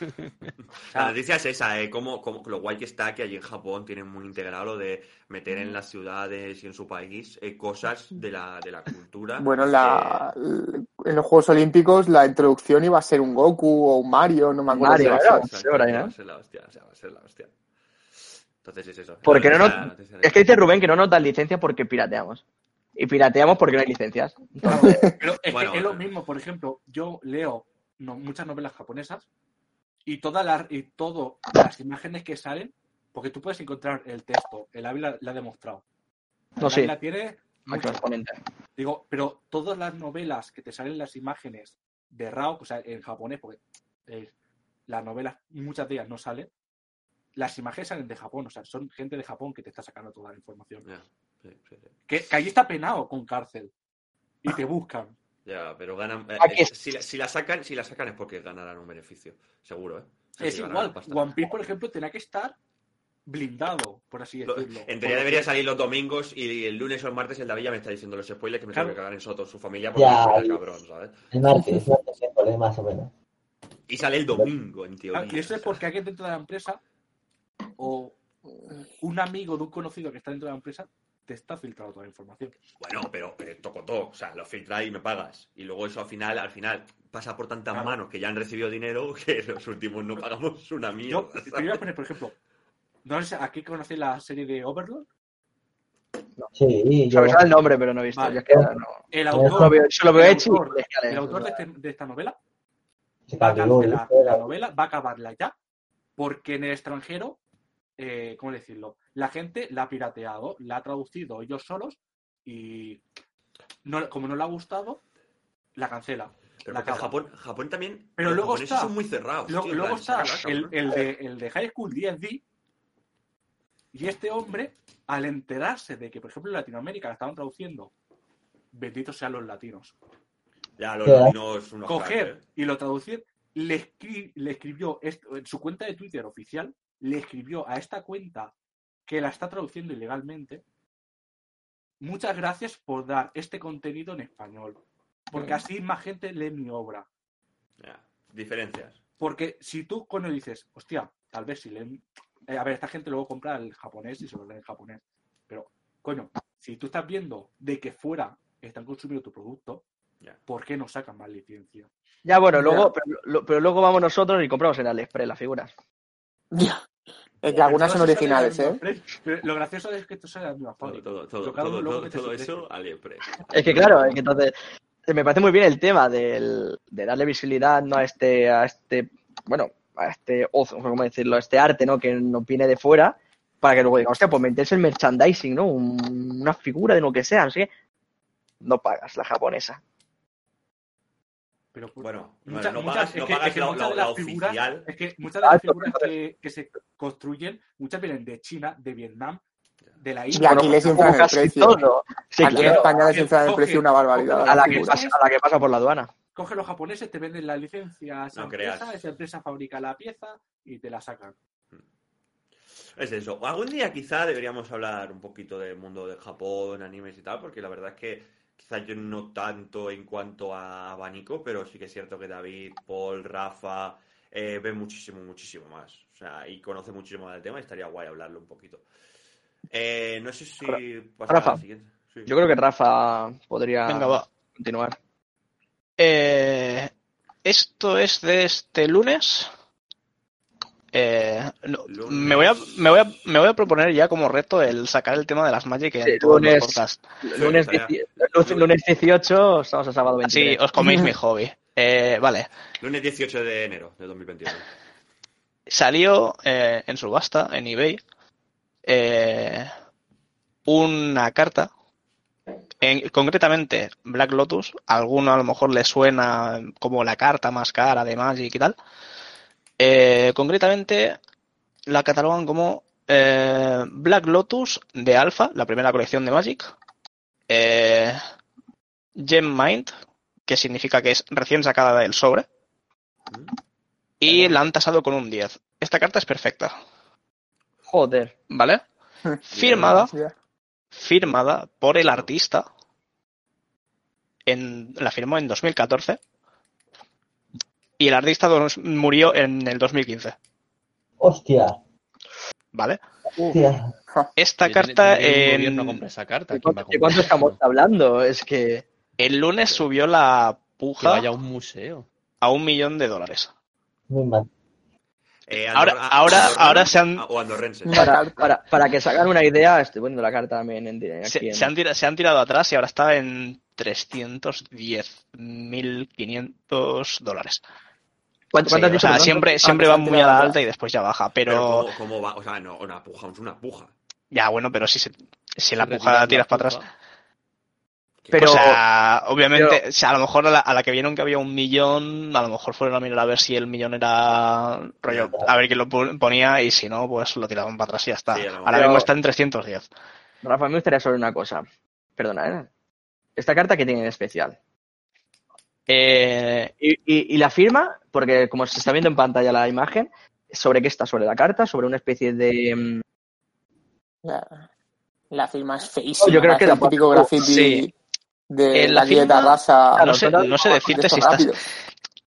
la noticia es esa, eh, como, como lo guay que está que allí en Japón tienen muy integrado lo de meter en las ciudades y en su país eh, cosas de la, de la cultura. Bueno, en, la, en los Juegos Olímpicos la introducción iba a ser un Goku o un Mario, no me acuerdo. Mario, si era va ¿no? a ser la hostia, o sea, va a ser la hostia. Entonces es eso. Porque no de- Es que dice Rubén que no nos dan licencia porque pirateamos. Y pirateamos porque no hay licencias. Entonces, Pero es Bueno, que es lo eh. mismo, por ejemplo, yo leo no- muchas novelas japonesas y todas las y todo las imágenes que salen, porque tú puedes encontrar el texto, el Ávila la ha demostrado. El No, sí. Ávila tiene muchas. Digo, pero todas las novelas que te salen las imágenes de Rao, o sea, en japonés, porque eh, las novelas, muchas de ellas no salen, las imágenes salen de Japón, o sea, son gente de Japón que te está sacando toda la información. Ya, sí, sí, sí. Que, que allí está penado con cárcel y te buscan. Ya, pero ganan. eh, eh, si, la, si la sacan, si la sacan es porque ganarán un beneficio, seguro, ¿eh? O sea, Es igual. One Piece, por ejemplo, tenía que estar blindado, por así Lo- decirlo. En teoría debería salir los domingos y el lunes o el martes el David ya me está diciendo los spoilers que me Claro. tengo que cagar en Soto, su familia, porque Ya, es cabrón, ¿sabes? El martes, martes, miércoles, más o menos. Y sale el domingo, en teoría. Ah, Y eso es porque alguien dentro de la empresa o un amigo de un conocido que está dentro de la empresa te está filtrando toda la información. Bueno, pero eh, toco todo, o sea, lo filtras y me pagas. Y luego eso al final, al final pasa por tantas Claro. manos que ya han recibido dinero que los últimos no pagamos una mierda. Yo te iba a poner, por ejemplo, no sé, aquí conocéis la serie de Overlord. Sí, yo. Sabes el nombre, pero no he visto. Vale. Yo no- El autor, veo el el de, este- de esta novela va a cancelar ¿no? la novela, va a acabarla ya, porque en el extranjero, eh, ¿cómo decirlo? La gente la ha pirateado, la ha traducido ellos solos y no, como no le ha gustado, la cancela. Pero la. Japón, Japón también. Pero luego está- son muy cerrados. Tío, en luego está el, el de, el de High School 10D. Y este hombre, al enterarse de que, por ejemplo, en Latinoamérica la estaban traduciendo, benditos sean los latinos, Ya, los latinos. coger ¿eh? y lo traducir, le, escri- le escribió esto, en su cuenta de Twitter oficial, le escribió a esta cuenta que la está traduciendo ilegalmente. Muchas gracias por dar este contenido en español. Porque así más gente lee mi obra. Ya, Diferencias. Porque si tú coño dices, hostia, tal vez si leen. eh, a ver, esta gente luego compra el japonés y se lo lee en japonés. Pero, coño, si tú estás viendo de que fuera están consumiendo tu producto, Ya. ¿por qué no sacan más licencia? Ya, bueno, Ya. luego, pero, lo- pero luego vamos nosotros y compramos en AliExpress las figuras. Ya. Es que algunas son originales, ¿eh? Pero Lo gracioso es que esto de la misma Todo, todo, todo, eso. AliExpress. Es que claro, es que entonces eh, me parece muy bien el tema del, de darle visibilidad ¿no? a este, a este, bueno, a este ¿cómo decirlo? A este arte, ¿no? Que nos viene de fuera, para que luego diga, hostia, pues meterse el merchandising, ¿no? Un- una figura de lo que sea, no sé qué. No pagas la japonesa. Pero, Bueno, muchas- no muchas- pagas, es no que- pagas es que la, muchas la- de la las figuras- oficial. Es que muchas de las Ah, figuras que, que se construyen, muchas vienen de China, de Vietnam, de la Y India. aquí les inflan el precio. todo. Sí, Aquí en. España les inflan el precio una barbaridad. A la, las que pasa, a la que pasa por la aduana. Coge los japoneses, te venden la licencia a esa No empresa, creas. esa empresa fabrica la pieza y te la sacan. Es eso. Algún día quizá deberíamos hablar un poquito del mundo de Japón, animes y tal, porque la verdad es que quizá yo no tanto en cuanto a abanico, pero sí que es cierto que David, Paul, Rafa eh, ven muchísimo, muchísimo más. O sea, y conoce muchísimo más del tema y estaría guay hablarlo un poquito. Eh, no sé si pasa a Rafa, la siguiente. Sí. Yo creo que Rafa podría Venga, va. continuar. Eh, esto es de este lunes. Eh, no. Me, voy a, me, voy a, me voy a proponer ya como reto el sacar el tema de las Magic en Sí, todos los lunes. podcasts. Lunes, estaría- 10 lunes 18, estamos a sábado 23. Así os coméis mi hobby. Eh, vale. Lunes 18 de enero de 2021. Salió eh, en subasta, en eBay, eh, una carta, en- concretamente Black Lotus. A alguno a lo mejor le suena como la carta más cara de Magic y tal. Eh, concretamente la catalogan como eh, Black Lotus de Alpha, la primera colección de Magic. Eh, Gem Mind, que significa que es recién sacada del sobre. Y la han tasado con un 10. Esta carta es perfecta, Joder. ¿vale? Firmada, firmada por el artista. En, la firmó en 2014. Y el artista dos- murió en el 2015, Hostia, ¿vale? hostia. Esta carta tiene- que en- compra esa carta. ¿De ¿quién va a cuánto, de cuánto comprar? estamos hablando? Es que. el lunes subió la Que puja vaya a un museo. a un millón de dólares. Muy mal. Eh, Ahora- ahora- ahora se han- O andorrenses. Una Para, para, para que se hagan una idea, estoy poniendo la carta también en, Se, en- se han tira- se han tirado atrás y ahora está en 310.500 dólares. ¿Cuánto, Sí, o sea, perdón? siempre, Ah, siempre que se va muy a la alta y después ya baja, Pero, pero... ¿cómo, cómo va? O sea, no, una puja, es una puja. Ya, bueno, pero si, se- si la puja tiras para atrás... Pero- o sea, obviamente, pero- o sea, a lo mejor a la, a la que vieron que había un millón, a lo mejor fueron a mirar a ver si el millón era rollo, a ver quién lo ponía y si no, pues lo tiraban para atrás y ya está. Sí. Ahora Pero- mismo está en 310. Rafa, me gustaría saber una cosa. Perdona, ¿eh? Esta carta que tiene en especial. Eh, Y, y- y la firma, porque como se está viendo en pantalla la imagen, ¿sobre qué está? ¿Sobre la carta? ¿Sobre una especie de. mm, La, la firma es feísima. Yo creo que el típico graffiti sí. de En la, la dieta firma- raza. no sé, total- no sé de decirte si estás...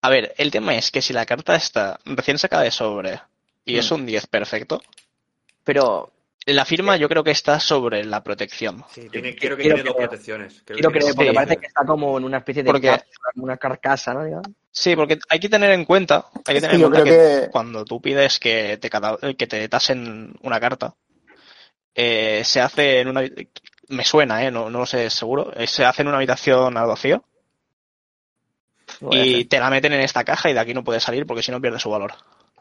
A ver, el tema es que si la carta está recién sacada de sobre y Mm. es un 10 perfecto, Pero la firma yo creo que está sobre la protección. Sí, tiene, creo que quiero tiene dos protecciones. Creo quiero que tiene creer, porque sí. parece que está como en una especie de Porque- cápsula, una carcasa, ¿no? Digamos. Sí, porque hay que tener en cuenta, hay que tener en cuenta que, que- cuando tú pides que te, que te tasen una carta, eh, se hace en una... Me suena, ¿eh? No, no lo sé seguro. eh, Se hace en una habitación al vacío y te la meten en esta caja y de aquí no puede salir porque si no pierde su valor.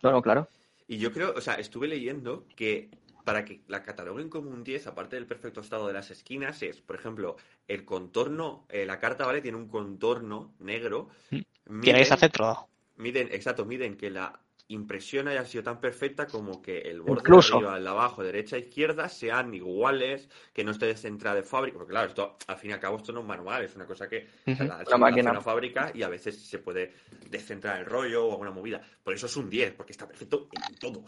No, no, claro. Y yo creo, o sea, estuve leyendo que para que la cataloguen como un 10, aparte del perfecto estado de las esquinas, es, por ejemplo, el contorno, eh, la carta, ¿vale? Tiene un contorno negro. Tiene Miden- que estar centrado. Miden, exacto, miden que la impresión haya sido tan perfecta como que el borde Incluso. de arriba, el de abajo, derecha, izquierda sean iguales, que no esté descentrada de fábrica. Porque claro, esto al fin y al cabo esto no es manual, es una cosa que Ujú. la, Una máquina. una fábrica y a veces se puede descentrar el rollo o alguna movida. Por eso es un 10, porque está perfecto en todo.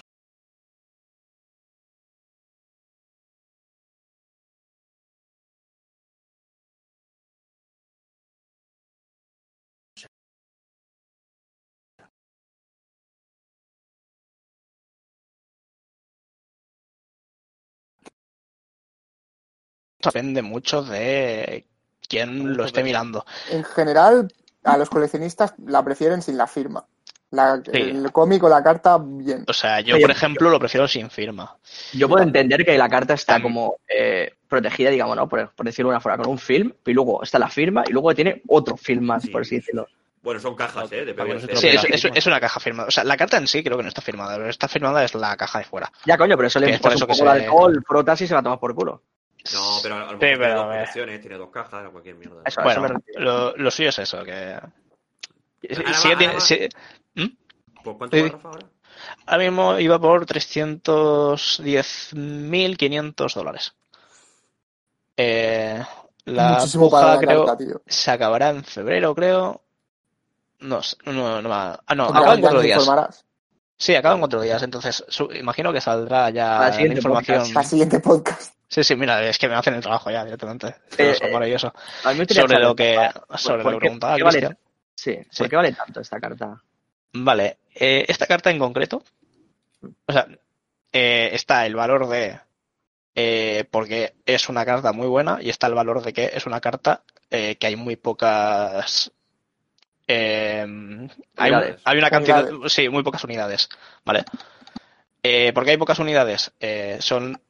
Depende mucho de quién lo esté mirando. En general, a los coleccionistas la prefieren sin la firma. La- Sí. El cómic o la carta, bien. O sea, yo, Oye, por ejemplo, lo prefiero sin firma. Yo puedo entender que la carta está Tam- como eh, protegida, digamos, ¿no? Por, por decirlo de una forma, con un film, y luego está la firma, y luego tiene otro film más, Sí. por así decirlo. Bueno, son cajas, ¿eh? De que PVC. Sí, es, Pero- es- es una caja firmada. O sea, la carta en sí creo que no está firmada. Pero está firmada es la caja de fuera. Ya, coño, pero eso Que le es por echas eso un que poco de se- alcohol, frotas y se va a tomar por culo. No, pero a lo mejor Sí, tiene dos colecciones, tiene dos cajas, cualquier mierda. Eso, eso Bueno, refiero. lo, lo suyo es eso, que... Si Ahora va- tiene- si- ¿Por cuánto Sí. va, Rafa, ahora? ahora mismo iba por 310.500 dólares. Eh, la Muchísimo puja, la creo, carta, se acabará en febrero, creo. No, sé, no, no, va- ah, no, Hombre, acaba en cuatro días. informarás. Sí, acaba en cuatro días, entonces su- imagino que saldrá ya la siguiente información. podcast. Para el siguiente podcast. Sí, sí, mira, es que me hacen el trabajo ya directamente. Eh, Eso es maravilloso. A mí me gustaría Sobre lo que, ¿por- sobre lo que preguntaba qué vale-. Sí, Sí. ¿por qué vale tanto esta carta? Vale, eh, esta carta en concreto, o sea, eh, está el valor de eh, porque es una carta muy buena y está el valor de que es una carta que hay muy pocas eh, hay, hay una cantidad, Unidades. sí, muy pocas unidades, ¿vale? Eh, ¿Por qué hay pocas unidades? Eh, son,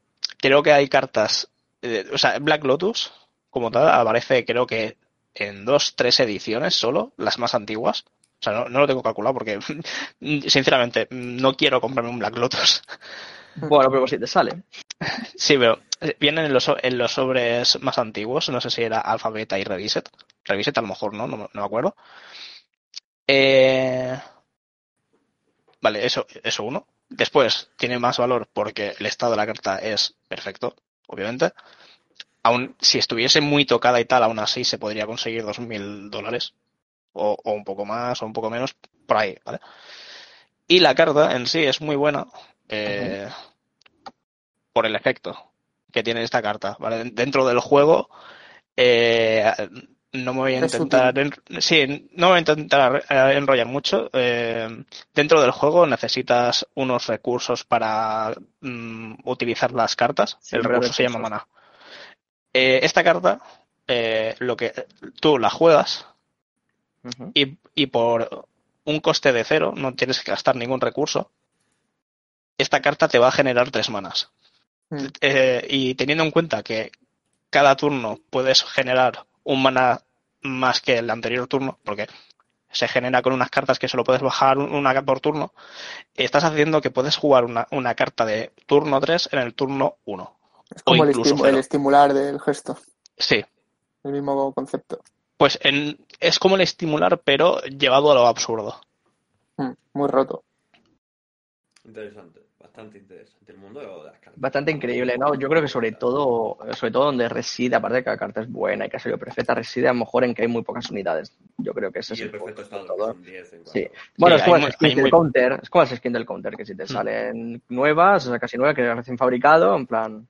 creo que hay cartas, eh, o sea, Black Lotus, como tal, aparece creo que en dos, tres ediciones solo, las más antiguas. O sea, no, no lo tengo calculado porque, sinceramente, no quiero comprarme un Black Lotus. Bueno, pero si te sale. Sí, pero eh, vienen en los, en los sobres más antiguos. No sé si era Alpha, Beta y Reviset. Reviset a lo mejor no, no, me- no me acuerdo. Eh, Vale, eso, eso uno. Después, tiene más valor porque el estado de la carta es perfecto, obviamente. Aún si estuviese muy tocada y tal, aún así se podría conseguir 2.000 dólares. O, o un poco más, o un poco menos, por ahí, ¿vale? Y la carta en sí es muy buena. eh, por el efecto que tiene esta carta, ¿vale? Dentro del juego, eh, no me voy a intentar, en- sí, no me voy a intentar enrollar mucho. eh, dentro del juego necesitas unos recursos para mm, utilizar las cartas. el recurso se llama mana. Eh, esta carta, eh, lo que tú la juegas y, y por un coste de cero, no tienes que gastar ningún recurso, esta carta te va a generar tres manas. Mm. Y teniendo en cuenta que cada turno puedes generar un mana más que el anterior turno, porque se genera con unas cartas que solo puedes bajar una por turno, estás haciendo que puedes jugar una, una carta de turno 3 en el turno 1. Es como O el, estimular del gesto. Sí, El mismo concepto. pues en- es como el estimular, pero llevado a lo absurdo. Mm, Muy roto. Interesante, bastante interesante el mundo de las cartas. Bastante increíble, ¿no? Yo creo que sobre todo, sobre todo donde reside, aparte de que la carta es buena y que ha salido perfecta, reside a lo mejor en que hay muy pocas unidades. Yo creo que ese es Y el el perfecto estado, todo. son 10 en Sí. Bueno, Sí, es como las skins del muy- counter, es como las skins del counter, que si te Mm. salen nuevas, o sea, casi nuevas, que recién fabricado, en plan,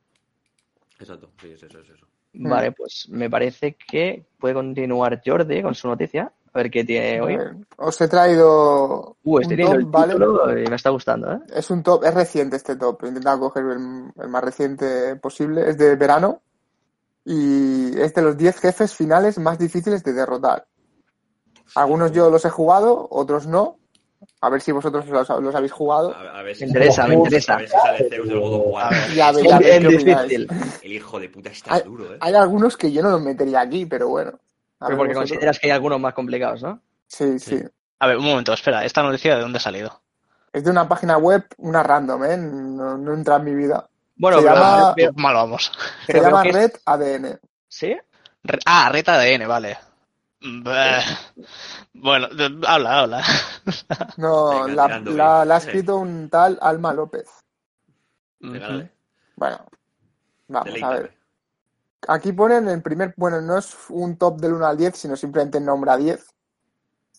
Exacto, sí, es eso, es eso. Mm. vale, pues me parece que puede continuar Jordi con su noticia, a ver qué tiene hoy. A ver, os he traído Uh, un leyendo top, el ¿vale? título y me está gustando, ¿eh? Es un top, es reciente este top. He intentado coger el, el más reciente posible. Es de verano y es de los 10 jefes finales más difíciles de derrotar. Algunos yo los he jugado, otros no. A ver si vosotros los, los habéis jugado. A, a ver si Me interesa, me a interesa. ver si sale Zeus del God of War. Y a a. El hijo de puta está duro, ¿eh? Hay algunos que yo no los metería aquí, pero bueno. Pero porque vosotros. consideras que hay algunos más complicados, ¿no? Sí, sí. A ver, un momento, espera, ¿esta noticia de dónde ha salido? Es de una página web, una random, ¿eh? No, no entra en mi vida. Bueno, Se pero llama- veo- Mal vamos. Se pero llama es- Red ADN. ¿Sí? Re- Ah, reta ADN, vale. Bueno, habla, habla. No, Venga, la, la- la ha escrito un tal Alma López. Regálale. Bueno, vamos a ver. Aquí ponen el primer, bueno, no es un top del 1 al 10, sino simplemente nombra 10.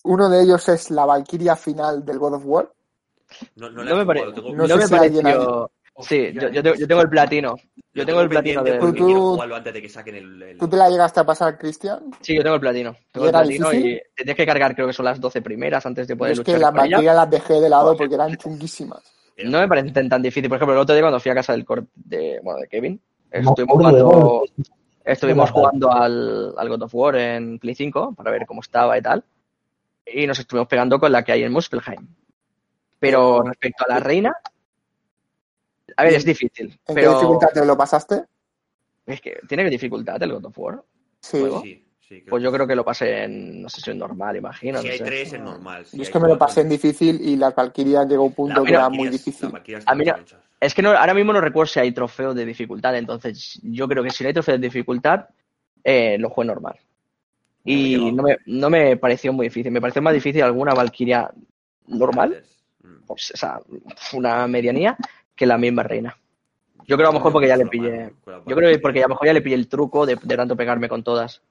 Uno de ellos es la Valkyria final del God of War. No, no, No me, pare- parece. No sé me si pareció... Sí, yo, yo tengo, yo tengo el platino. Yo tengo el platino. Porque Tú- antes de que saquen el. el- ¿Tú te la llegaste a pasar, Cristian? Sí, yo tengo el platino. Tengo ¿Y el platino y te tienes que cargar, creo que son las 12 primeras antes de poder es que luchar las. Valkyria las dejé de lado porque eran chunguísimas. No me parecen tan difíciles. Por ejemplo, el otro día cuando fui a casa del corte de, bueno, de Kevin, estuvimos jugando, estuvimos jugando al, al God of War en Play 5 para ver cómo estaba y tal. Y nos estuvimos pegando con la que hay en Muspelheim. Pero respecto a la reina, a ver, es difícil. ¿En qué dificultad te lo pasaste? es que tiene dificultad el God of War. Sí. Juego. Sí, sí. creo Pues yo creo que lo pasé en, no sé si en normal, imagino. Si no hay sé. tres, es normal. Si Yo es que me lo pasé en difícil y las Valkyrias llegó a un punto que era muy difícil. A mí no-. Es que no, ahora mismo no recuerdo si hay trofeo de dificultad, entonces yo creo que si no hay trofeo de dificultad, eh, lo juego normal. Y no me, no me pareció muy difícil. Me pareció más difícil alguna Valkyria normal, pues, o sea, una medianía, que la misma reina. Yo creo a lo mejor porque ya le pillé. Yo creo que porque a lo mejor ya le pillé el truco de, de tanto pegarme con todas.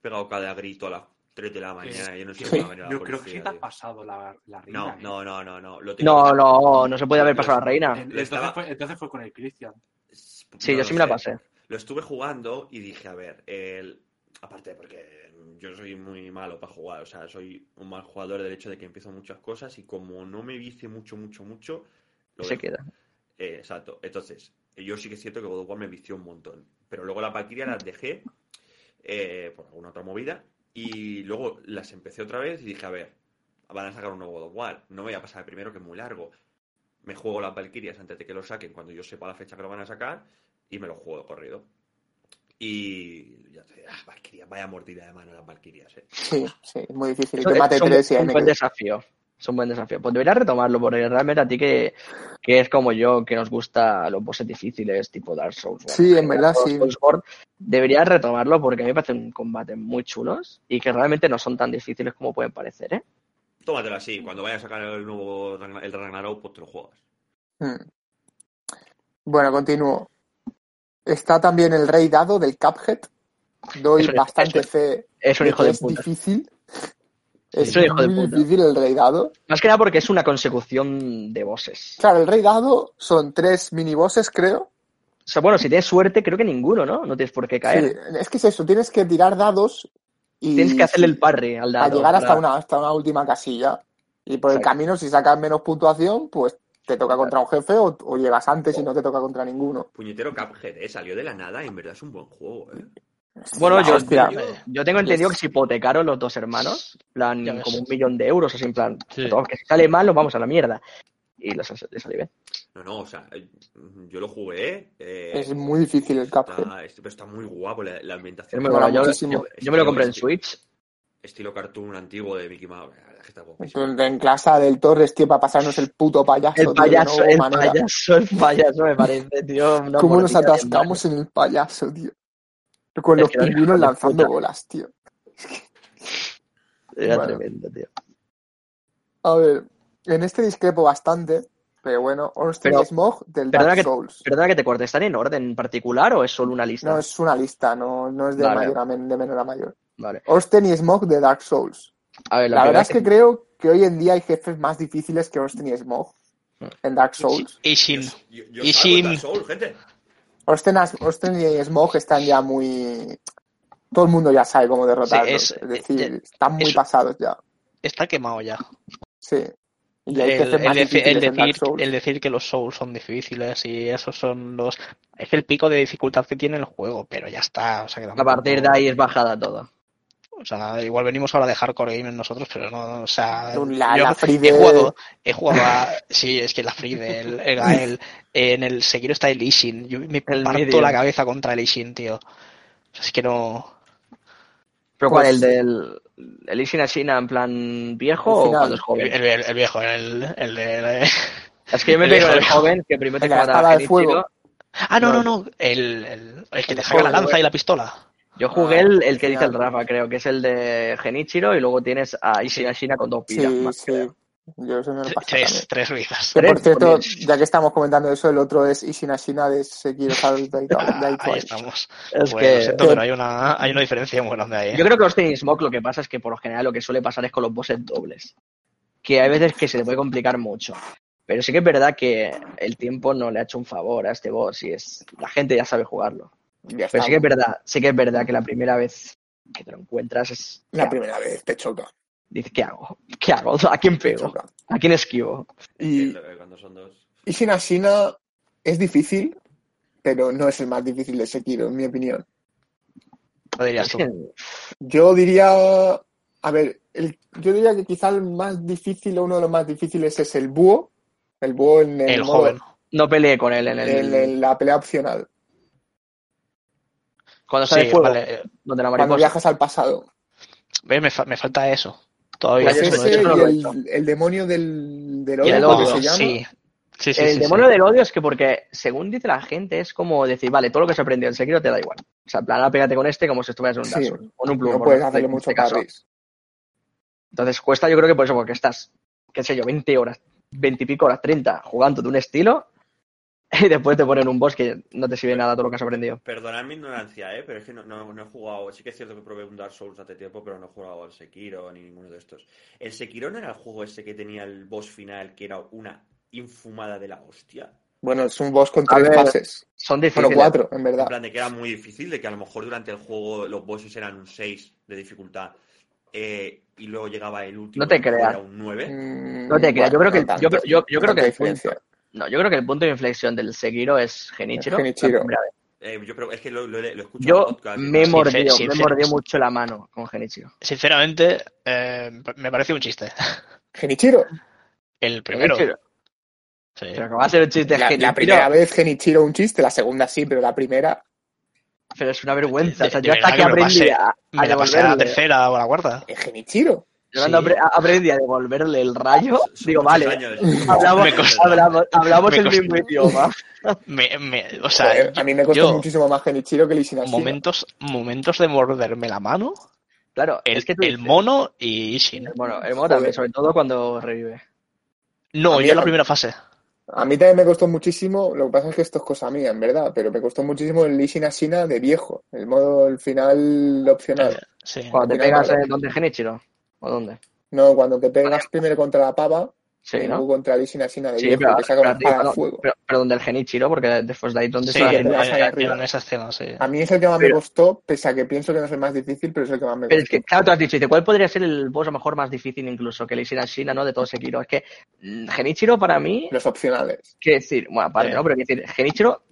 pegado cada grito a las 3 de la mañana. Yo no sé cómo va a venir la Yo creo que sí te ha pasado la, la reina. No, ¿eh? no, no, no, no. Lo tengo- No, no, no se puede haber pasado la reina. Entonces, estaba- fue, entonces fue con el Christian. Sí, No yo sí me la sé. pasé. Lo estuve jugando y dije, a ver, el... aparte porque yo soy muy malo para jugar, o sea, soy un mal jugador del hecho de que empiezo muchas cosas y como no me vicie mucho, mucho, mucho, lo Se queda. Eh, exacto. Entonces, yo sí que es cierto que God of War me vició un montón. Pero luego las Valkyria las dejé eh, por alguna otra movida. Y luego las empecé otra vez y dije, a ver, van a sacar un nuevo God of War. No me voy a pasar el primero, que es muy largo. Me juego las Valkyrias antes de que lo saquen, cuando yo sepa la fecha que lo van a sacar, y me lo juego de corrido. Y ya te ah, Valkyria, vaya mordida de mano las Valkyrias, eh. Sí, sí, es muy difícil. Te mate un, tres y ahí un me buen quedé. desafío. Es un buen desafío. Pues deberías retomarlo, porque realmente a ti que, que es como yo, que nos gusta los bosses difíciles, tipo Dark Souls. bueno, Sí, en verdad, sí. Deberías retomarlo porque a mí me parecen combates muy chulos y que realmente no son tan difíciles como pueden parecer, ¿eh? Tómatelo así, cuando vayas a sacar el nuevo el Ragnarok, pues te lo juegas. Mm. Bueno, continúo. Está también el rey dado del Cuphead. Doy Es un- bastante es fe Es un hijo de es puta. difícil. Es de muy puta. difícil el rey dado. Más que nada porque es una consecución de bosses. Claro, el rey dado son tres minibosses, creo. O sea, bueno, si tienes suerte, creo que ninguno, ¿no? No tienes por qué caer. Sí, es que es eso, tienes que tirar dados y Tienes que hacerle el parry al dado. a llegar hasta para- una, hasta una última casilla. Y por el Exacto. camino, si sacas menos puntuación, pues te toca contra un jefe o, o llegas antes y no te toca contra ninguno. Puñetero Cuphead, ¿eh? Salió de la nada y en verdad es un buen juego, ¿eh? Bueno, yo, hostia. yo tengo entendido que si hipotecaron los dos hermanos, en plan, como un millón de euros, así en plan, Sí. todo, que si sale mal, nos vamos a la mierda. Y les, les salió bien. No, no, o sea, eh, yo lo jugué. eh, Es muy difícil el Cuphead. está, está muy guapo la, la ambientación. Bueno. Yo, yo- yo me lo compré en Switch. Estilo cartoon antiguo de Mickey Mouse. En clase del Torres, tío, para pasarnos el puto payaso. El payaso, no el manera. payaso, el payaso me parece, tío. ¿Cómo nos atascamos en el payaso, tío? Con los pingüinos lanzando bolas, tío. Era Bueno. tremendo, tío. A ver, en este discrepo bastante, pero bueno, Ornstein Pero- Smog del perdona Dark que- Souls. Perdona que te corte, ¿están en orden particular o es solo una lista? No, es una lista, no, no es de, Vale. mayor a men- de menor a mayor. Vale. Orsten y Smog de Dark Souls. A ver, La, verdad es que creo que hoy en día hay jefes más difíciles que Orsten y Smog en Dark Souls. Ishin. Yo, yo Y sin- Dark Souls, gente. Orsten, as- Orsten y Smog están ya muy... Todo el mundo ya sabe cómo derrotarlos. Sí, es, es- decir, están muy es- pasados ya. Está quemado ya. Sí. Y hay El, el deci- el decir, Souls. el decir que los Souls son difíciles y esos son los... Es el pico de dificultad que tiene el juego, pero ya está. O sea, que A partir de ahí es bajada todo. O sea, igual venimos ahora de Hardcore Gamer nosotros, pero no, o sea... La, yo la free he jugado, he jugado a... Sí, es que la Free del el Gael, en el Sekiro está el Ishin. Yo me El parto medio. la cabeza contra el Ishin, tío. O sea, es que no... ¿Pero Pues- cuál? ¿El del el Ishin Ashina en plan viejo El o cuando es El, joven? el- el viejo, el, el de... Es que yo me el pego el joven que primero te El la mata a fuego. Ah, no, No. no, no. El, el, el que te El saca la lanza y la pistola. Yo jugué Ah, el, el que dice el. Rafa, creo, que es el de Genichiro, y luego tienes a Ishina Shina con dos vidas Sí, más, sí. creo. Yo eso me lo Tre- pasé Tres, tres vidas. Por Tres, cierto, ya que estamos comentando eso, el otro es Ishina de Sekiro Ah, ahí Twice. estamos. Es Bueno, que lo siento, pero hay una, hay una diferencia muy grande ahí. ¿eh? yo creo que los Smoke lo que pasa es que por lo general lo que suele pasar es con los bosses dobles. Que hay veces que se le puede complicar mucho. Pero sí que es verdad que el tiempo no le ha hecho un favor a este boss y es la gente ya sabe jugarlo. Ya está. Pero sí que es verdad, sí que es verdad que la primera vez que te lo encuentras es La primera vez te choca. dices, ¿qué hago? ¿Qué hago? ¿A quién pego? ¿A quién esquivo? Y Cuando son dos. Ishina Shina es difícil, pero no es el más difícil de Sekiro, en mi opinión. Lo dirías tú. Yo diría, a ver, el- yo diría que quizá el más difícil o uno de los más difíciles es el búho. El búho en el, El modo- joven. no peleé con él en el, en, en la pelea opcional. Cuando sale Sí, fuego, vale. eh, donde la Cuando mariposa. viajas al pasado. ¿Ves? Me, fa- me falta eso. Todavía. Pues eso ese no lo he el, hecho. el demonio del, del Y el odio, que odio, se llama. Sí. Sí, sí, el sí, demonio sí. del odio es que porque, según dice la gente, es como decir, vale, todo lo que se aprendió en Sekiro te da igual. O sea, en plan, ahora pégate con este como si estuvieras en un Sí, o en un No puedes hacerle este mucho caso. Entonces cuesta, yo creo que por eso, porque estás, qué sé yo, 20 horas, 20 y pico horas, 30, jugando de un estilo, y después te ponen un boss que no te sirve nada todo lo que has aprendido. Perdonad mi ignorancia, ¿eh? pero es que no, no- no he jugado. Sí que es cierto que probé un Dark Souls hace tiempo, pero no he jugado al Sekiro ni ninguno de estos. ¿El Sekiro no era el juego ese que tenía el boss final que era una infumada de la hostia? Bueno, es un boss con A tres ver, fases. Son difíciles. cuatro, en En verdad. plan de que era muy difícil, de que a lo mejor durante el juego los bosses eran un 6 de dificultad eh, y luego llegaba el último No te creas. era un 9. Mm, No te creas, yo creo que, no yo, tanto, yo, yo creo que tanta el punto, diferencia. No, yo creo que el punto de inflexión del Sekiro es Genichiro. Genichiro. Eh, yo creo, es que lo, escuchado Yo podcast me he tal. mordido, Sincer- me mordió mucho la mano con Genichiro. Sinceramente, eh, me parece un chiste. Genichiro. El primero. Genichiro. Sí. Pero que va a ser un chiste La, Genichiro, la primera vez Genichiro un chiste, la segunda sí, pero la primera pero es una vergüenza. O sea, De- yo de hasta que aprendí pasé. a, a Me la pasé a la tercera o a la cuarta. es Genichiro. Yo cuando Sí. aprendí a devolverle el rayo, Son digo, vale, años. hablamos, Me costó. hablamos, hablamos el costó. mismo idioma. Me, me- o sea, Joder, a mí me costó yo- muchísimo más Genichiro que el Ishina Shina. momentos, momentos de morderme la mano, Claro, el, es que el mono y Ishin. Bueno, el mono Joder. también, sobre todo cuando revive. No, yo en la primera fase. A mí también me costó muchísimo, lo que pasa es que esto es cosa mía, en verdad, pero me costó muchísimo el Ishina Shina de viejo, el modo, el final opcional. Eh, sí. Cuando te pegas donde Genichiro. ¿O dónde? No, cuando te pegas primero contra la pava Sí, y ¿no? luego contra Shina de Sí, viejo, pero, que saca pero, una espada de no, fuego. pero, pero donde el Genichiro, porque después de ahí donde Sí, está arriba. en esa escena, sí. A mí es el que más me costó, pese a que pienso que no es el más difícil, pero es el que más me Pero es costó. que, claro, tú has dicho, dice, ¿cuál podría ser el boss a lo mejor más difícil incluso que le hiciera Shina, ¿no? De todo Sekiro. Es que mm, Genichiro para mí, Los opcionales. que decir, bueno, aparte, Sí. ¿no? Pero quiero decir, Genichiro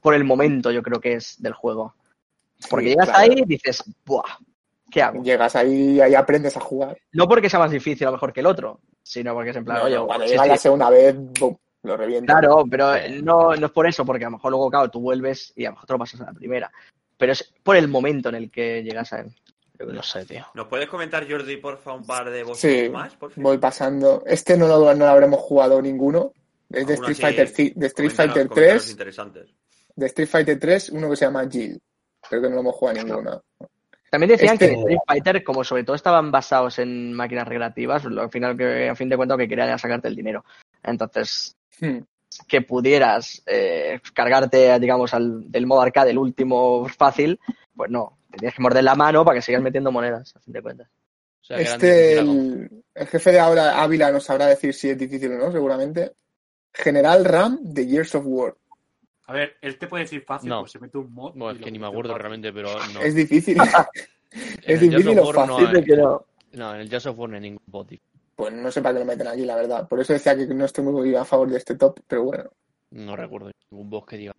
por el momento yo creo que es del juego. Porque Sí, llegas claro. ahí y dices, ¡buah! ¿Qué hago? Llegas ahí y ahí aprendes a jugar. No porque sea más difícil a lo mejor que el otro, sino porque es en plan, No, oye, no, cuando sí, la segunda vez, lo revienta. Claro, pero Sí. no, no es por eso, porque a lo mejor luego, claro, tú vuelves y a lo mejor te lo pasas a la primera. Pero es por el momento en el que llegas a él. Yo creo. No sé, tío. ¿Nos puedes comentar, Jordi, porfa, un par de Sí, más? Por fin? voy pasando. Este no lo, no lo habremos jugado ninguno. Es de Street así, Fighter, de Street Fighter coméntanos 3. interesantes. De Street Fighter 3, uno que se llama Jill. Pero que no lo hemos jugado ninguno. También decían Este- que en Street Fighter, como sobre todo estaban basados en máquinas recreativas, lo al final que a fin de cuentas lo que querían era sacarte el dinero. Entonces, Hmm. que pudieras eh, cargarte, digamos, al, del modo arcade, el último fácil, pues no, tenías que morder la mano para que sigas metiendo monedas, a fin de cuentas. O sea, Este, el, el jefe de ahora, Ávila, nos sabrá decir si es difícil o no, seguramente. General Ram de Years of War. A ver, él te puede decir fácil, No. pues se mete un mod. Bueno, y es que ni me acuerdo fácil. realmente, pero no. Es difícil. Es difícil o War no fácil. hay- que no. No, en el Jazz of War no hay ningún bot. tío. Pues no sé para qué lo meten aquí, la verdad. Por eso decía que no estoy muy a favor de este top, pero bueno. No recuerdo ningún boss que diga.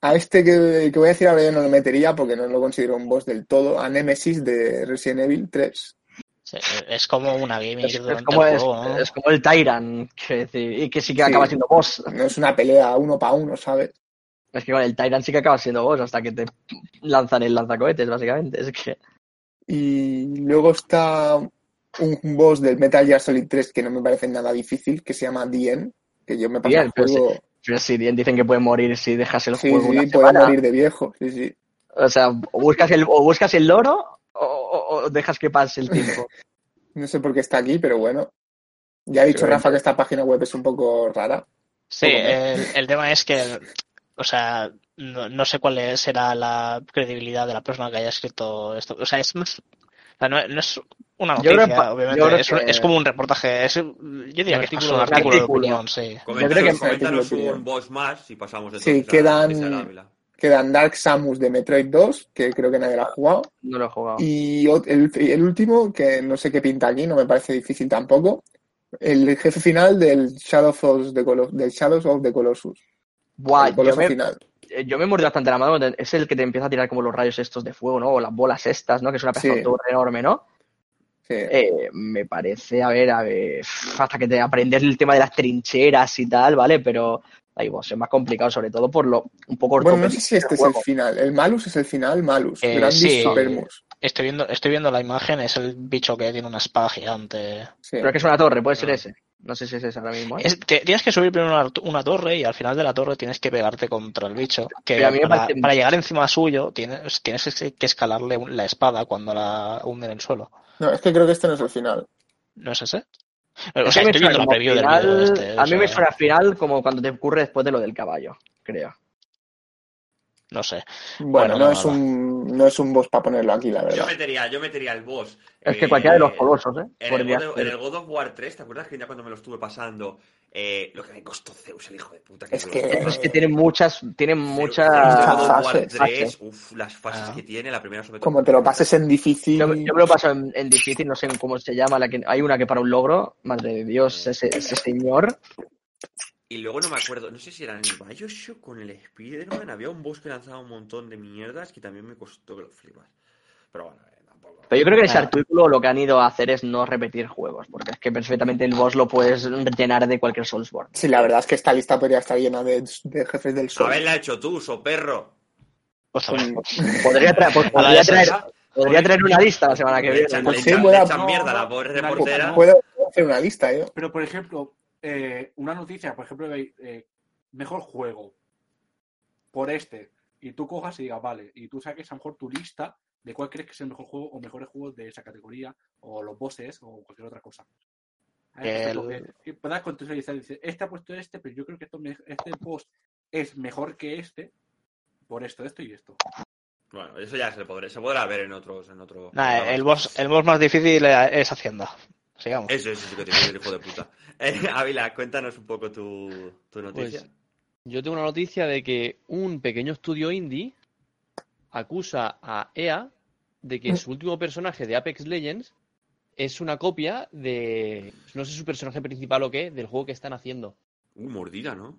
A este que, que voy a decir ahora yo no lo metería porque no lo considero un boss del todo. A Nemesis de Resident Evil 3. Es como una gimmick Es, como, el es, juego, ¿no? es como el Tyrant, que y que sí que Sí. acaba siendo boss. No es una pelea uno para uno, ¿sabes? Es que con el Tyrant sí que acaba siendo boss hasta que te lanzan el lanzacohetes, básicamente. Es que Y luego está un boss del Metal Gear Solid 3 que no me parece nada difícil, que se llama Dien, que yo me pasé Bien, el juego. Pero si bien dicen que puede morir si dejas el Sí, juego una sí, puede semana. morir de viejo. Sí, sí. O sea, o buscas el, o buscas el loro o, dejas que pase el tiempo. No sé por qué está aquí, pero bueno. Ya ha dicho Pero- Rafa que esta página web es un poco rara. Sí, el, el tema es que, o sea, no, no sé cuál es- será la credibilidad de la persona que haya escrito esto. O sea, es más, o sea, no, no es una Yo creo noticia, obviamente, yo creo es, un- que- es como un reportaje. Es, yo diría Un que es artículo un artículo de opinión, sí. Coméntanos, creo que- coméntanos un boss más y pasamos de Sí, quedan- Quedan Dark Samus de Metroid 2, que creo que nadie la ha jugado. No lo he jugado. Y el, el último, que no sé qué pinta aquí, no me parece difícil tampoco. El jefe final del Shadows of the, Colo- del Shadows of the Colossus. Buah, yo me, final. eh, yo me muerdo bastante la mano. Es el que te empieza a tirar como los rayos estos de fuego, ¿no? O las bolas estas, ¿no? Que es una pedazo Sí. enorme, ¿no? Sí. Eh, me parece, a ver, a ver, hasta que te aprendes el tema de las trincheras y tal, ¿vale? Pero es más complicado, sobre todo por lo un poco Bueno, no sé si este es el final. El Malus es el final, Malus. Eh, Grandis sí. Supermus. Estoy viendo, estoy viendo la imagen, es el bicho que tiene una espada gigante. Sí. Pero es que es una torre, puede ser Ah. ese. No sé si es ese ahora mismo. ¿eh? Es- te- tienes que subir primero una, una torre y al final de la torre tienes que pegarte contra el bicho. Que a mí para, parece- para llegar encima suyo tienes, tienes que escalarle un- la espada cuando la hunde en el suelo. No, es que creo que este no es el final. ¿No es ese? O sea, estoy viendo la preview del este. A mí me suena final como cuando te ocurre después de lo del caballo, creo. No sé. Bueno, Bueno, no, es un, no es un boss para ponerlo aquí, la Yo verdad. metería, yo metería el boss. Es que eh, cualquiera de los colosos, ¿eh? En el, God en el God of War 3, ¿te acuerdas que ya cuando me lo estuve pasando, eh, lo que me costó Zeus, el hijo de puta? Es que- Es que tienen muchas, tienen muchas. Fases, 3, uf, las fases Ah. que tiene, la primera sobre todo. Como te lo pases en difícil. Yo, yo me lo paso en, en difícil, no sé cómo se llama. La que, hay una que para un logro, madre de Dios, ese, ese señor. Y luego no me acuerdo, no sé si era en el Bioshock con el Spider-Man, había un boss que lanzaba un montón de mierdas que también me costó que lo flipas. Pero bueno. Pero yo creo que en ese artículo lo que han ido a hacer es no repetir juegos, porque es que perfectamente el boss lo puedes llenar de cualquier Soulsborne. Sí, la verdad es que esta lista podría estar llena de, de jefes del sol. Haberla hecho tú, so perro. Podría, pues, A la podría traer, esa- podría traer una lista la semana que Le viene. echan, Pues le sí, echan- voy le a- echan no, mierda la pobre reportera. Puedo hacer una lista, ¿eh? Pero, por ejemplo, eh, una noticia, por ejemplo, eh, mejor juego por este, y tú cojas y digas, vale, y tú saques a lo mejor tu lista de cuál crees que es el mejor juego o mejores juegos de esa categoría, o los bosses, o cualquier otra cosa. Ejemplo, El- eh, que puedas contextualizar y dice, este ha puesto este, pero yo creo que esto me- este boss es mejor que este por esto, esto y esto. Bueno, eso ya se podrá, se podrá ver en otros. En otro, Nah, el, boss, el boss más difícil es Hacienda. Sigamos. Eso, eso sí que tiene el hijo de puta. Eh, Ávila, cuéntanos un poco tu, tu noticia. Pues yo tengo una noticia de que un pequeño estudio indie acusa a EA de que su último personaje de Apex Legends es una copia de, no sé su personaje principal o qué, del juego que están haciendo. Uh, mordida, ¿no?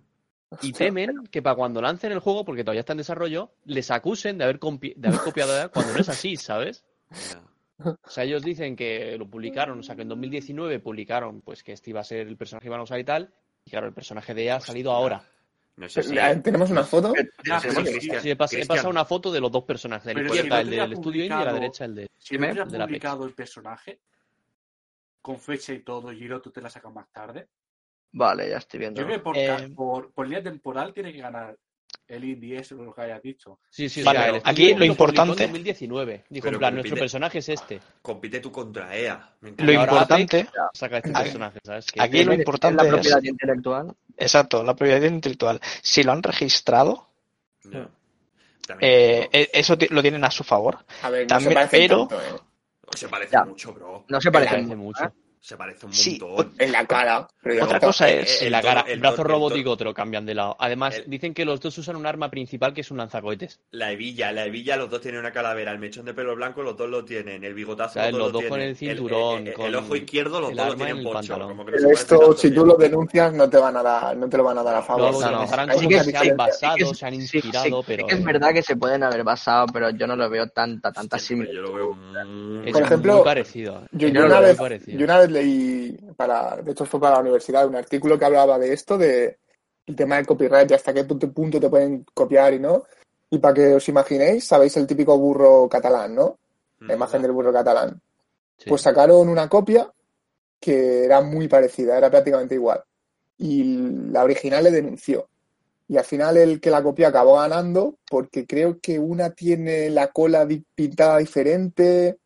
Y temen que para cuando lancen el juego, porque todavía está en desarrollo, les acusen de haber, compi- de haber copiado a EA cuando no es así, ¿sabes? O sea, ellos dicen que lo publicaron, o sea, que en 2019 publicaron pues que este iba a ser el personaje que iban a usar y tal. Y claro, el personaje de EA ha salido ahora. No sé si. Eh, ¿Tenemos una foto? Sí, si-. Sí, he, pas- he Cristian. pasado una foto de los dos personajes, de la si izquierda no el del estudio y a la derecha el de... Si Dime. hubieras publicado el personaje con fecha y todo, y tú te la sacas más tarde, Vale, ya estoy viendo. yo creo que por, Eh, por, por línea temporal tiene que ganar el indie, eso es lo que hayas dicho. Sí, sí, Vale, o sea, el aquí lo importante- En 2019. Dijo, Pero en plan, compite- nuestro personaje es este. Compite tú contra EA. Me encanta. Lo importante, Saca este Aquí- personaje, ¿sabes? Que aquí lo Es- es importante la es- propiedad intelectual. exacto, la propiedad intelectual. Si lo han registrado, No. También, eh, no. eh, eso lo tienen a su favor. A ver, no También- se parece pero- tanto, ¿eh? Se parece Ya. mucho, bro. No se parece parece mucho. mucho. Se parece un Sí, montón. En la cara. Pero Otra cosa Eh, es, eh, En la cara, el brazo robótico te lo cambian de lado. Además, El- dicen que los dos usan un arma principal que es un lanzacohetes. La hebilla, la hebilla, los dos tienen una calavera. El mechón de pelo blanco, los dos lo tienen. El bigotazo, los dos, Los dos lo con el cinturón, el, con el ojo izquierdo, los dos lo tienen. Como que no se Pero esto, tanto, si tú lo denuncias, no te van a dar, no te lo van a dar a favor. No, o porque sea, empezarán hay como que se han basado, es- se han inspirado, sí, pero... es verdad que se pueden haber basado, pero yo no lo veo tanta, tanta similitud. Yo lo veo Por ejemplo. Yo, una vez, leí, para, de hecho fue para la universidad, un artículo que hablaba de esto, de el tema del copyright y hasta qué punto, te pueden copiar y no. Y para que os imaginéis, sabéis el típico burro catalán, ¿no? La imagen del burro catalán. Sí. Pues sacaron una copia que era muy parecida, era prácticamente igual. Y la original le denunció. y al final el que la copió acabó ganando porque creo que una tiene la cola pintada diferente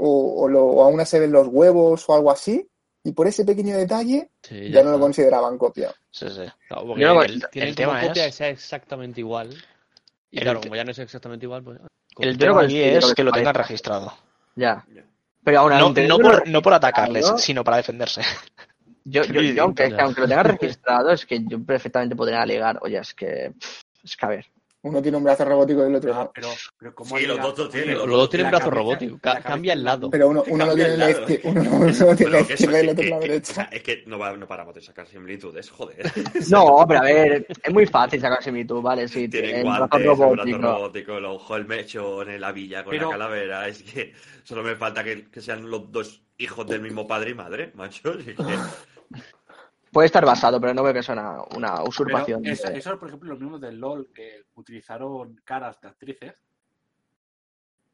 o, o lo- o a una se ven los huevos o algo así y por ese pequeño detalle Sí, ya no lo consideraban copia. Sí, sí. Porque no- el- tema copia es- que sea exactamente igual. Y El claro, como ya no es exactamente igual, pues. El tema aquí es que que lo tengan registrado. Ya. Pero aún No, no por, no por atacarles, sino para defenderse. Yo, yo, Sí, yo aunque, aunque lo tenga registrado, es que yo perfectamente podría alegar, oye, es que. Es que a ver. Uno tiene un brazo robótico y el otro Pero, no. pero, pero ¿cómo Sí, los dos tienen. Los dos tienen brazo cabeza- robótico, ca- cambia el lado. Pero uno, uno lo Cambia tiene la eso- izquierda y el otro en la derecha. o sea, es que no, va- no paramos de sacar similitudes, joder. No, pero a ver, es muy fácil sacar similitud, ¿vale? Sí, Tiene el guantes, el brazo robótico. robótico, el ojo, el mechón, en la villa con Pero- la calavera. Es que solo me falta que, que sean los dos hijos del mismo padre y madre, macho. Es que- Puede estar basado, pero no veo que sea una, una Pero usurpación. eso, de- eso, por ejemplo, los mismos del LOL que utilizaron caras de actrices.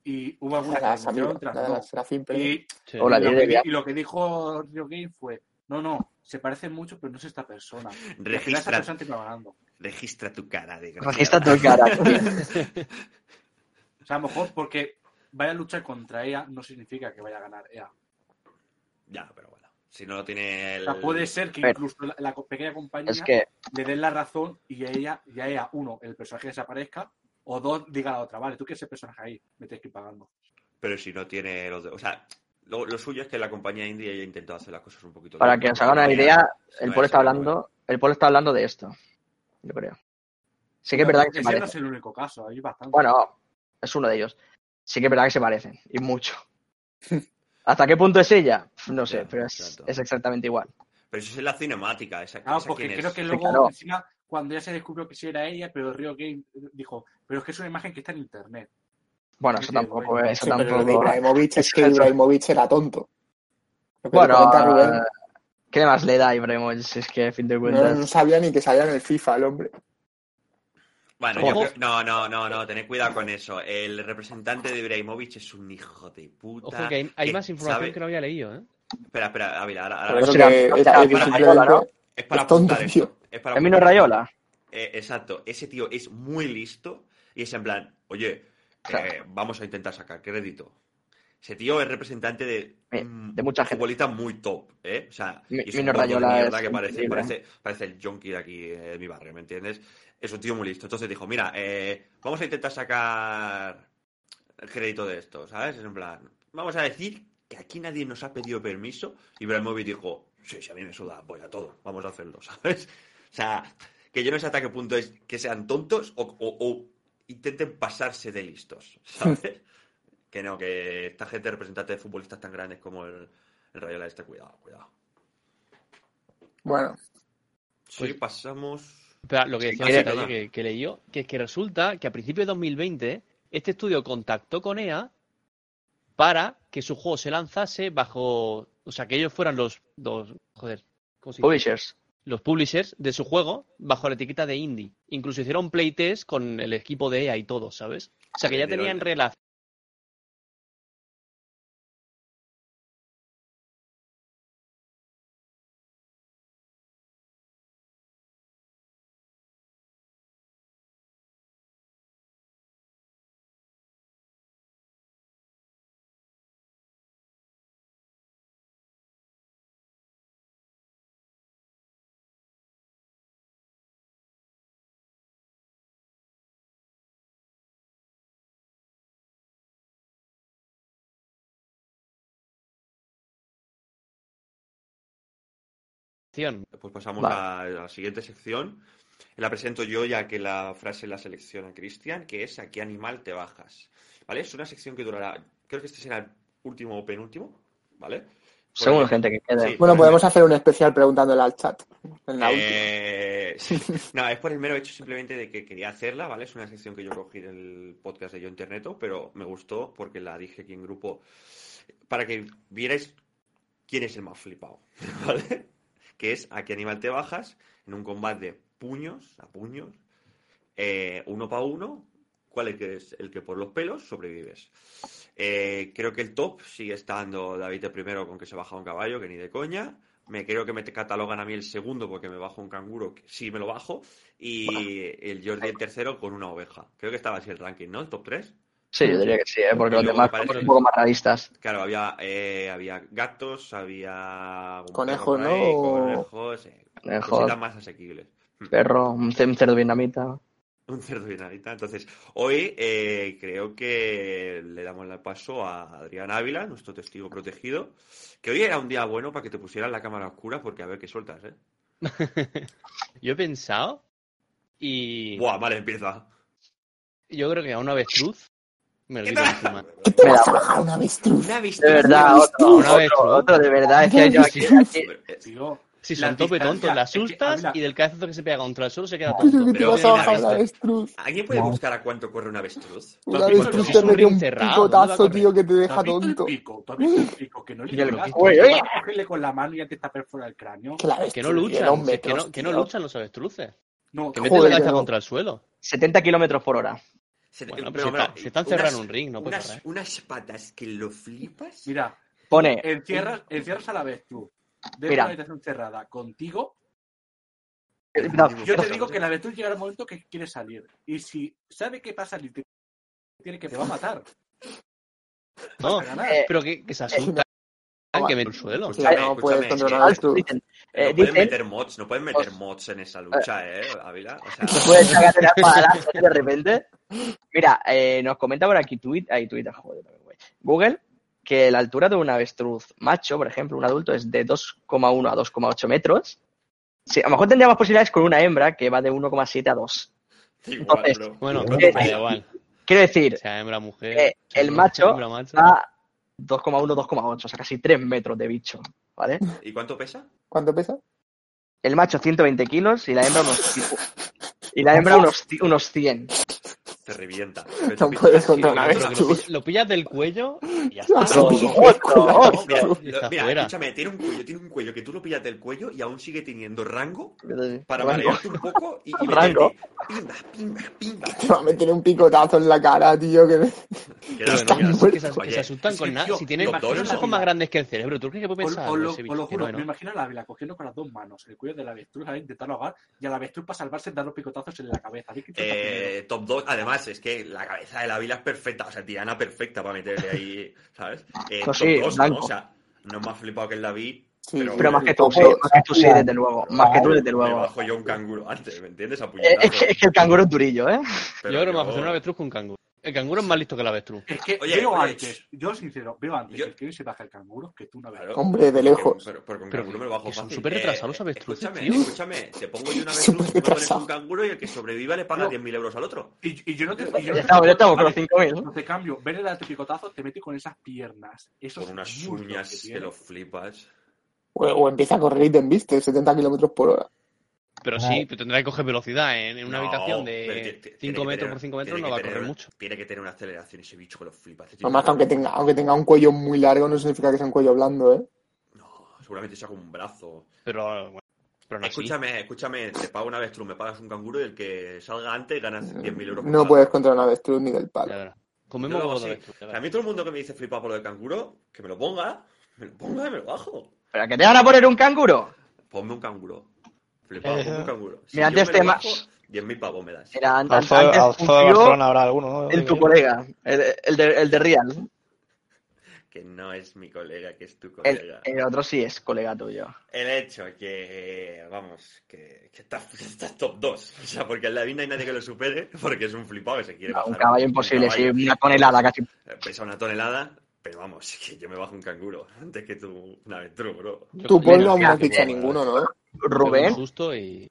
Y hubo algunas que La otras la no. Serafín. Y, Sí. Lo que, Delia. di- y lo que dijo Rio Game fue: No, no, se parecen mucho, pero no es esta persona. Registra, persona terminó ganando. registra tu cara de está tu cara. O sea, a lo mejor porque vaya a luchar contra ella no significa que vaya a ganar ella. Ya, pero bueno. Si no lo tiene O el... sea, puede ser que Pero- incluso la, la pequeña compañía Es que, le den la razón y a ella, y a ella, uno, el personaje desaparezca, o dos, diga la otra, vale, tú que ese personaje ahí, me tienes que ir pagando. Pero si no tiene los de... O sea, lo, lo suyo es que la compañía indie haya intentado hacer las cosas un poquito... para que os hagan una idea, el pueblo está hablando, el pueblo está hablando de esto. Yo creo. Sí que es verdad que se Ese no es parecen. el único caso, hay bastante. Bueno, es uno de ellos. Sí que es verdad que se parecen, y mucho. ¿Hasta qué punto es ella? No sé, pero es, exactamente igual. Pero eso es la cinemática. Esa, Claro, esa porque creo es. que Sí, luego, claro. encima, cuando ya se descubrió que sí era ella, pero Rio Game dijo, pero es que es una imagen que está en internet. Bueno, eso tampoco, bueno. eso Sí, pero tampoco. Ibrahimovic es que. Ibrahimovic era tonto. Bueno, ¿qué más le da a Ibrahimovic? Si Es que a fin de no, cuentas. no sabía ni que salía en el FIFA el hombre. Bueno, yo creo- no, no, no, no, tened cuidado con eso. El representante de Ibrahimovic es un hijo de puta. Ojo que hay, hay que más información sabe- que no había leído, ¿eh? Espera, espera, Ávila, ahora, ahora- es para apuntar tío. esto. Es para apuntar. Rayola. Eh, exacto, ese tío es muy listo y es en plan, oye, eh, vamos a intentar sacar crédito. Ese tío es representante de, Eh, de mucha gente. futbolista muy top, ¿eh? O sea, Mi- es un mierda que parece, parece, parece el junkie de aquí, eh, de mi barrio, ¿me entiendes? Es un tío muy listo. Entonces dijo, mira, eh, vamos a intentar sacar el crédito de esto, ¿sabes? Es en plan, vamos a decir que aquí nadie nos ha pedido permiso. Y Ibrahimovic dijo, sí, sí, a mí me suda, voy a todo, vamos a hacerlo, ¿sabes? O sea, que yo no sé hasta qué punto es que sean tontos o, o- o intenten pasarse de listos, ¿sabes? Que no, que esta gente representante de futbolistas tan grandes como el, el Rayola este, cuidado, cuidado. Bueno, Sí, Pues- pasamos... Pero lo que decía sí, el detalle que, que leí yo, que es que resulta que a principios de 2020 este estudio contactó con EA para que su juego se lanzase bajo, o sea, que ellos fueran los, los joder, ¿cómo se dice? Publishers. los publishers de su juego bajo la etiqueta de indie. Incluso hicieron playtest con el equipo de EA y todo, ¿sabes? O sea, que ya tenían relación. Pues pasamos Vale. a, a la siguiente sección. La presento yo ya que la frase la selecciona Cristian, que es ¿a qué animal te bajas? ¿Vale? Es una sección que durará, creo que este será el último o penúltimo, ¿vale? Según la gente que quede. Sí. bueno, podemos hacer un especial preguntándole al chat. En la. Eh, sí. No, es por el mero hecho simplemente de que quería hacerla, ¿vale? Es una sección que yo cogí del podcast de Yo Interneto, pero me gustó porque la dije aquí en grupo para que vierais quién es el más flipado, ¿vale? Que es a qué animal te bajas en un combate de puños a puños, eh, uno para uno, cuál es que es el que por los pelos sobrevives. Eh, creo que el top sigue estando David el primero con que se baja un caballo, que ni de coña. Me creo que me catalogan a mí el segundo porque me bajo un canguro, que sí me lo bajo. Y el Jordi el tercero con una oveja. Creo que estaba así el ranking, ¿no? El top 3. Sí, yo diría que sí, ¿eh? porque Y los demás son un poco más realistas. Claro, había, eh, había gatos, había. Conejos, ahí, ¿no? Conejos, eh, Conejos. cositas más asequibles. Perro, un ce- un cerdo vietnamita. Un cerdo y nadita. Entonces, hoy eh, creo que le damos el paso a Adrián Ávila, nuestro testigo protegido. Que hoy era un día bueno para que te pusieran la cámara oscura, porque a ver qué sueltas, ¿eh? Yo he pensado y Buah, vale, empieza. yo creo que a una avestruz me lo encima. ¿Qué te vas a bajar una avestruz? Una De verdad, Una otro, Una otro, otro, de verdad. Decía yo aquí, Si La son tope tontos, la es que, asustas y del cabezazo que se pega contra el suelo se queda tonto. Pero vas a bajar una avestruz. ¿Alguien puede No. buscar a cuánto corre un avestruz? Una ¿Tú has visto avestruz te un mete un ring cerrado, ¿dónde picotazo, va a tío, que te ¿Tú deja has visto el tonto. pico? ¿Tú has visto el pico? Que no le Y el- llegas. Uy, que uy. vas a cogerle con la mano y ya te está perfora el cráneo. Que no luchan, que no, luchan los avestruces. No, Que meten la cabeza contra el suelo. 70 kilómetros por hora. Se- Bueno, pero, pero si mira, está- si está encerrado en unas- un ring, no puede unas, unas patas que lo flipas. Mira, Pone, encierras, encierras a la vez tú. Dentro Mira. de la habitación cerrada contigo. eh, no, Yo te digo que la avestruz llegará un momento que quiere salir. Y si sabe que pasa tiene que te va a matar. No, eh, pero que, que se asustan, no, que meten el suelo. Escúchame, no puedes que- avestruz. dicen, No eh, pueden dicen meter mods, no pueden meter mods en esa lucha, ¿eh, Ávila? O sea, que puedes sacar la espada de repente. Mira, eh, nos comenta por aquí tweet, ahí Twitter, joder, güey. Google, que la altura de un avestruz macho, por ejemplo, un adulto, es de 2,1 a 2,8 metros. Sí, a lo mejor tendría más posibilidades con una hembra que va de 1,7 a 2. igual, entonces, bro. Bueno, Eh, me da eh, igual. Quiero decir, Sea hembra mujer. Eh, el macho hembra, macho. a 2,1, 2,8, o sea, casi 3 metros de bicho, ¿vale? ¿Y cuánto pesa? ¿Cuánto pesa? El macho 120 kilos y la hembra unos, y la hembra unos, unos 100. Te revienta. No puedes contra una lo, pillas del cuello y ya está. pillo. otro, Mira, lo- mira, escúchame, tiene un cuello, tiene un cuello que tú lo pillas del cuello y aún sigue teniendo rango para Rango. marearte un poco y, y Rango. pimba, pimba, pimba. Te va a meter un picotazo en la cara, tío, que me... Que no, no, que no, que, que se, Oye, se asustan con nada. Si tienen los la ojos más grandes que el cerebro, ¿tú crees que puede pensar? os lo, juro, no, me no. imagino a la Ávila cogiendo con las dos manos el cuello del avestruz a intentarlo ahogar y al avestruz para salvarse dar los picotazos en la cabeza. A. Eh, top 2, además, es que la cabeza de la vila es perfecta, o sea, tirana perfecta para meterle ahí, ¿sabes? Eh, Pues sí, 2, ¿no? O sea, no me ha flipado que el David, Sí, Pero Pero más que tú, sí, más que tú sí, desde luego. Más que tú, desde me luego. bajo yo un canguro antes, ¿me entiendes? A Eh. Es que, es que el canguro es durillo, ¿eh? Pero Yo creo que me yo- va a hacer un avestruz con un canguro. El canguro es más listo que el avestruz. Es que Oye, veo oye, antes, yo sincero, veo antes yo- el que hoy se baja el canguro que tú no ves. Claro. Hombre, de lejos. Pero, pero con Pero canguro me lo bajo son súper retrasados los avestruces, Escúchame, tío. escúchame. Te pongo yo una avestruz, tú me pones un canguro y el que sobreviva le paga No. 10.000 euros al otro. Y, y yo no te. y yo no Ya te- estamos, ya estamos con los Vale, 5.000. No te cambio, ven el darte picotazo, te mete con esas piernas. Esos Con unas uñas que que lo flipas. O, o empieza a correr y te embiste, 70 kilómetros por hora. Pero sí, pero tendrá que coger velocidad. ¿eh? En una No, habitación de tiene- tiene 5 que metros tener- por 5 metros no va a tener- correr mucho. Tiene que tener una aceleración ese bicho que lo flipas. Que aunque tenga, aunque tenga un cuello muy largo, no significa que sea un cuello blando, ¿eh? No, seguramente saca un brazo. Pero bueno, pero no así. Escúchame, escúchame, te pago una avestruz, me pagas un canguro y el que salga antes ganas 10.000 euros. por No cada. puedes contra una avestruz ni del palo. Yo Comemos de así. avestruz, A mí todo el mundo que me dice flipado por lo del canguro, que me lo ponga, me lo ponga y me lo bajo. ¿Pero que te van a poner un canguro? Ponme un canguro. Flipado, ponme un canguro. Si Mira, antes me te lo ma- bajo, 10.000 pavos me das. Mira, antes Barcelona habrá alguno, ¿no? en tu colega, el, el de, el de Real. Que no es mi colega, que es tu El, colega. el otro sí es colega tuyo. El hecho que, vamos, que, que estás que estás top 2. O sea, porque en la vida no hay nadie que lo supere, porque es un flipado que se quiere No, bajar. un caballo imposible, sí, caballo. una tonelada casi. Eh, Pesa una tonelada, pero vamos, que yo me bajo un canguro antes que tú un avestruz, bro. Tú, creo Paul, no sí, hemos que dicho sí. ninguno, ¿no? Rubén, y-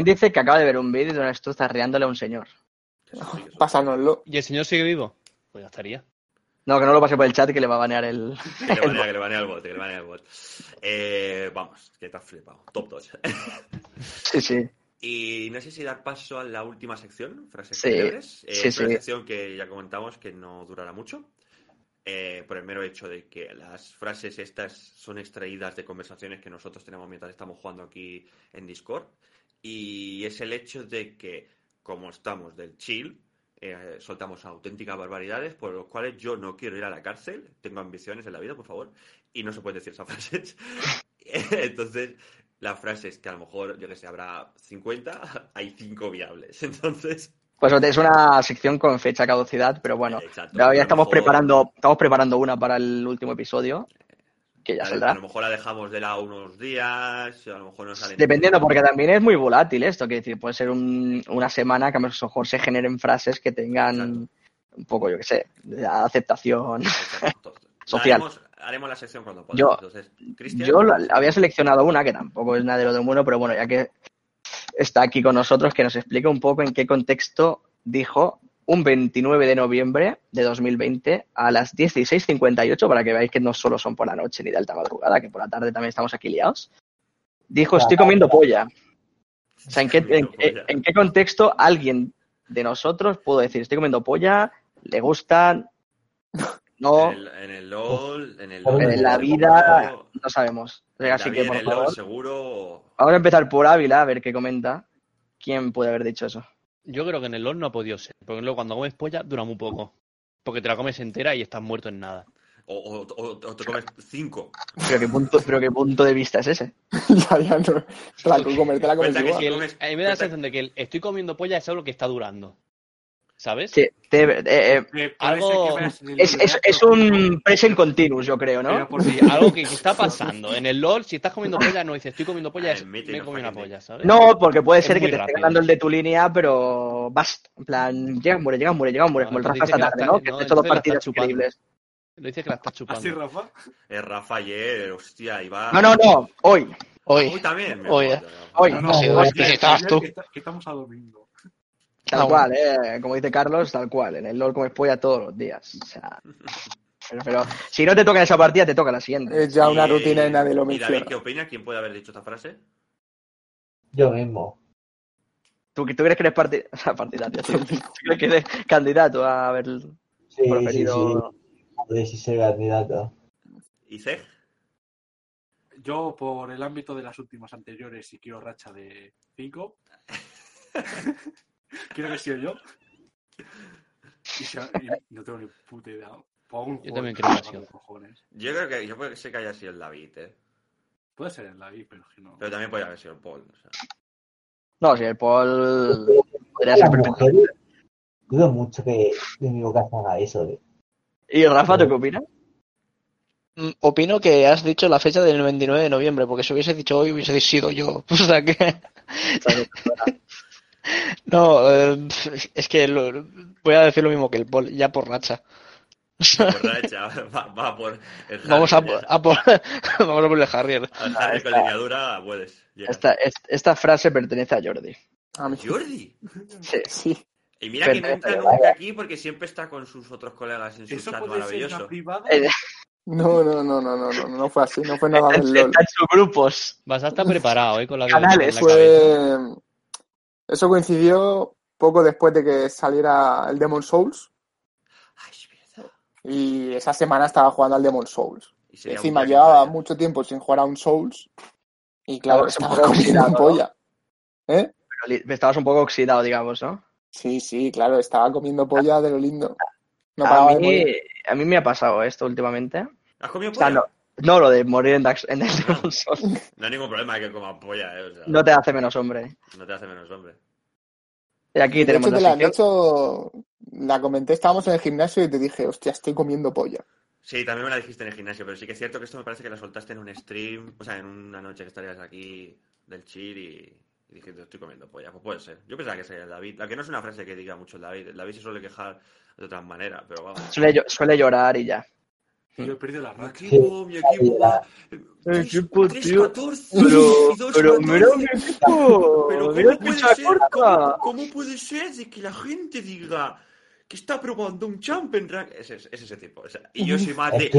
y dice que acaba de ver un vídeo donde estás zarreándole a un señor. Pásanoslo. ¿Y el señor sigue vivo? Pues ya estaría. No, que no lo pase por el chat que le va a banear el. Que le banea, que le banea el bot, que le banea el bot. Eh, vamos, que te has flipado. Top 2. Sí, sí. Y no sé si dar paso a la última sección, frases Sí, célebres. Eh, sí, es una sí. sección que ya comentamos que no durará mucho. Eh, por el mero hecho de que las frases estas son extraídas de conversaciones que nosotros tenemos mientras estamos jugando aquí en Discord. Y es el hecho de que, como estamos del chill, eh, soltamos auténticas barbaridades por los cuales yo no quiero ir a la cárcel, tengo ambiciones en la vida, por favor, y no se pueden decir esas frases. Entonces, la frase es que a lo mejor, yo que sé, habrá 50, hay 5 viables. Entonces, Pues es una sección con fecha caducidad, pero bueno, exacto. A lo estamos mejor- preparando, estamos preparando una para el último episodio, que ya A, a saldrá. lo mejor la dejamos de lado unos días, a lo mejor no sale. Dependiendo, porque también es muy volátil esto, que decir, puede ser un- una semana que a lo mejor se generen frases que tengan Exacto. un poco, yo qué sé, aceptación. Exacto. Social. Haremos, haremos la sección cuando podamos. Yo- Entonces, Yo había seleccionado una que tampoco es nada de lo del mundo, pero bueno, ya que está aquí con nosotros, que nos explique un poco en qué contexto dijo un 29 de noviembre de 2020 a las 16.58, para que veáis que no solo son por la noche ni de alta madrugada, que por la tarde también estamos aquí liados. Dijo, estoy comiendo polla. O sea, ¿en qué, en, en- en qué contexto alguien de nosotros pudo decir, estoy comiendo polla, le gustan, no, En el, en el LOL, en el En LOL, la en el vida, no sabemos. en Así la que, por en el LOL, seguro. Vamos a empezar por Ávila, a ver qué comenta. ¿Quién puede haber dicho eso? Yo creo que en el LOL no ha podido ser. Porque luego cuando comes polla dura muy poco. Porque te la comes entera y estás muerto en nada. O, o- o- o te comes cinco. ¿Pero qué punto, pero qué punto de vista es ese? ya, ya no. La comerte la comes Cuenta que igual. si El- comes- a mí me da la sensación de que el estoy comiendo polla es algo que está durando. ¿Sabes? Sí, te- eh, eh, Eh, Algo- es, es- un present continuous, yo creo, ¿no? Por Sí, algo que, que está pasando. En el LOL, si estás comiendo polla, no dices estoy comiendo polla, Ah, es me no he comido una fucking polla, ¿sabes? No, porque puede Es ser que te esté ganando el de tu línea, pero basta. En plan, llega, muere, llega, muere, llega, muere, No, como el Rafa dice esta tarde, está- ¿no? Que no, dos está chupando. increíbles. Lo dices que la estás chupando. Así, Rafa. Es Rafa ayer, hostia, iba. No, no, no, hoy. Hoy. Hoy también. Hoy. No, No, no, ayer Tal Ah, cual, eh. Como dice Carlos, tal cual. En el LOL comes polla todos los días. O sea, pero, pero si no te toca en esa partida, te toca la siguiente. Es ya una Y- rutina y nadie lo ¿Y David menciona. qué opina? ¿Quién puede haber dicho esta frase? Yo mismo. ¿Tú, tú crees que eres parti- o sea, partidario? ¿Tú crees que eres candidato a haber Sí, sí, sí. preferido? Joder, si ser candidato. ¿Y Zeg? Yo, por el ámbito de las últimas anteriores, y quiero racha de 5. quiero que he sido yo. Y, si- y no tengo ni puta idea. Pongo Yo también creo que ha sido. Yo creo que yo ser que haya sido el David, ¿eh? Puede ser el David, pero que no. Pero también puede haber sido el Paul. o sea. No, si el Paul podría ser dudo mucho que de mi boca haga eso. De... ¿Y Rafa, tú qué opinas? Mm, Opino que has dicho la fecha del 29 de noviembre, porque si hubiese dicho hoy hubiese sido yo. O sea que. No, eh, es que lo- voy a decir lo mismo que el Paul, ya por racha. Por derecha, va, va por el Vamos a, a por, vamos a por el Harrier. Al con esta- lineadura puedes. llegar. Esta, est- esta frase pertenece a Jordi. A. Jordi. Sí. Sí. Y mira que no Perfecto. entra nunca aquí porque siempre está con sus otros colegas en su Eso chat puede ser maravilloso. una privada. Eh, No, no, no, no, no, no, no fue así, no fue nada del Está LOL. en sus grupos. Vas a estar preparado, ¿eh? Con la Canales, con la cabeza. Fue... Eso coincidió poco después de que saliera el Demon Souls Ay, es verdad. y esa semana estaba jugando al Demon Souls. Y Encima llevaba mucho tiempo sin jugar a un Souls y claro, Estaba estaba comiendo oxidado, ¿no? polla. ¿Eh? Pero estabas un poco oxidado, digamos, ¿no? Sí, sí, claro, estaba comiendo polla de lo lindo. No a, mí, a mí me ha pasado esto últimamente. ¿Has comido O sea, polla? no, no lo de morir en, Dax- en el Demon Souls. No hay ningún problema que coma polla, ¿eh? O sea, No te hace menos hombre. no te hace menos hombre. Y aquí De tenemos hecho, te la de hecho, la comenté, estábamos en el gimnasio y te dije, hostia, estoy comiendo polla. Sí, también me la dijiste en el gimnasio, pero sí que es cierto que esto me parece que la soltaste en un stream, o sea, en una noche que estarías aquí del chill y, y dijiste, estoy comiendo polla. Pues puede ser. Yo pensaba que sería el David. La que no es una frase que diga mucho el David. El David se suele quejar de otras maneras, pero vamos. Suele, suele llorar y ya. Yo he perdido la Mi racha. equipo, mi equipo va. El equipo, tío. 3-14 Pero, y 2-14. pero mira mi equipo. Pero mira ¿cómo el puede, ser, corta. cómo, cómo puede ser de que la gente diga que está probando un champion rank? Es, es, es ese tipo. o sea, y yo soy más de...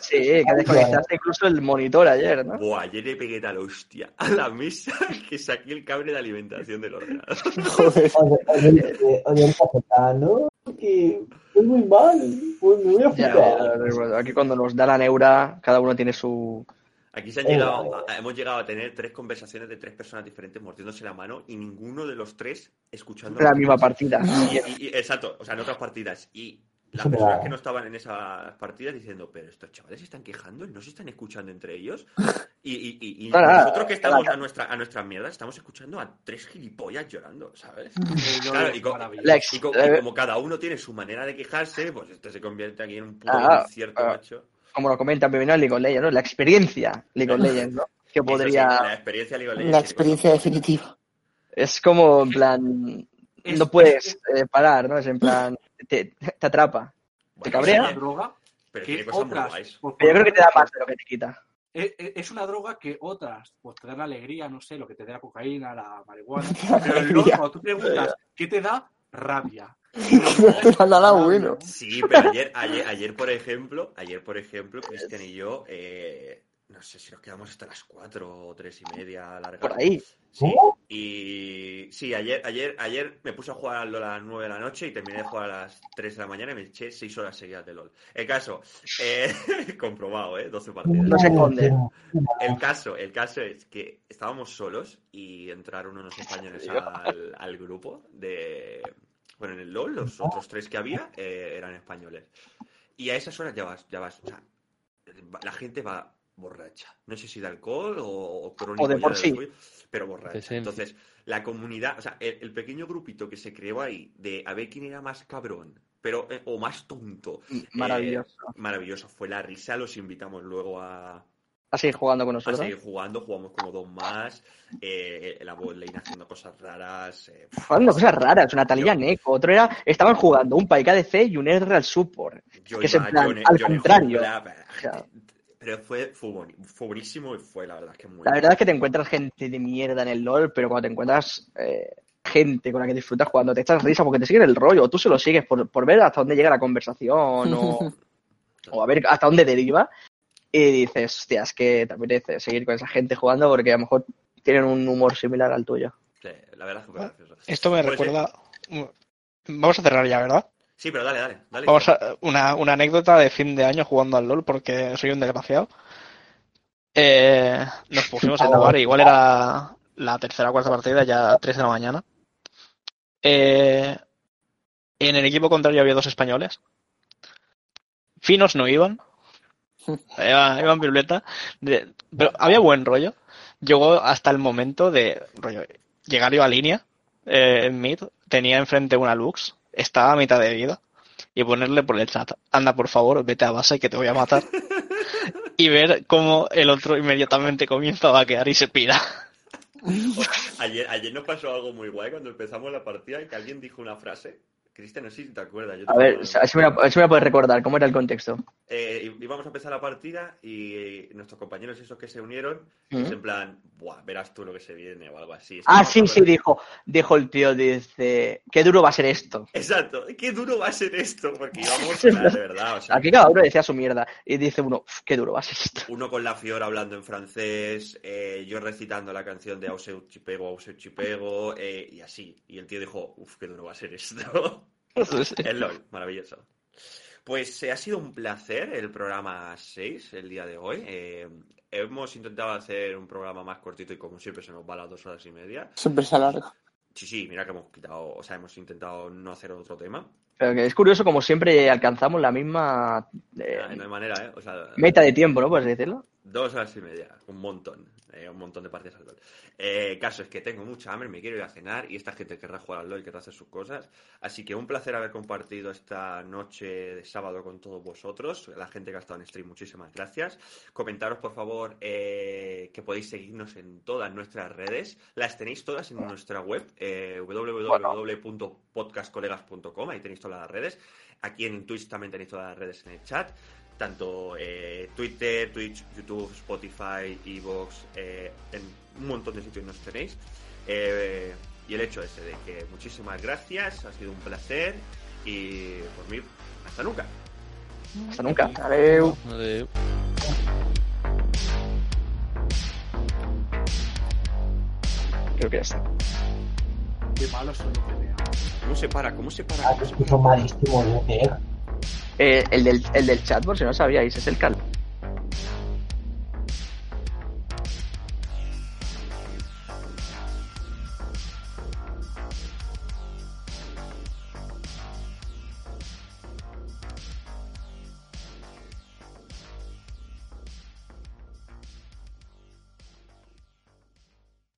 Sí, que desconectaste incluso el monitor ayer, ¿no? Buah, ayer le pegué tal hostia a la mesa que saqué el cable de alimentación del ordenador. Joder. Oye, oye, oye, que fue muy mal. Pues me voy a Ya, fugar. recuerdo. Aquí cuando nos da la neura, cada uno tiene su... Aquí se han llegado, a- hemos llegado a tener tres conversaciones de tres personas diferentes mordiéndose la mano y ninguno de los tres escuchando la misma partida. Y- y- y- exacto, o sea, en otras partidas. Y las personas que no estaban en esas partidas diciendo, pero estos chavales se están quejando, no se están escuchando entre ellos. Y, y- y- y nosotros que estamos a nuestra, a nuestras mierdas, estamos escuchando a tres gilipollas llorando, ¿sabes? Claro, LOL y es co- maravilloso. Lex, Y, eh, como cada uno tiene su manera de quejarse, pues esto se convierte aquí en un puto Ah, concierto, ah. macho. como lo comentan, bienvenido a League of Legends, ¿no? La experiencia League of Legends, ¿no? Que Eso sí, podría... la experiencia League of Legends La experiencia definitiva. Es como, en plan, Es- no puedes eh, parar, ¿no? Es en plan, te, te atrapa. Bueno, cabrea? Es una droga Pero que otras. pues, Pero yo creo que te da más de lo que te quita. Es, es- es una droga que otras pues te dan alegría, no sé, lo que te dé la cocaína, la marihuana. Te da Pero el alegría. cuando tú preguntas, ¿qué te da? Rabia. No te da nada bueno. Sí, pero ayer, ayer, ayer, por ejemplo, ayer, por ejemplo, Cristian y yo, eh, no sé si nos quedamos hasta las 4 o 3 y media largas. Por ahí. Sí, ¿Cómo? y sí, ayer, ayer, ayer me puse a jugar al LOL a las 9 de la noche y terminé de jugar a las 3 de la mañana y me eché 6 horas seguidas de LOL. El caso, eh, comprobado, ¿eh? 12 partidas. No se esconde. El caso, el caso es que estábamos solos y entraron unos españoles al, al grupo de. Bueno, en el LOL, los otros tres que había eh, eran españoles. Y a esas horas ya vas, ya vas. O sea, la gente va borracha. No sé si de alcohol o, o crónico O de por sí. suyo, pero borracha. Entonces, la comunidad, o sea, el, el pequeño grupito que se creó ahí de a ver quién era más cabrón, pero eh, o más tonto. eh, Maravilloso. maravilloso. Fue la risa, los invitamos luego a, A seguir jugando con a nosotros. seguir jugando, jugamos como dos más, eh, la bot lane haciendo cosas raras. eh, Jugando cosas raras, una talía Neko, otro era, estaban jugando un Paika de C y un R al support. yo que es en iba- plan, yo al yo contrario. sea, pero fue, fue, boni- fue buenísimo y fue la verdad que muy La verdad es que te encuentras gente de mierda en el LOL, pero cuando te encuentras eh, gente con la que disfrutas jugando, te echas risa porque te siguen el rollo, o tú se lo sigues por, por ver hasta dónde llega la conversación o, o a ver hasta dónde deriva. Y dices, hostia, es que te apetece seguir con esa gente jugando porque a lo mejor tienen un humor similar al tuyo. Sí, la verdad es que fue gracioso. Esto me Pues, recuerda. Vamos a cerrar ya, ¿verdad? Sí, pero dale, dale. dale Vamos a una, una anécdota de fin de año jugando al LOL porque soy un desgraciado. Eh, nos pusimos en jugar, igual era la tercera o cuarta partida, ya 3 de la mañana. Eh, en el equipo contrario había dos españoles. Finos no iban. Iban. De- pero había buen rollo. Llegó hasta el momento de rollo, llegar yo a línea eh, en mid, tenía enfrente una Lux, estaba a mitad de vida, y ponerle por el chat, anda por favor, vete a base que te voy a matar. y ver cómo el otro inmediatamente comienza a vaquear y se pira. Ayer, ayer nos pasó algo muy guay cuando empezamos la partida y que alguien dijo una frase. Cristian, no sé si te acuerdas. yo A te- ver, a ver si me la, a ver si me puedes recordar, ¿cómo era el contexto? Eh, íbamos a empezar la partida y nuestros compañeros esos que se unieron, ¿Mm? es en plan, Buah, verás tú lo que se viene o algo así. Es que Ah, sí, sí, dijo, dijo el tío, dice, qué duro va a ser esto. Exacto, qué duro va a ser esto, porque íbamos, de verdad, o sea, Aquí cada uno decía su mierda y dice uno, "Uf, qué duro va a ser esto. uno con la Fiora hablando en francés, eh, yo recitando la canción de Auseu Chipego, Auseu Chipego, eh, y así. Y el tío dijo, uff, qué duro va a ser esto. el LOL, maravilloso. Pues eh, ha sido un placer el programa 6 el día de hoy. Eh, hemos intentado hacer un programa más cortito y como siempre se nos va a las dos horas y media. Siempre se alarga. Sí, sí, mira que hemos quitado, o sea, hemos intentado no hacer otro tema. Es curioso, como siempre alcanzamos la misma eh, No hay manera, ¿eh? O sea, meta de tiempo, ¿no? Puedes decirlo. Dos horas y media, un montón, eh, un montón de partidas al LOL. Eh, caso es que tengo mucha hambre, me quiero ir a cenar y esta gente querrá jugar al LOL y querrá hacer sus cosas. Así que un placer haber compartido esta noche de sábado con todos vosotros, la gente que ha estado en stream, muchísimas gracias. Comentaros por favor eh, que podéis seguirnos en todas nuestras redes, las tenéis todas en nuestra web, eh, www.podcastcolegas.com, ahí tenéis todas las redes. Aquí en Twitch también tenéis todas las redes en el chat tanto eh, Twitter, Twitch, YouTube, Spotify, Evox, eh, en un montón de sitios nos tenéis. Eh, y el hecho ese de que muchísimas gracias, ha sido un placer y por mí, hasta nunca. Hasta nunca. Adeu. Adeu. Creo que ya está. Qué malo son los. ¿Cómo se para? ¿Cómo se para? Ah, ¿Cómo que se para? Eh, el, del, el del chat, por si no sabíais, es el cal.